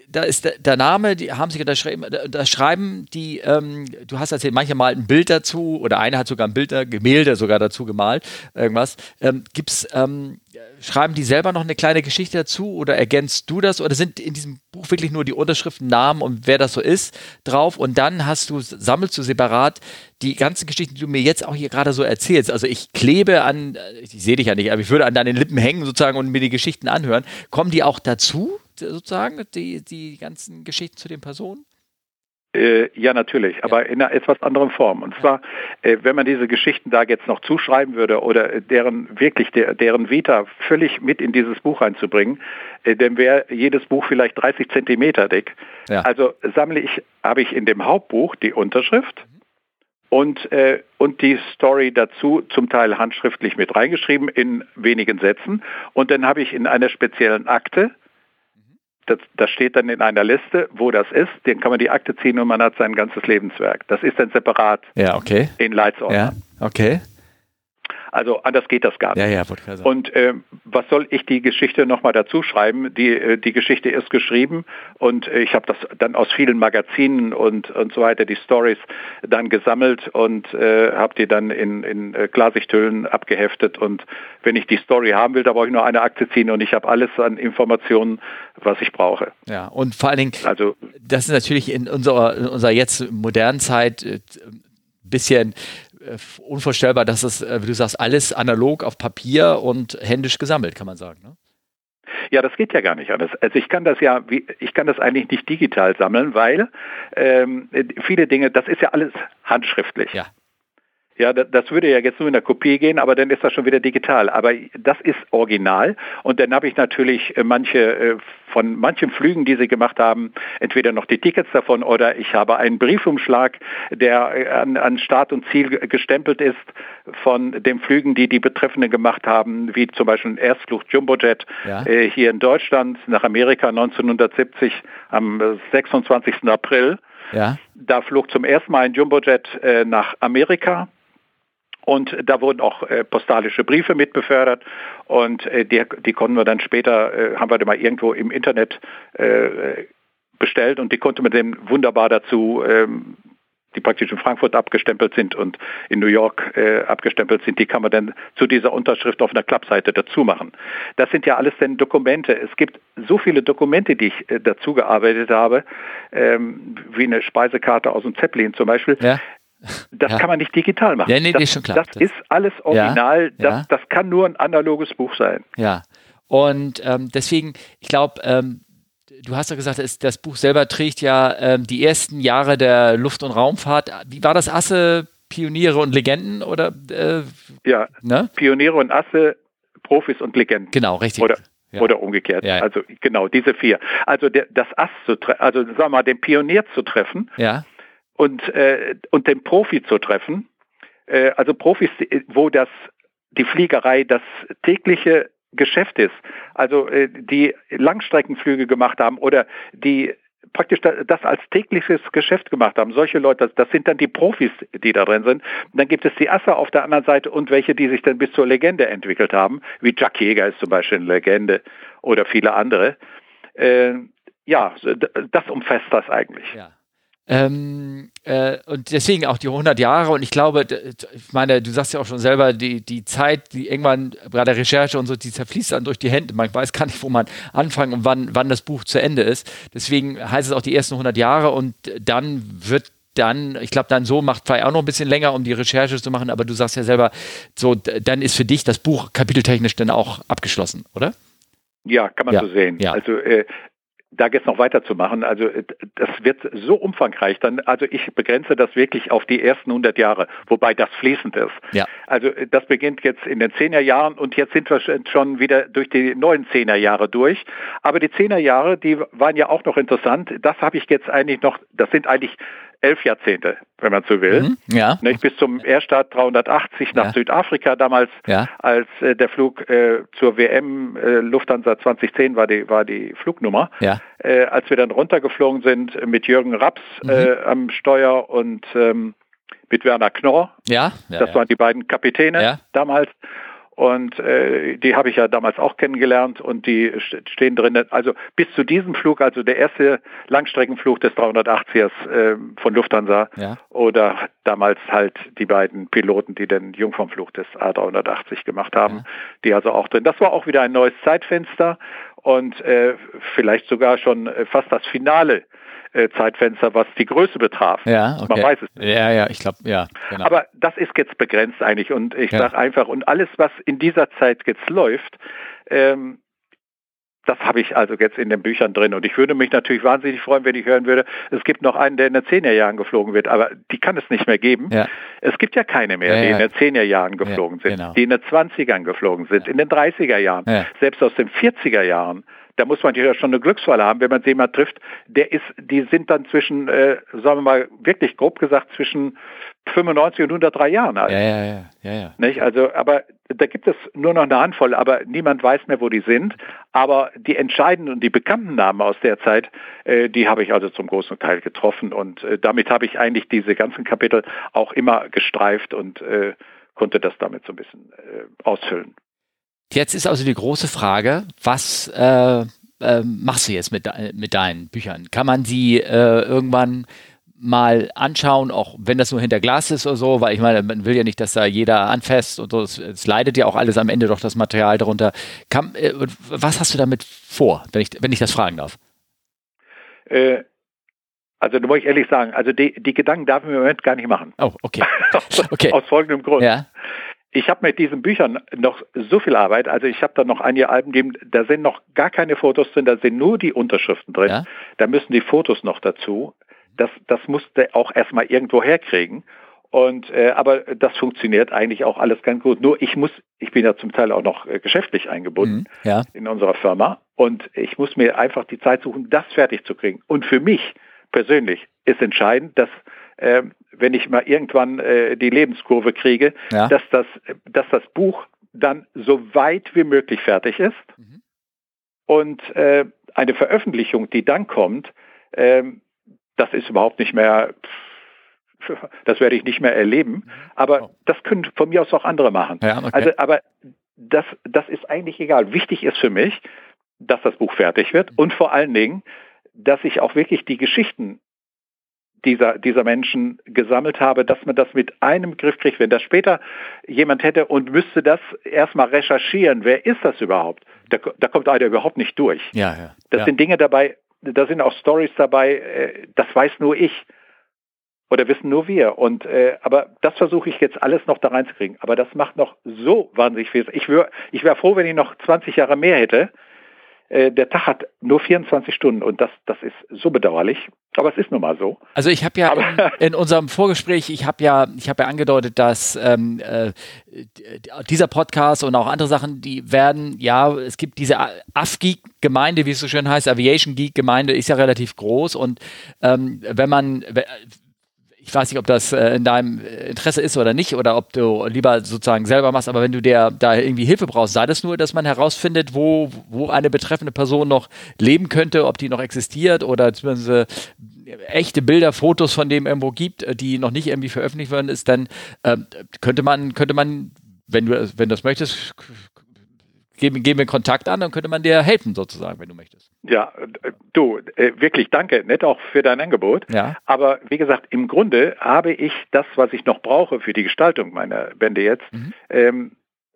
da ist der, der, Name, die haben sich unterschrieben, da schreiben die, ähm, du hast erzählt, manche malen ein Bild dazu oder einer hat sogar ein Bild, Gemälde sogar dazu gemalt, irgendwas. Ähm, gibt's, ähm, schreiben die selber noch eine kleine Geschichte dazu oder ergänzt du das oder sind in diesem Buch wirklich nur die Unterschriften, Namen und wer das so ist drauf und dann hast du, sammelst du separat die ganzen Geschichten, die du mir jetzt auch hier gerade so erzählst. Also ich klebe an, ich sehe dich ja nicht, aber ich würde an deinen Lippen hängen sozusagen und mir die Geschichten anhören. Kommen die auch dazu, sozusagen, die, die ganzen Geschichten zu den Personen? Äh, ja, natürlich, aber in einer etwas anderen Form. Und zwar, äh, wenn man diese Geschichten da jetzt noch zuschreiben würde oder deren wirklich der, deren Vita völlig mit in dieses Buch einzubringen, äh, dann wäre jedes Buch vielleicht 30 Zentimeter dick. Ja. Also sammle ich, habe ich in dem Hauptbuch die Unterschrift und, äh, und die Story dazu zum Teil handschriftlich mit reingeschrieben in wenigen Sätzen. Und dann habe ich in einer speziellen Akte das, das, steht dann in einer Liste, wo das ist. Den kann man die Akte ziehen und man hat sein ganzes Lebenswerk. Das ist dann separat ja, okay. in Leitsordner. Ja, okay. Also anders geht das gar nicht. Ja, ja, und äh, was soll ich die Geschichte nochmal dazu schreiben? Die, äh, die Geschichte ist geschrieben und äh, ich habe das dann aus vielen Magazinen und, und so weiter, die Stories dann gesammelt und äh, habe die dann in, in Klarsichthüllen abgeheftet. Und wenn ich die Story haben will, da brauche ich nur eine Akte ziehen und ich habe alles an Informationen, was ich brauche. Ja, und vor allen Dingen, also, das ist natürlich in unserer, in unserer jetzt modernen Zeit ein bisschen unvorstellbar, dass es, äh, wie du sagst, alles analog auf Papier und händisch gesammelt, kann man sagen. Ne? Ja, das geht ja gar nicht anders. Also ich kann das ja, ich kann das eigentlich nicht digital sammeln, weil ähm, viele Dinge, das ist ja alles handschriftlich. Ja. Ja, das würde ja jetzt nur in der Kopie gehen, aber dann ist das schon wieder digital. Aber das ist original und dann habe ich natürlich äh, manche äh, von manchen Flügen, die sie gemacht haben, entweder noch die Tickets davon oder ich habe einen Briefumschlag, der äh, an, an Start und Ziel gestempelt ist von den Flügen, die die Betreffenden gemacht haben, wie zum Beispiel ein Erstflug Jumbojet ja. äh, hier in Deutschland nach Amerika 1970 am 26. April. Ja. Da flog zum ersten Mal ein Jumbojet äh, nach Amerika und da wurden auch äh, postalische Briefe mit befördert und äh, die, die konnten wir dann später, äh, haben wir dann mal irgendwo im Internet äh, bestellt und die konnte man dann wunderbar dazu, ähm, die praktisch in Frankfurt abgestempelt sind und in New York äh, abgestempelt sind, die kann man dann zu dieser Unterschrift auf einer Klappseite dazu machen. Das sind ja alles dann Dokumente. Es gibt so viele Dokumente, die ich äh, dazu gearbeitet habe, ähm, wie eine Speisekarte aus dem Zeppelin zum Beispiel. Ja. Das ja. kann man nicht digital machen. Ja, nee, das, schon klar. das ist alles original. Ja, das, das kann nur ein analoges Buch sein. Ja. Und ähm, deswegen, ich glaube, ähm, du hast ja gesagt, das Buch selber trägt ja ähm, die ersten Jahre der Luft- und Raumfahrt. Wie war das Asse, Pioniere und Legenden? Oder, äh, ja, ne? Pioniere und Asse, Profis und Legenden. Genau, richtig. Oder, ja. oder umgekehrt. Ja, ja. Also genau, diese vier. Also der, das Ass zu treffen, also sagen wir mal, den Pionier zu treffen, ja und, äh, und den Profi zu treffen. Äh, also Profis, wo das die Fliegerei das tägliche Geschäft ist. Also äh, die Langstreckenflüge gemacht haben oder die praktisch das als tägliches Geschäft gemacht haben. Solche Leute, das, sind dann die Profis, die da drin sind. Dann gibt es die Asse auf der anderen Seite und welche, die sich dann bis zur Legende entwickelt haben, wie Jack Jäger ist zum Beispiel eine Legende oder viele andere. Äh, ja, das umfasst das eigentlich. Ja. Ähm, äh, und deswegen auch die 100 Jahre. Und ich glaube, ich meine, du sagst ja auch schon selber, die, die Zeit, die irgendwann bei der Recherche und so, die zerfließt dann durch die Hände. Man weiß gar nicht, wo man anfangen und wann, wann das Buch zu Ende ist. Deswegen heißt es auch die ersten 100 Jahre und dann wird dann, ich glaube, dann so macht vielleicht auch noch ein bisschen länger, um die Recherche zu machen, aber du sagst ja selber, so, dann ist für dich das Buch kapiteltechnisch dann auch abgeschlossen, oder? Ja, kann man ja, so sehen. Ja. Also äh, da jetzt noch weiterzumachen. Also äh, das wird so umfangreich dann, also ich begrenze das wirklich auf die ersten 100 Jahre, wobei das fließend ist. Ja. Also äh, das beginnt jetzt in den 10er Jahren und jetzt sind wir schon wieder durch die neuen 10er Jahre durch. Aber die 10er Jahre, die waren ja auch noch interessant. Das habe ich jetzt eigentlich noch, das sind eigentlich elf Jahrzehnte, wenn man so will. Mhm, ja. Nicht bis zum Erstart 380 nach ja. Südafrika damals, ja. als äh, der Flug äh, zur WM äh, Lufthansa 2010 war die, war die Flugnummer. Ja. Äh, als wir dann runtergeflogen sind mit Jürgen Raps mhm. Äh, am Steuer und ähm, mit Werner Knorr. Ja. das waren die beiden Kapitäne damals. Und äh, die habe ich ja damals auch kennengelernt und die stehen drin. Also bis zu diesem Flug, also der erste Langstreckenflug des 380ers äh, von Lufthansa ja. oder damals halt die beiden Piloten, die den Jungfernflug des A380 gemacht haben, ja. die also auch drin. Das war auch wieder ein neues Zeitfenster und äh, vielleicht sogar schon äh, fast das Finale äh, Zeitfenster, was die Größe betraf. Ja, okay. Man weiß es nicht. Ja, ja, ich glaube, ja. Genau. Aber das ist jetzt begrenzt eigentlich und ich ja. sage einfach, und alles, was in dieser Zeit jetzt läuft, ähm, das habe ich also jetzt in den Büchern drin. Und ich würde mich natürlich wahnsinnig freuen, wenn ich hören würde, es gibt noch einen, der in den 10er Jahren geflogen wird, aber die kann es nicht mehr geben. Ja. Es gibt ja keine mehr, ja, die ja. in den 10er Jahren geflogen sind, genau. die in den 20ern geflogen sind, in den 30er Jahren, selbst aus den 40er Jahren da muss man ja schon eine Glücksfalle haben, wenn man sie mal trifft. Der ist, die sind dann zwischen, äh, sagen wir mal, wirklich grob gesagt, zwischen 95 und 103 Jahren alt. Ja, ja, ja, ja, ja. Nicht? Also, aber da gibt es nur noch eine Handvoll, aber niemand weiß mehr, wo die sind. Aber die entscheidenden und die bekannten Namen aus der Zeit, äh, die habe ich also zum großen Teil getroffen und äh, damit habe ich eigentlich diese ganzen Kapitel auch immer gestreift und äh, konnte das damit so ein bisschen äh, ausfüllen. Jetzt ist also die große Frage, was äh, äh, machst du jetzt mit, mit deinen Büchern? Kann man sie äh, irgendwann mal anschauen, auch wenn das nur hinter Glas ist oder so, weil ich meine, man will ja nicht, dass da jeder anfasst und so, es, es leidet ja auch alles am Ende doch das Material darunter. Kann, äh, was hast du damit vor, wenn ich, wenn ich das fragen darf? Äh, also da muss ich ehrlich sagen, also die, die Gedanken darf ich im Moment gar nicht machen. Oh, okay. okay. Aus folgendem Grund. Ja ich habe mit diesen Büchern noch so viel Arbeit. Also ich habe da noch einige Alben, gegeben, da sind noch gar keine Fotos drin, da sind nur die Unterschriften drin. Ja? Da müssen die Fotos noch dazu. Das, das musste auch erstmal irgendwo herkriegen. Und äh, aber das funktioniert eigentlich auch alles ganz gut. Nur ich muss, ich bin ja zum Teil auch noch äh, geschäftlich eingebunden mhm, ja. in unserer Firma und ich muss mir einfach die Zeit suchen, das fertig zu kriegen. Und für mich persönlich ist entscheidend, dass äh, wenn ich mal irgendwann äh, die Lebenskurve kriege, ja. dass das, dass das Buch dann so weit wie möglich fertig ist mhm. und äh, eine Veröffentlichung, die dann kommt, äh, das ist überhaupt nicht mehr das werde ich nicht mehr erleben. Aber oh. das können von mir aus auch andere machen. Ja, okay. Also, aber das, das ist eigentlich egal. Wichtig ist für mich, dass das Buch fertig wird und vor allen Dingen, dass ich auch wirklich die Geschichten dieser, dieser Menschen gesammelt habe, dass man das mit einem Griff kriegt. Wenn das später jemand hätte und müsste das erstmal recherchieren, wer ist das überhaupt? Da, da kommt einer überhaupt nicht durch. Ja, ja, das ja. sind Dinge dabei, da sind auch Stories dabei, äh, das weiß nur ich oder wissen nur wir. Und äh, aber das versuche ich jetzt alles noch da reinzukriegen. Aber das macht noch so wahnsinnig viel. Ich wäre ich wär froh, wenn ich noch 20 Jahre mehr hätte. Äh, der Tag hat nur 24 Stunden und das, das ist so bedauerlich. Aber es ist nun mal so. Also ich habe ja in, in, unserem Vorgespräch, ich habe ja, ich habe ja angedeutet, dass ähm, äh, dieser Podcast und auch andere Sachen, die werden, ja, es gibt diese AFGEEK-Gemeinde, wie es so schön heißt, Aviation Geek-Gemeinde ist ja relativ groß und ähm, wenn man ich weiß nicht, ob das äh, in deinem Interesse ist oder nicht, oder ob du lieber sozusagen selber machst, aber wenn du der da irgendwie Hilfe brauchst, sei das nur, dass man herausfindet, wo, wo eine betreffende Person noch leben könnte, ob die noch existiert oder zumindest echte Bilder, Fotos von dem irgendwo gibt, äh, die noch nicht irgendwie veröffentlicht worden ist, dann äh, könnte man, könnte man, wenn du, wenn du das möchtest, geben, geben wir Kontakt an, dann könnte man dir helfen sozusagen, wenn du möchtest. Ja, du, äh, wirklich danke, nett auch für dein Angebot. Ja. Aber wie gesagt, im Grunde habe ich das, was ich noch brauche für die Gestaltung meiner Bände jetzt, mhm. ähm,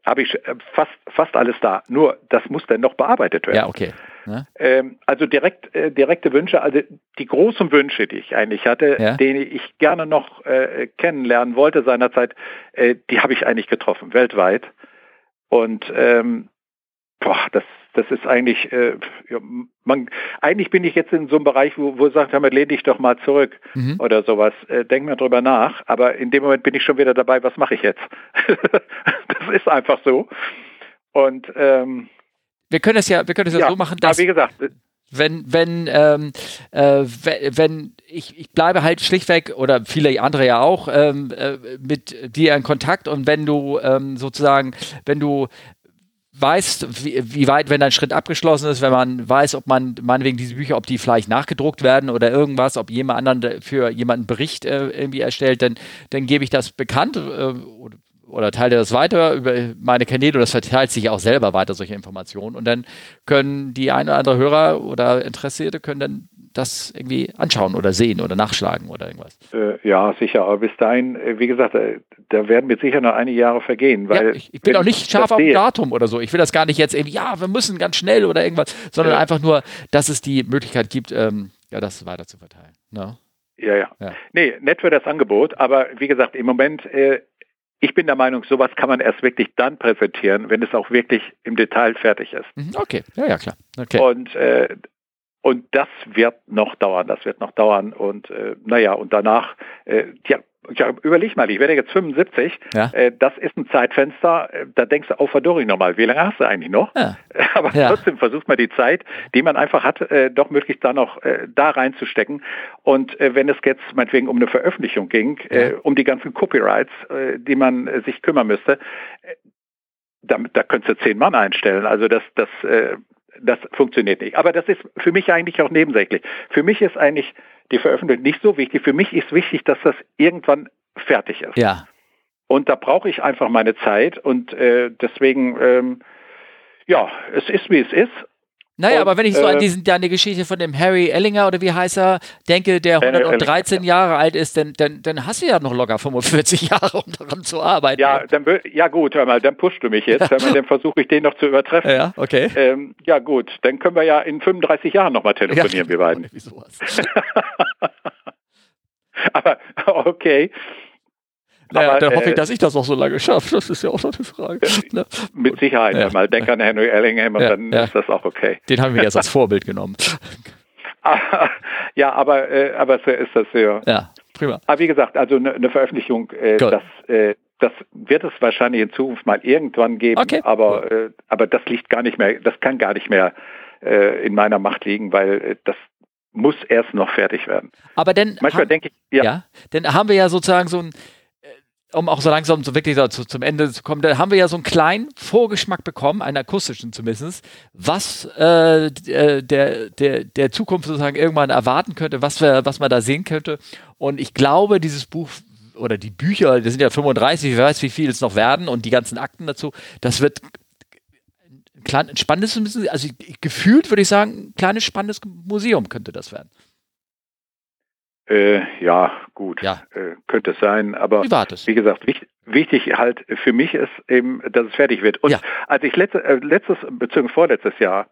habe ich äh, fast, fast alles da. Nur, das muss dann noch bearbeitet werden. Ja, okay. Ja. Ähm, also direkt, äh, direkte Wünsche, also die großen Wünsche, die ich eigentlich hatte, ja. die ich gerne noch äh, kennenlernen wollte seinerzeit, äh, die habe ich eigentlich getroffen, weltweit. Und ähm, boah, das, das ist eigentlich, äh, ja, man, eigentlich bin ich jetzt in so einem Bereich, wo, wo sagt, damit lehne dich doch mal zurück mhm. oder sowas. Äh, denk mal drüber nach, aber in dem Moment bin ich schon wieder dabei, was mache ich jetzt? das ist einfach so. Und ähm, wir können es ja, wir können es ja, ja so machen, dass. wie gesagt, äh, wenn, wenn, ähm, äh, wenn ich, ich bleibe halt schlichtweg oder viele andere ja auch ähm, äh, mit dir in Kontakt und wenn du ähm, sozusagen, wenn du weißt, wie, wie, weit, wenn ein Schritt abgeschlossen ist, wenn man weiß, ob man meinetwegen diese Bücher, ob die vielleicht nachgedruckt werden oder irgendwas, ob jemand anderen für jemanden Bericht äh, irgendwie erstellt, dann, dann gebe ich das bekannt äh, oder teile das weiter über meine Kanäle und das verteilt sich auch selber weiter, solche Informationen. Und dann können die ein oder andere Hörer oder Interessierte können dann das irgendwie anschauen oder sehen oder nachschlagen oder irgendwas. Äh, ja, sicher. Aber bis dahin, äh, wie gesagt, äh, da werden mit sicher noch einige Jahre vergehen. Weil ja, ich, ich bin auch nicht scharf auf Datum oder so. Ich will das gar nicht jetzt irgendwie, ja, wir müssen ganz schnell oder irgendwas, sondern ja. einfach nur, dass es die Möglichkeit gibt, ähm, ja, das weiter zu verteilen. No? Ne? Ja, ja, ja. Nee, nett für das Angebot, aber wie gesagt, im Moment, äh, ich bin der Meinung, sowas kann man erst wirklich dann präsentieren, wenn es auch wirklich im Detail fertig ist. Mhm, okay, ja, ja, klar. Okay. Und äh, und das wird noch dauern, das wird noch dauern. Und äh, naja, und danach, äh, ja, ja, überleg mal, ich werde jetzt 75, ja. äh, das ist ein Zeitfenster, äh, da denkst du, oh, verdorre ich nochmal, wie lange hast du eigentlich noch? Ja. Aber trotzdem versucht man die Zeit, die man einfach hat, äh, doch möglichst da noch äh, da reinzustecken. Und äh, wenn es jetzt meinetwegen um eine Veröffentlichung ging, äh, um die ganzen Copyrights, die man sich kümmern müsste, da, da könntest du zehn Mann einstellen. Also das, das das funktioniert nicht. Aber das ist für mich eigentlich auch nebensächlich. Für mich ist eigentlich die Veröffentlichung nicht so wichtig. Für mich ist wichtig, dass das irgendwann fertig ist. Ja. Und da brauche ich einfach meine Zeit und äh, deswegen, ähm, ja, es ist wie es ist. Naja, und, aber wenn ich so äh, an diesen, deine Geschichte von dem Harry Ellinger oder wie heißt er, denke, der 113 Jahre alt ist, dann, dann, dann hast du ja noch locker 45 Jahre, um daran zu arbeiten. Ja, dann, ja gut, hör mal, dann pushst du mich jetzt, mal, dann versuche ich den noch zu übertreffen. Ja, okay. Ähm, ja gut, dann können wir ja in 35 Jahren nochmal telefonieren, ja, wir beiden. Wie sowas. aber okay. Naja, aber, dann hoffe ich, äh, dass ich das auch so lange schaffe. Das ist ja auch noch eine Frage. Ne? Mit Sicherheit. Ja. Mal denk an Henry Ellingham und ja, dann ja. ist das auch okay. Den haben wir jetzt als Vorbild genommen. ja, aber, äh, aber so ist das ja. Ja. Prima. Aber wie gesagt, also eine, eine Veröffentlichung, äh, das, äh, das wird es wahrscheinlich in Zukunft mal irgendwann geben, okay. aber, äh, aber das liegt gar nicht mehr, das kann gar nicht mehr äh, in meiner Macht liegen, weil das muss erst noch fertig werden. Aber denn manchmal denke ich, ja. ja, denn haben wir ja sozusagen so ein um auch so langsam so wirklich so zum Ende zu kommen, da haben wir ja so einen kleinen Vorgeschmack bekommen, einen akustischen zumindest, was äh, äh, der, der, der Zukunft sozusagen irgendwann erwarten könnte, was, wir, was man da sehen könnte. Und ich glaube, dieses Buch oder die Bücher, das sind ja 35, wer weiß, wie viel es noch werden und die ganzen Akten dazu, das wird ein spannendes, also gefühlt würde ich sagen, ein kleines spannendes Museum könnte das werden. Äh, ja, gut, ja. Äh, könnte es sein, aber wie gesagt, wichtig, wichtig halt für mich ist eben, dass es fertig wird. Und ja. als ich letzte, äh, letztes, beziehungsweise vorletztes Jahr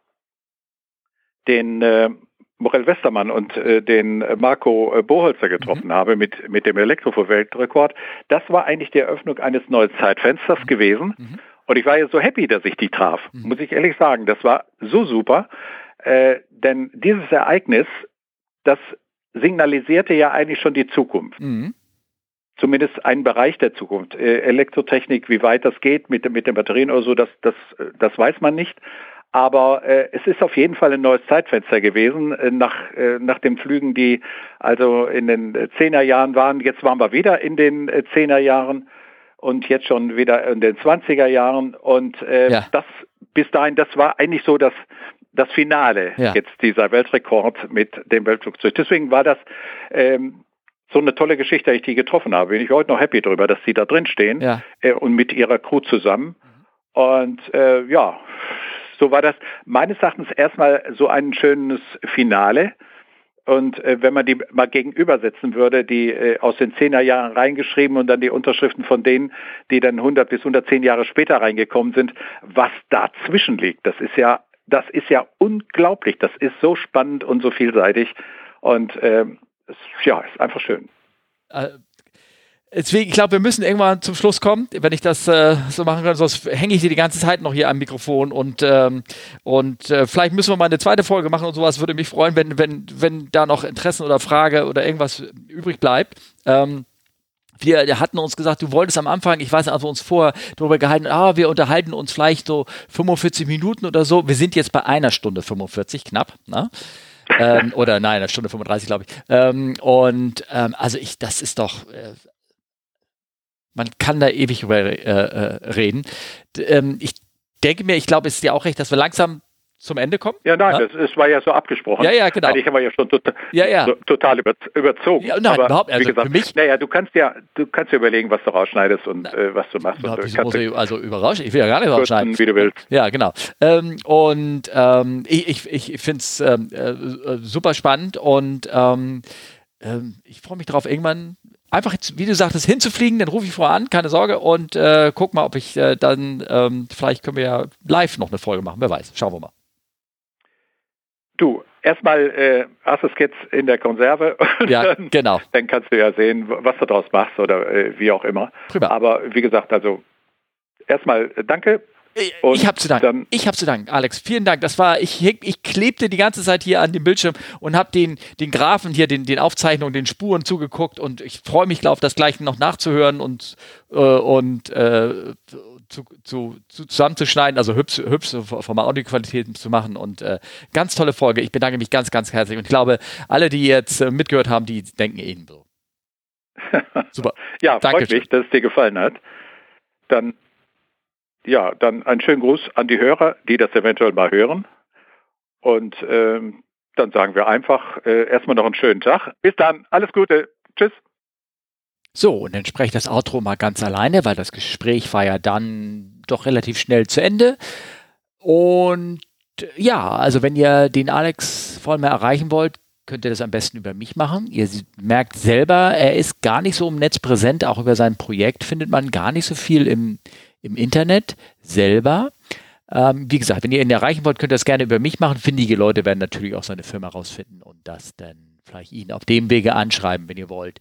den äh, Morel Westermann und äh, den Marco äh, Boholzer getroffen mhm. habe mit, mit dem Elektrofo-Weltrekord, das war eigentlich die Eröffnung eines neuen Zeitfensters mhm. gewesen. Mhm. Und ich war ja so happy, dass ich die traf, mhm. muss ich ehrlich sagen. Das war so super, äh, denn dieses Ereignis, das signalisierte ja eigentlich schon die Zukunft. Mhm. Zumindest einen Bereich der Zukunft. Äh, Elektrotechnik, wie weit das geht mit, mit den Batterien oder so, das, das, das weiß man nicht. Aber äh, es ist auf jeden Fall ein neues Zeitfenster gewesen äh, nach, äh, nach den Flügen, die also in den Zehnerjahren waren. Jetzt waren wir wieder in den äh, Zehnerjahren und jetzt schon wieder in den 20er Jahren. Und äh, ja. das bis dahin, das war eigentlich so das, das Finale, ja. jetzt dieser Weltrekord mit dem Weltflugzeug. Deswegen war das ähm, so eine tolle Geschichte, dass ich die getroffen habe. Bin ich heute noch happy darüber, dass sie da drin stehen ja. äh, und mit ihrer Crew zusammen. Und äh, ja, so war das meines Erachtens erstmal so ein schönes Finale. Und äh, wenn man die mal gegenübersetzen würde, die äh, aus den Zehnerjahren reingeschrieben und dann die Unterschriften von denen, die dann 100 bis 110 Jahre später reingekommen sind, was dazwischen liegt, das ist ja das ist ja unglaublich. Das ist so spannend und so vielseitig. Und äh, ja, ist einfach schön. Äh, deswegen, ich glaube, wir müssen irgendwann zum Schluss kommen, wenn ich das äh, so machen kann. Sonst hänge ich dir die ganze Zeit noch hier am Mikrofon und, ähm, und äh, vielleicht müssen wir mal eine zweite Folge machen und sowas. Würde mich freuen, wenn, wenn, wenn da noch Interessen oder Frage oder irgendwas übrig bleibt. Ähm, wir hatten uns gesagt, du wolltest am Anfang, ich weiß nicht, als uns vorher darüber gehalten, ah, wir unterhalten uns vielleicht so 45 Minuten oder so. Wir sind jetzt bei einer Stunde 45, knapp, ne? ähm, oder nein, eine Stunde 35, glaube ich. Ähm, und ähm, also ich, das ist doch, äh, man kann da ewig über äh, äh, reden. Ähm, ich denke mir, ich glaube, es ist dir auch recht, dass wir langsam zum Ende kommen? Ja, nein, ja? Das, das, war ja so abgesprochen. Ja, ja, genau. Eigentlich haben wir ja schon total, ja, ja. So, total über, überzogen. Ja, nein, Aber, überhaupt also wie gesagt, für mich. Naja, du kannst ja, du kannst ja überlegen, was du rausschneidest und äh, was du machst. Und, du muss ich, also überraschen, ich will ja gar nicht rausschneiden. Wie du willst. Ja, genau. Ähm, und ähm, ich, ich, ich finde es ähm, äh, super spannend und ähm, ähm, ich freue mich darauf, irgendwann einfach, jetzt, wie du sagtest, hinzufliegen, dann rufe ich vorher an, keine Sorge, und äh, guck mal, ob ich äh, dann, ähm, vielleicht können wir ja live noch eine Folge machen, wer weiß, schauen wir mal. Du, erstmal äh, hast du es jetzt in der Konserve. Ja, dann, genau. Dann kannst du ja sehen, was du daraus machst oder äh, wie auch immer. Prima. Aber wie gesagt, also erstmal äh, danke. Und ich habe zu danken. Ich habe zu danken, Alex. Vielen Dank. Das war, ich, ich klebte die ganze Zeit hier an dem Bildschirm und habe den, den Graphen hier, den, den Aufzeichnungen, den Spuren zugeguckt und ich freue mich drauf, das gleich noch nachzuhören und, äh, und äh, zu, zu, zu zusammenzuschneiden, also hübsch, hübsch von der Audioqualität zu machen und äh, ganz tolle Folge. Ich bedanke mich ganz, ganz herzlich und ich glaube, alle, die jetzt äh, mitgehört haben, die denken ebenso. Super. ja, Danke freut mich, dass es dir gefallen hat. Dann, ja, dann einen schönen Gruß an die Hörer, die das eventuell mal hören. Und ähm, dann sagen wir einfach äh, erstmal noch einen schönen Tag. Bis dann, alles Gute. Tschüss. So, und dann spreche ich das Outro mal ganz alleine, weil das Gespräch war ja dann doch relativ schnell zu Ende. Und ja, also wenn ihr den Alex Vollmer erreichen wollt, könnt ihr das am besten über mich machen. Ihr merkt selber, er ist gar nicht so im Netz präsent, auch über sein Projekt findet man gar nicht so viel im, im Internet selber. Ähm, wie gesagt, wenn ihr ihn erreichen wollt, könnt ihr das gerne über mich machen. Findige Leute werden natürlich auch seine Firma rausfinden und das dann vielleicht ihn auf dem Wege anschreiben, wenn ihr wollt.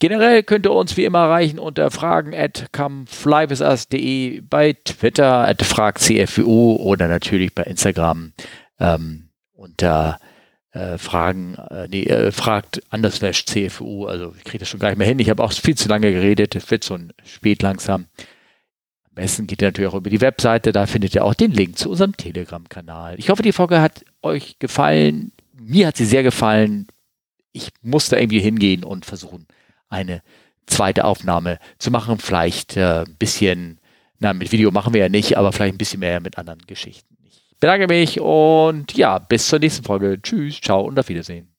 Generell könnt ihr uns wie immer erreichen unter fragen at bei Twitter at fragcfwu oder natürlich bei Instagram ähm, unter äh, Fragen, äh, nee, äh, fragt Anderswäsch CFU, also ich kriege das schon nicht mehr hin. Ich habe auch viel zu lange geredet, es wird ein spät langsam. Am besten geht ihr natürlich auch über die Webseite, da findet ihr auch den Link zu unserem Telegram-Kanal. Ich hoffe, die Folge hat euch gefallen. Mir hat sie sehr gefallen. Ich muss da irgendwie hingehen und versuchen, eine zweite Aufnahme zu machen. Vielleicht äh, ein bisschen, na, mit Video machen wir ja nicht, aber vielleicht ein bisschen mehr mit anderen Geschichten bedanke mich und ja, bis zur nächsten Folge. Tschüss, ciao und auf Wiedersehen.